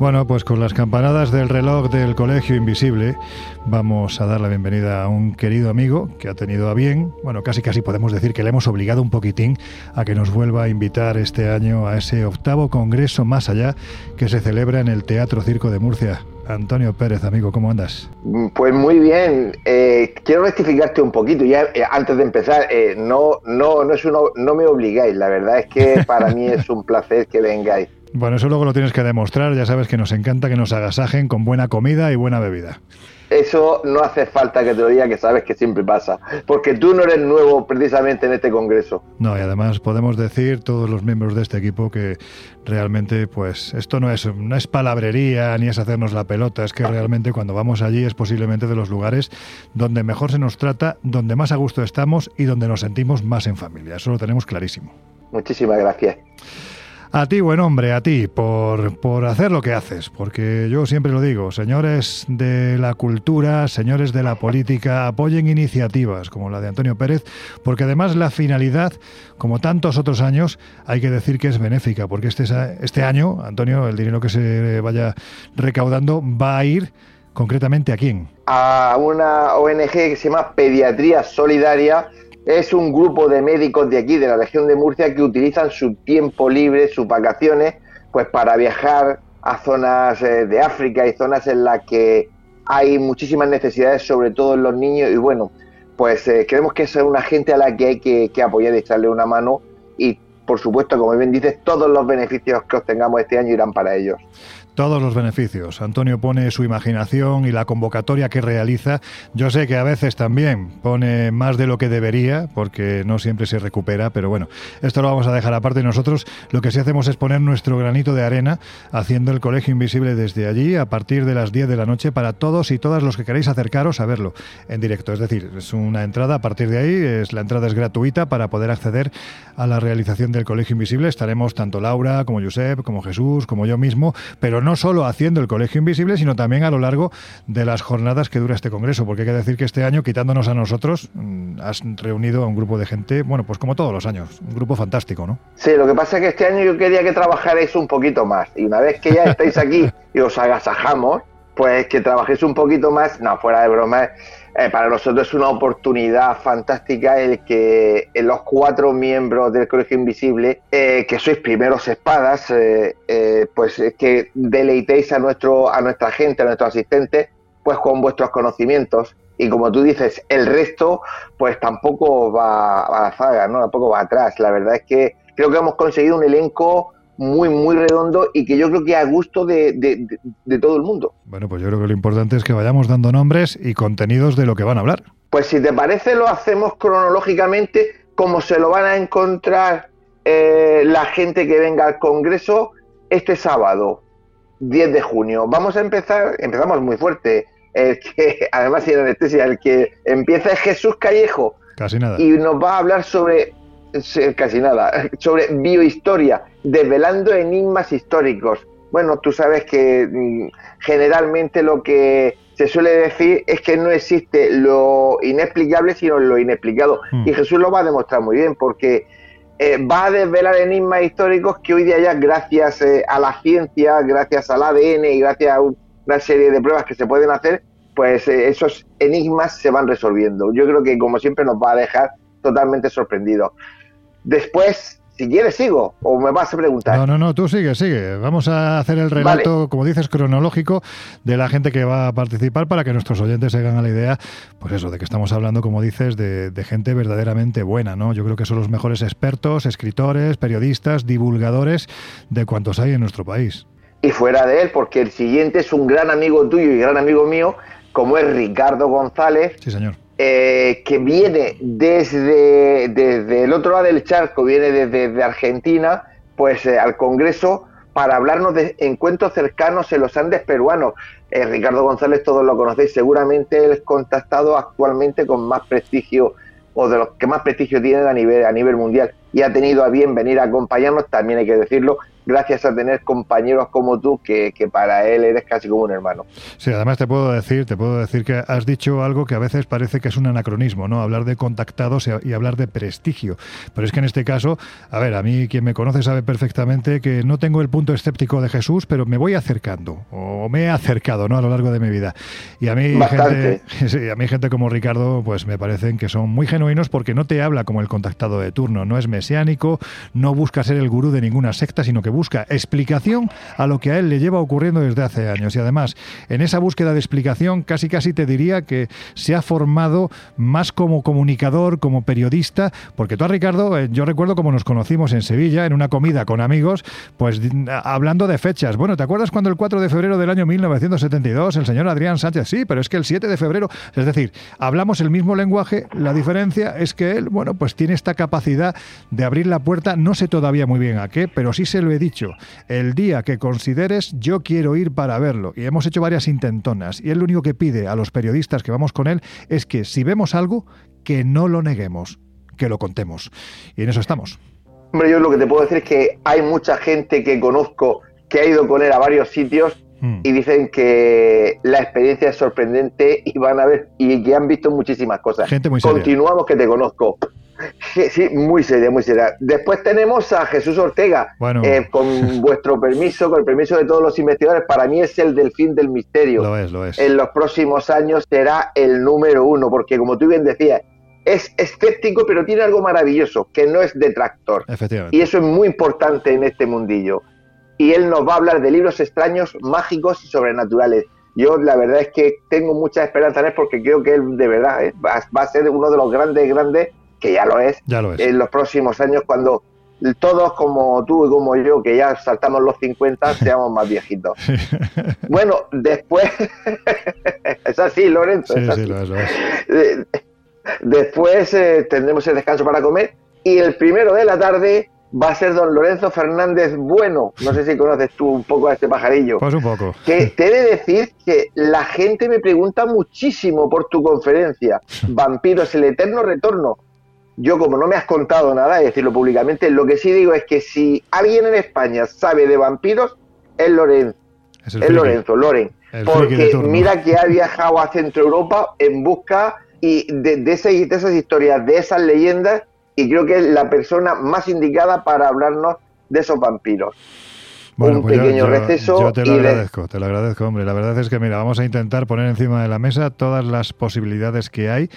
Bueno, pues con las campanadas del reloj del Colegio Invisible vamos a dar la bienvenida a un querido amigo que ha tenido a bien, bueno, casi casi podemos decir que le hemos obligado un poquitín a que nos vuelva a invitar este año a ese octavo congreso más allá que se celebra en el Teatro Circo de Murcia. Antonio Pérez, amigo, ¿cómo andas? Pues muy bien. Eh, quiero rectificarte un poquito ya eh, antes de empezar. Eh, no, no, no es uno, no me obligáis. La verdad es que para mí es un placer que vengáis. Bueno, eso luego lo tienes que demostrar. Ya sabes que nos encanta que nos agasajen con buena comida y buena bebida. Eso no hace falta que te lo diga, que sabes que siempre pasa. Porque tú no eres nuevo precisamente en este congreso. No, y además podemos decir, todos los miembros de este equipo, que realmente, pues, esto no es, no es palabrería ni es hacernos la pelota. Es que realmente cuando vamos allí es posiblemente de los lugares donde mejor se nos trata, donde más a gusto estamos y donde nos sentimos más en familia. Eso lo tenemos clarísimo. Muchísimas gracias. A ti, buen hombre, a ti, por, por, hacer lo que haces, porque yo siempre lo digo, señores de la cultura, señores de la política, apoyen iniciativas como la de Antonio Pérez, porque además la finalidad, como tantos otros años, hay que decir que es benéfica, porque este, este año, Antonio, el dinero que se vaya recaudando va a ir concretamente a quién? A una ONG que se llama Pediatría Solidaria es un grupo de médicos de aquí, de la región de Murcia, que utilizan su tiempo libre, sus vacaciones, pues para viajar a zonas eh, de África y zonas en las que hay muchísimas necesidades, sobre todo en los niños. Y bueno, pues eh, creemos que es una gente a la que hay que, que apoyar y echarle una mano. Y por supuesto, como bien dices, todos los beneficios que obtengamos este año irán para ellos todos los beneficios. Antonio pone su imaginación y la convocatoria que realiza. Yo sé que a veces también pone más de lo que debería, porque no siempre se recupera, pero bueno, esto lo vamos a dejar aparte. Nosotros lo que sí hacemos es poner nuestro granito de arena haciendo el Colegio Invisible desde allí a partir de las 10 de la noche para todos y todas los que queráis acercaros a verlo en directo. Es decir, es una entrada a partir de ahí, es, la entrada es gratuita para poder acceder a la realización del Colegio Invisible. Estaremos tanto Laura como Josep, como Jesús, como yo mismo, pero no no solo haciendo el Colegio Invisible, sino también a lo largo de las jornadas que dura este Congreso, porque hay que decir que este año, quitándonos a nosotros, mm, has reunido a un grupo de gente, bueno, pues como todos los años, un grupo fantástico, ¿no? Sí, lo que pasa es que este año yo quería que trabajarais un poquito más, y una vez que ya estáis aquí y os agasajamos, pues que trabajéis un poquito más, no, fuera de broma, eh, para nosotros es una oportunidad fantástica el que los cuatro miembros del Colegio Invisible, eh, que sois primeros espadas, eh, pues que deleitéis a, nuestro, a nuestra gente, a nuestros asistentes, pues con vuestros conocimientos. Y como tú dices, el resto, pues tampoco va a la zaga, ¿no? Tampoco va atrás. La verdad es que creo que hemos conseguido un elenco muy, muy redondo y que yo creo que a gusto de, de, de, todo el mundo. Bueno, pues yo creo que lo importante es que vayamos dando nombres y contenidos de lo que van a hablar. Pues si te parece, lo hacemos cronológicamente, como se lo van a encontrar eh, la gente que venga al Congreso este sábado, 10 de junio. Vamos a empezar, empezamos muy fuerte. El que, además, sin anestesia, el que empieza es Jesús Callejo. Casi nada. Y nos va a hablar sobre casi nada, sobre biohistoria, desvelando enigmas históricos. Bueno, tú sabes que mm, generalmente lo que se suele decir es que no existe lo inexplicable, sino lo inexplicado. Hmm. Y Jesús lo va a demostrar muy bien, porque eh, va a desvelar enigmas históricos que hoy día ya, gracias eh, a la ciencia, gracias al ADN y gracias a una serie de pruebas que se pueden hacer, pues eh, esos enigmas se van resolviendo. Yo creo que, como siempre, nos va a dejar totalmente sorprendidos. Después, si quieres, sigo o me vas a preguntar. No, no, no, tú sigue, sigue. Vamos a hacer el relato, como dices, cronológico de la gente que va a participar para que nuestros oyentes se hagan a la idea, pues eso, de que estamos hablando, como dices, de, de gente verdaderamente buena, ¿no? Yo creo que son los mejores expertos, escritores, periodistas, divulgadores de cuantos hay en nuestro país. Y fuera de él, porque el siguiente es un gran amigo tuyo y gran amigo mío, como es Ricardo González. Sí, señor eh, que viene desde, desde, el otro lado del charco, viene desde, Argentina, pues eh, al Congreso para hablarnos de encuentros cercanos en los Andes peruanos. Eh, Ricardo González, todos lo conocéis, seguramente él es contactado actualmente con más prestigio o de los que más prestigio tienen a nivel, a nivel mundial y ha tenido a bien venir a acompañarnos, también hay que decirlo, gracias a tener compañeros como tú que, para él eres casi como un hermano. Sí, además te puedo decir, te puedo decir que has dicho algo que a veces parece que es un anacronismo, ¿no? Hablar de contactados y hablar de prestigio. Pero es que en este caso, a ver, a mí quien me conoce sabe perfectamente que no tengo el punto escéptico de Jesús, pero me voy acercando o me he acercado, ¿no? A lo largo de mi vida. Y a mí gente, a mí gente como Ricardo, pues me parecen que son muy genuinos porque no te habla como el contactado de turno, no es mesiánico, no busca ser el gurú de ninguna secta, sino que busca explicación a lo que a él le lleva ocurriendo desde hace años. Y además, en esa búsqueda de explicación, casi casi te diría que se ha formado más como comunicador, como periodista, porque tú Ricardo, eh, yo recuerdo como nos conocimos en Sevilla, en una comida con amigos, pues hablando de fechas. Bueno, ¿te acuerdas cuando el 4 de febrero del año 1972 el señor Adrián Sánchez, sí, pero es que el 7 de febrero, es decir, hablamos el mismo lenguaje, la diferencia es que él, bueno, pues tiene esta capacidad de abrir la puerta, no sé todavía muy bien a qué, pero sí se lo he dicho, el día que consideres yo quiero ir para verlo. Y hemos hecho varias intentonas. Y él lo único que pide a los periodistas que vamos con él es que si vemos algo, que no lo neguemos, que lo contemos. Y en eso estamos. Hombre, yo lo que te puedo decir es que hay mucha gente que conozco que ha ido con él a varios sitios hmm. y dicen que la experiencia es sorprendente y van a ver y que han visto muchísimas cosas. Gente muy Continuamos que te conozco. Sí, muy seria, muy seria. Después tenemos a Jesús Ortega, eh, con vuestro permiso, con el permiso de todos los investigadores, para mí es el delfín del misterio. Lo es, lo es. En los próximos años será el número uno, porque como tú bien decías, es escéptico, pero tiene algo maravilloso, que no es detractor. Efectivamente. Y eso es muy importante en este mundillo. Y él nos va a hablar de libros extraños, mágicos y sobrenaturales. Yo la verdad es que tengo mucha esperanza en él porque creo que él de verdad eh, va, va, a ser uno de los grandes, grandes que ya lo es, en los próximos años cuando todos como tú y como yo, que ya saltamos los 50, seamos más viejitos. Bueno, después, es así, Lorenzo. Después eh, tendremos el descanso para comer y el primero de la tarde va a ser don Lorenzo Fernández Bueno. No sé si conoces tú un poco a este pajarillo. Pues un poco. Que te he de decir que la gente me pregunta muchísimo por tu conferencia. Vampiros, el eterno retorno yo como no me has contado nada, es decirlo públicamente, lo que sí digo es que si alguien en España sabe de vampiros, es Lorenzo. Es, Lorenzo, Loren. Porque mira que ha viajado a Centro Europa en busca y de, de, esas historias, de esas leyendas, y creo que es la persona más indicada para hablarnos de esos vampiros. Bueno, un pues pequeño receso. Yo te lo agradezco, te lo agradezco, hombre. La verdad es que, mira, vamos a intentar poner encima de la mesa todas las posibilidades que hay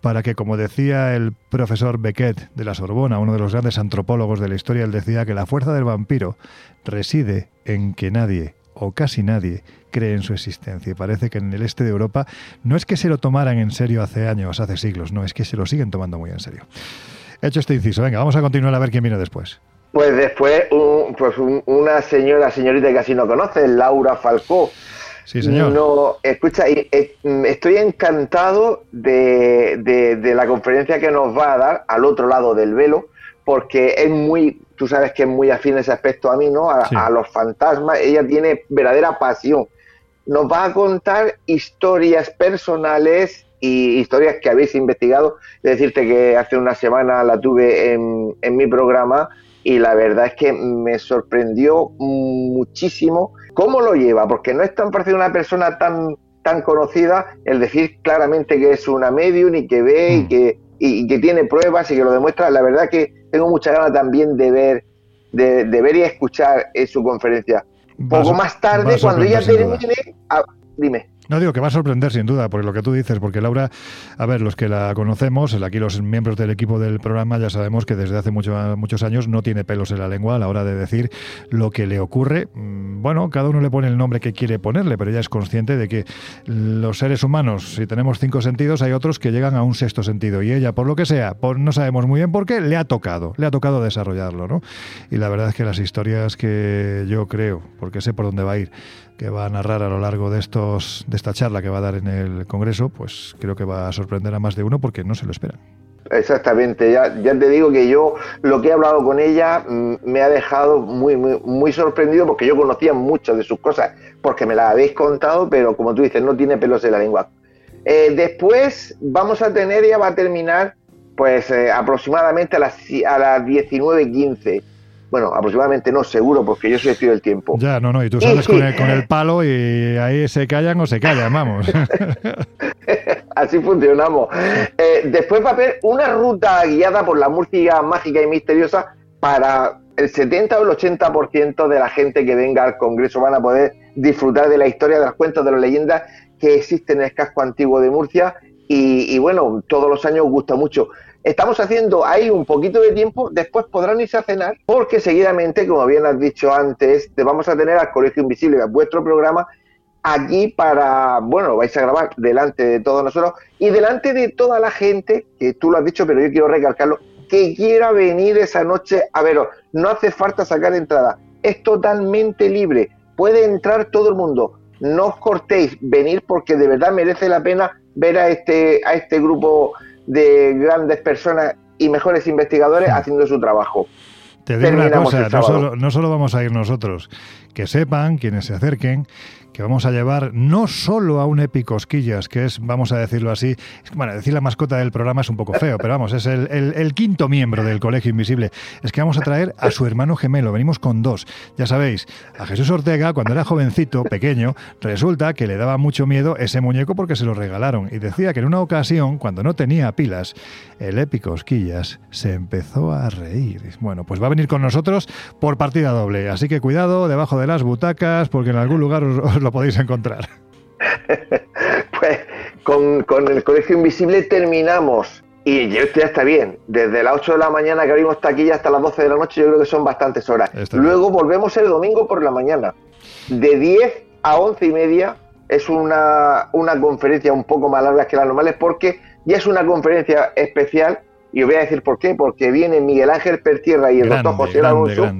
para que, como decía el profesor Beckett de la Sorbona, uno de los grandes antropólogos de la historia, él decía que la fuerza del vampiro reside en que nadie o casi nadie cree en su existencia. Y parece que en el este de Europa no es que se lo tomaran en serio hace años, hace siglos, no, es que se lo siguen tomando muy en serio. Hecho este inciso, venga, vamos a continuar a ver quién viene después. Pues después pues una señora, señorita que casi no conoce, Laura Falcó. Sí, señor. No, escucha, eh, estoy encantado de, de, la conferencia que nos va a dar al otro lado del velo, porque es muy, tú sabes que es muy afín ese aspecto a mí, ¿no? A, los fantasmas, ella tiene verdadera pasión. Nos va a contar historias personales y historias que habéis investigado. Decirte que hace una semana la tuve en, en mi programa y la verdad es que me sorprendió muchísimo cómo lo lleva, porque no es tan parecido una persona tan, tan conocida el decir claramente que es una medium y que ve y, mm. que, y, que tiene pruebas y que lo demuestra. La verdad que tengo mucha ganas también de ver, de, ver y escuchar en su conferencia. Poco más tarde, cuando ella termine, dime. No digo que va a sorprender sin duda, por lo que tú dices, porque Laura, a ver, los que la conocemos, aquí los miembros del equipo del programa ya sabemos que desde hace muchos años no tiene pelos en la lengua a la hora de decir lo que le ocurre. Mm, bueno, cada uno le pone el nombre que quiere ponerle, pero ella es consciente de que los seres humanos, si tenemos cinco sentidos, hay otros que llegan a un sexto sentido. Y ella, por lo que sea, no sabemos muy bien por qué, le ha tocado, le ha tocado desarrollarlo, ¿no? Y la verdad es que las historias que yo creo, porque sé por dónde va a ir, que va a narrar a lo largo de estos de esta charla que va a dar en el Congreso, pues creo que va a sorprender a más de uno porque no se lo esperan. Exactamente, ya, ya te digo que yo lo que he hablado con ella mm, me ha dejado muy, muy, sorprendido porque yo conocía muchas de sus cosas, porque me las habéis contado, pero como tú dices, no tiene pelos en la lengua. Eh, después vamos a tener, ya va a terminar, pues eh, aproximadamente a las, a las 19.15 bueno, aproximadamente no, seguro, porque yo soy tío del tiempo. Ya, no, no, y tú sales con, el, palo y ahí se callan o se callan, vamos. Así funcionamos. Eh, después va a haber una ruta guiada por la Murcia mágica y misteriosa para el 70 o el 80% de la gente que venga al Congreso van a poder disfrutar de la historia, de los cuentos, de las leyendas que existen en el casco antiguo de Murcia y, y bueno, todos los años gusta mucho. Estamos haciendo ahí un poquito de tiempo, después podrán irse a cenar, porque seguidamente, como bien has dicho antes, te vamos a tener al Colegio Invisible, a vuestro programa, aquí para, bueno, vais a grabar delante de todos nosotros y delante de toda la gente, que tú lo has dicho, pero yo quiero recalcarlo, que quiera venir esa noche a veros. No hace falta sacar entrada, es totalmente libre, puede entrar todo el mundo. No os cortéis, venir porque de verdad merece la pena ver a este, a este grupo de grandes personas y mejores investigadores haciendo su trabajo. Te digo una cosa, no solo, no solo vamos a ir nosotros, que sepan quienes se acerquen que vamos a llevar no solo a un Epicosquillas, que es, vamos a decirlo así, es, bueno, decir la mascota del programa es un poco feo, pero vamos, es el, quinto miembro del Colegio Invisible. Es que vamos a traer a su hermano gemelo, venimos con dos. Ya sabéis, a Jesús Ortega, cuando era jovencito, pequeño, resulta que le daba mucho miedo ese muñeco porque se lo regalaron. Y decía que en una ocasión, cuando no tenía pilas, el Epicosquillas se empezó a reír. Bueno, pues va a venir con nosotros por partida doble. Así que cuidado debajo de las butacas, porque en algún lugar os, lo podéis encontrar. pues con, el Colegio Invisible terminamos. Y ya está bien. Desde las 8 de la mañana que abrimos taquilla hasta las 12 de la noche, yo creo que son bastantes horas. Luego volvemos el domingo por la mañana. De 10 a 11 y media es una, una conferencia un poco más larga que las normales porque ya es una conferencia especial y os voy a decir por qué, porque viene Miguel Ángel Pertierra y el doctor José Alonso.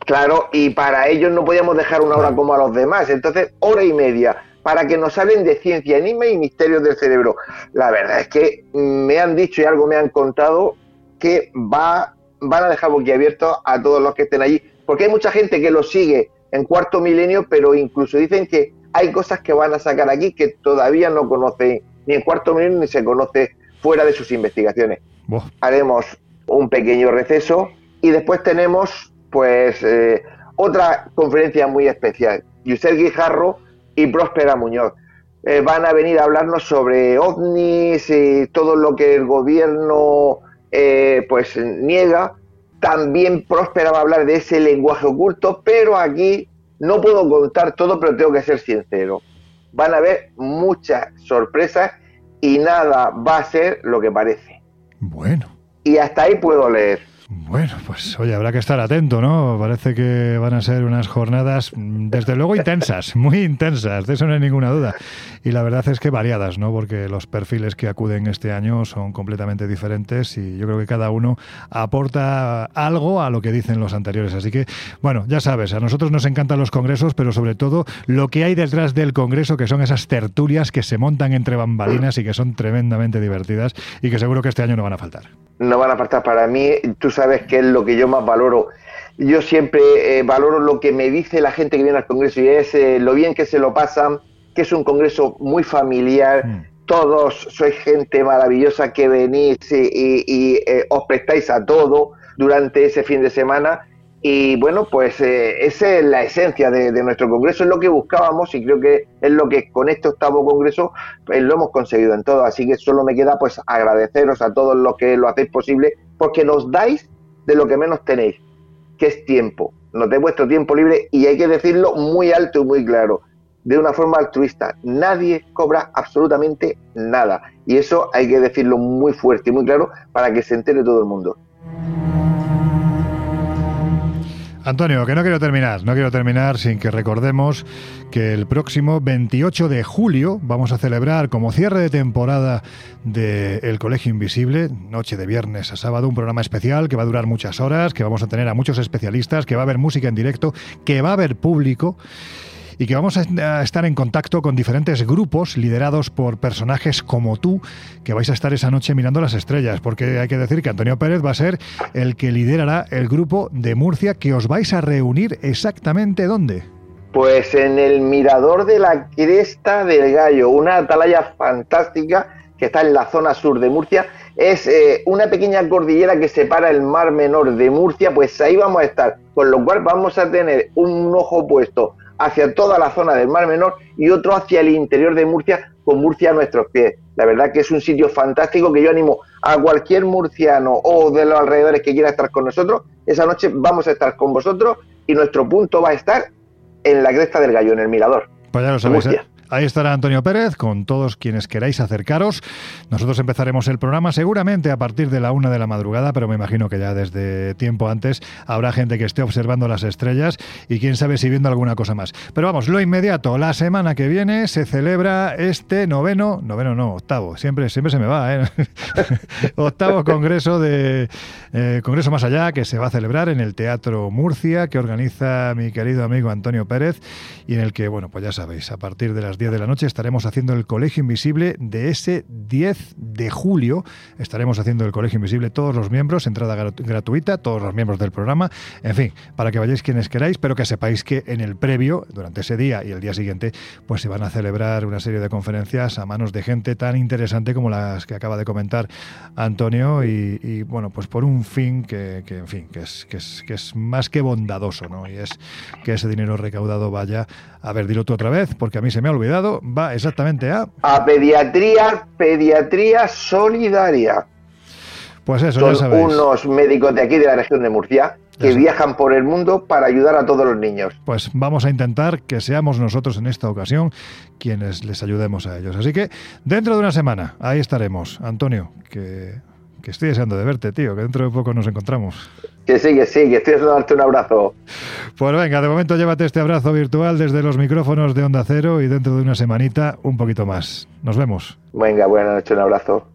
Claro, y para ellos no podíamos dejar una hora como a los demás. Entonces, hora y media para que nos hablen de ciencia, enigma y misterios del cerebro. La verdad es que me han dicho y algo me han contado que va, van a dejar boquiabiertos a todos los que estén allí, porque hay mucha gente que lo sigue en cuarto milenio, pero incluso dicen que hay cosas que van a sacar aquí que todavía no conocen ni en cuarto milenio ni se conoce fuera de sus investigaciones. Haremos un pequeño receso y después tenemos pues eh, otra conferencia muy especial. Yusel Guijarro y Próspera Muñoz. Eh, van a venir a hablarnos sobre ovnis y todo lo que el gobierno eh, pues niega. También Próspera va a hablar de ese lenguaje oculto, pero aquí no puedo contar todo, pero tengo que ser sincero. Van a haber muchas sorpresas y nada va a ser lo que parece. Bueno. Y hasta ahí puedo leer. Bueno, pues oye, habrá que estar atento, ¿no? Parece que van a ser unas jornadas, mm, desde luego, intensas, muy intensas, de eso no hay ninguna duda. Y la verdad es que variadas, ¿no? Porque los perfiles que acuden este año son completamente diferentes y yo creo que cada uno aporta algo a lo que dicen los anteriores. Así que, bueno, ya sabes, a nosotros nos encantan los congresos, pero sobre todo lo que hay detrás del congreso, que son esas tertulias que se montan entre bambalinas y que son tremendamente divertidas y que seguro que este año no van a faltar no van a faltar para mí. Tú sabes que es lo que yo más valoro. Yo siempre eh, valoro lo que me dice la gente que viene al Congreso y es eh, lo bien que se lo pasan, que es un Congreso muy familiar. Mm. Todos sois gente maravillosa que venís y, eh, os prestáis a todo durante ese fin de semana y bueno, pues eh, esa es la esencia de, nuestro Congreso, es lo que buscábamos y creo que es lo que con este octavo Congreso pues, lo hemos conseguido en todo. Así que solo me queda pues agradeceros a todos los que lo hacéis posible porque nos dais de lo que menos tenéis, que es tiempo. Nos dais vuestro tiempo libre y hay que decirlo muy alto y muy claro, de una forma altruista. Nadie cobra absolutamente nada y eso hay que decirlo muy fuerte y muy claro para que se entere todo el mundo. Antonio, que no quiero terminar, no quiero terminar sin que recordemos que el próximo 28 de julio vamos a celebrar como cierre de temporada del El Colegio Invisible, noche de viernes a sábado, un programa especial que va a durar muchas horas, que vamos a tener a muchos especialistas, que va a haber música en directo, que va a haber público y que vamos a estar en contacto con diferentes grupos liderados por personajes como tú, que vais a estar esa noche mirando las estrellas, porque hay que decir que Antonio Pérez va a ser el que liderará el grupo de Murcia que os vais a reunir exactamente dónde. Pues en el mirador de la Cresta del Gallo, una atalaya fantástica que está en la zona sur de Murcia. Es eh, una pequeña cordillera que separa el mar menor de Murcia, pues ahí vamos a estar, con lo cual vamos a tener un ojo puesto hacia toda la zona del Mar Menor y otro hacia el interior de Murcia, con Murcia a nuestros pies. La verdad que es un sitio fantástico que yo animo a cualquier murciano o de los alrededores que quiera estar con nosotros. Esa noche vamos a estar con vosotros y nuestro punto va a estar en la cresta del gallo, en el mirador. Pues ya lo sabéis, ¿eh? Ahí estará Antonio Pérez con todos quienes queráis acercaros. Nosotros empezaremos el programa seguramente a partir de la una de la madrugada, pero me imagino que ya desde tiempo antes habrá gente que esté observando las estrellas y quién sabe si viendo alguna cosa más. Pero vamos, lo inmediato, la semana que viene se celebra este noveno, noveno no, octavo, siempre, siempre se me va, ¿eh? octavo congreso de eh, Congreso Más Allá que se va a celebrar en el Teatro Murcia, que organiza mi querido amigo Antonio Pérez y en el que, bueno, pues ya sabéis, a partir de las 10 de la noche estaremos haciendo el Colegio Invisible de ese 10 de julio. Estaremos haciendo el Colegio Invisible todos los miembros, entrada gratuita, todos los miembros del programa. En fin, para que vayáis quienes queráis, pero que sepáis que en el previo, durante ese día y el día siguiente, pues se van a celebrar una serie de conferencias a manos de gente tan interesante como las que acaba de comentar Antonio y, bueno, pues por un fin que, en fin, que es, que es, que es más que bondadoso, ¿no? Y es que ese dinero recaudado vaya, a ver, dilo tú otra vez, porque a mí se me ha olvidado va exactamente a... A pediatría, pediatría solidaria. Pues eso, Son ya sabéis. unos médicos de aquí, de la región de Murcia, que viajan por el mundo para ayudar a todos los niños. Pues vamos a intentar que seamos nosotros en esta ocasión quienes les ayudemos a ellos. Así que dentro de una semana, ahí estaremos. Antonio, que que estoy deseando de verte, tío, que dentro de poco nos encontramos. Que sí, que sí, que estoy deseando darte un abrazo. Pues venga, de momento llévate este abrazo virtual desde los micrófonos de Onda Cero y dentro de una semanita un poquito más. Nos vemos. Venga, buenas noches, un abrazo.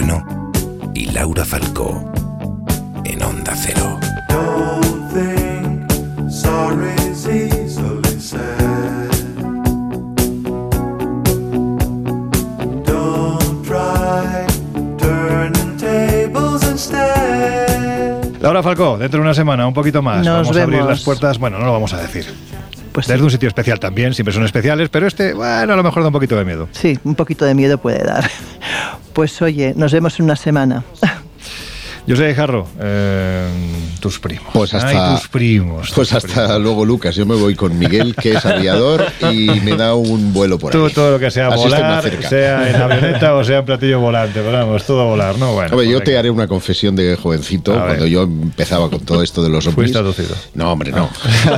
Bueno y Laura Falcó en Onda Cero. Laura Falcó, dentro de una semana, un poquito más. vamos a abrir las puertas. Bueno, no lo vamos a decir. Pues Desde un sitio especial también, siempre son especiales, pero este, bueno, a lo mejor da un poquito de miedo. Sí, un poquito de miedo puede dar. Pues oye, nos vemos en una semana. Yo sé, Jarro, eh, tus primos. Pues hasta, Ay, tus primos. Pues hasta primos. luego, Lucas. Yo me voy con Miguel, que es aviador, y me da un vuelo por Tú ahí. todo lo que sea Así volar, sea en avioneta o sea en platillo volante, pero vamos, todo volar, ¿no? Bueno, Hombre, yo pues te haré una confesión de jovencito, A ver. cuando yo empezaba con todo esto de los ovnis. Fuiste aducido. No, hombre, no.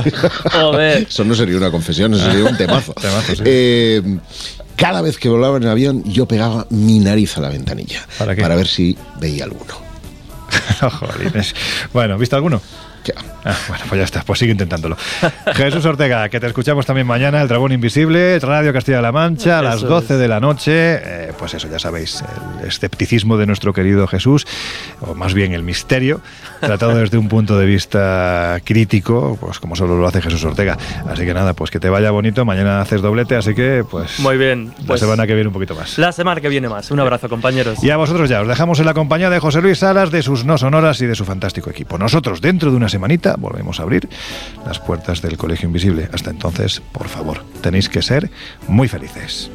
Joder. Eso no sería una confesión, eso sería un temazo. Temazo, sí. Eh, cada vez que volaba en avión, yo pegaba mi nariz a la ventanilla. ¿Para qué? ver si veía alguno. Bueno, ¿viste alguno? Ya. Ah, bueno, pues ya está, pues sigue intentándolo. Jesús Ortega, que te escuchamos también mañana, El Dragón Invisible, Radio Castilla-La Mancha, a las Eso 12 es. de la noche. Eh, pues eso, ya sabéis, el escepticismo de nuestro querido Jesús, o más bien el misterio, tratado desde un punto de vista crítico, pues como solo lo hace Jesús Ortega. Así que nada, pues que te vaya bonito, mañana haces doblete, así que pues Muy bien. la Pues semana que viene un poquito más. la semana que viene más. Un abrazo, compañeros. Y a vosotros ya, os dejamos en la compañía de José Luis Salas, de sus no sonoras y de su fantástico equipo. Nosotros, dentro de una semanita, volvemos a abrir las puertas del Colegio Invisible. Hasta entonces, por favor, tenéis que ser muy felices.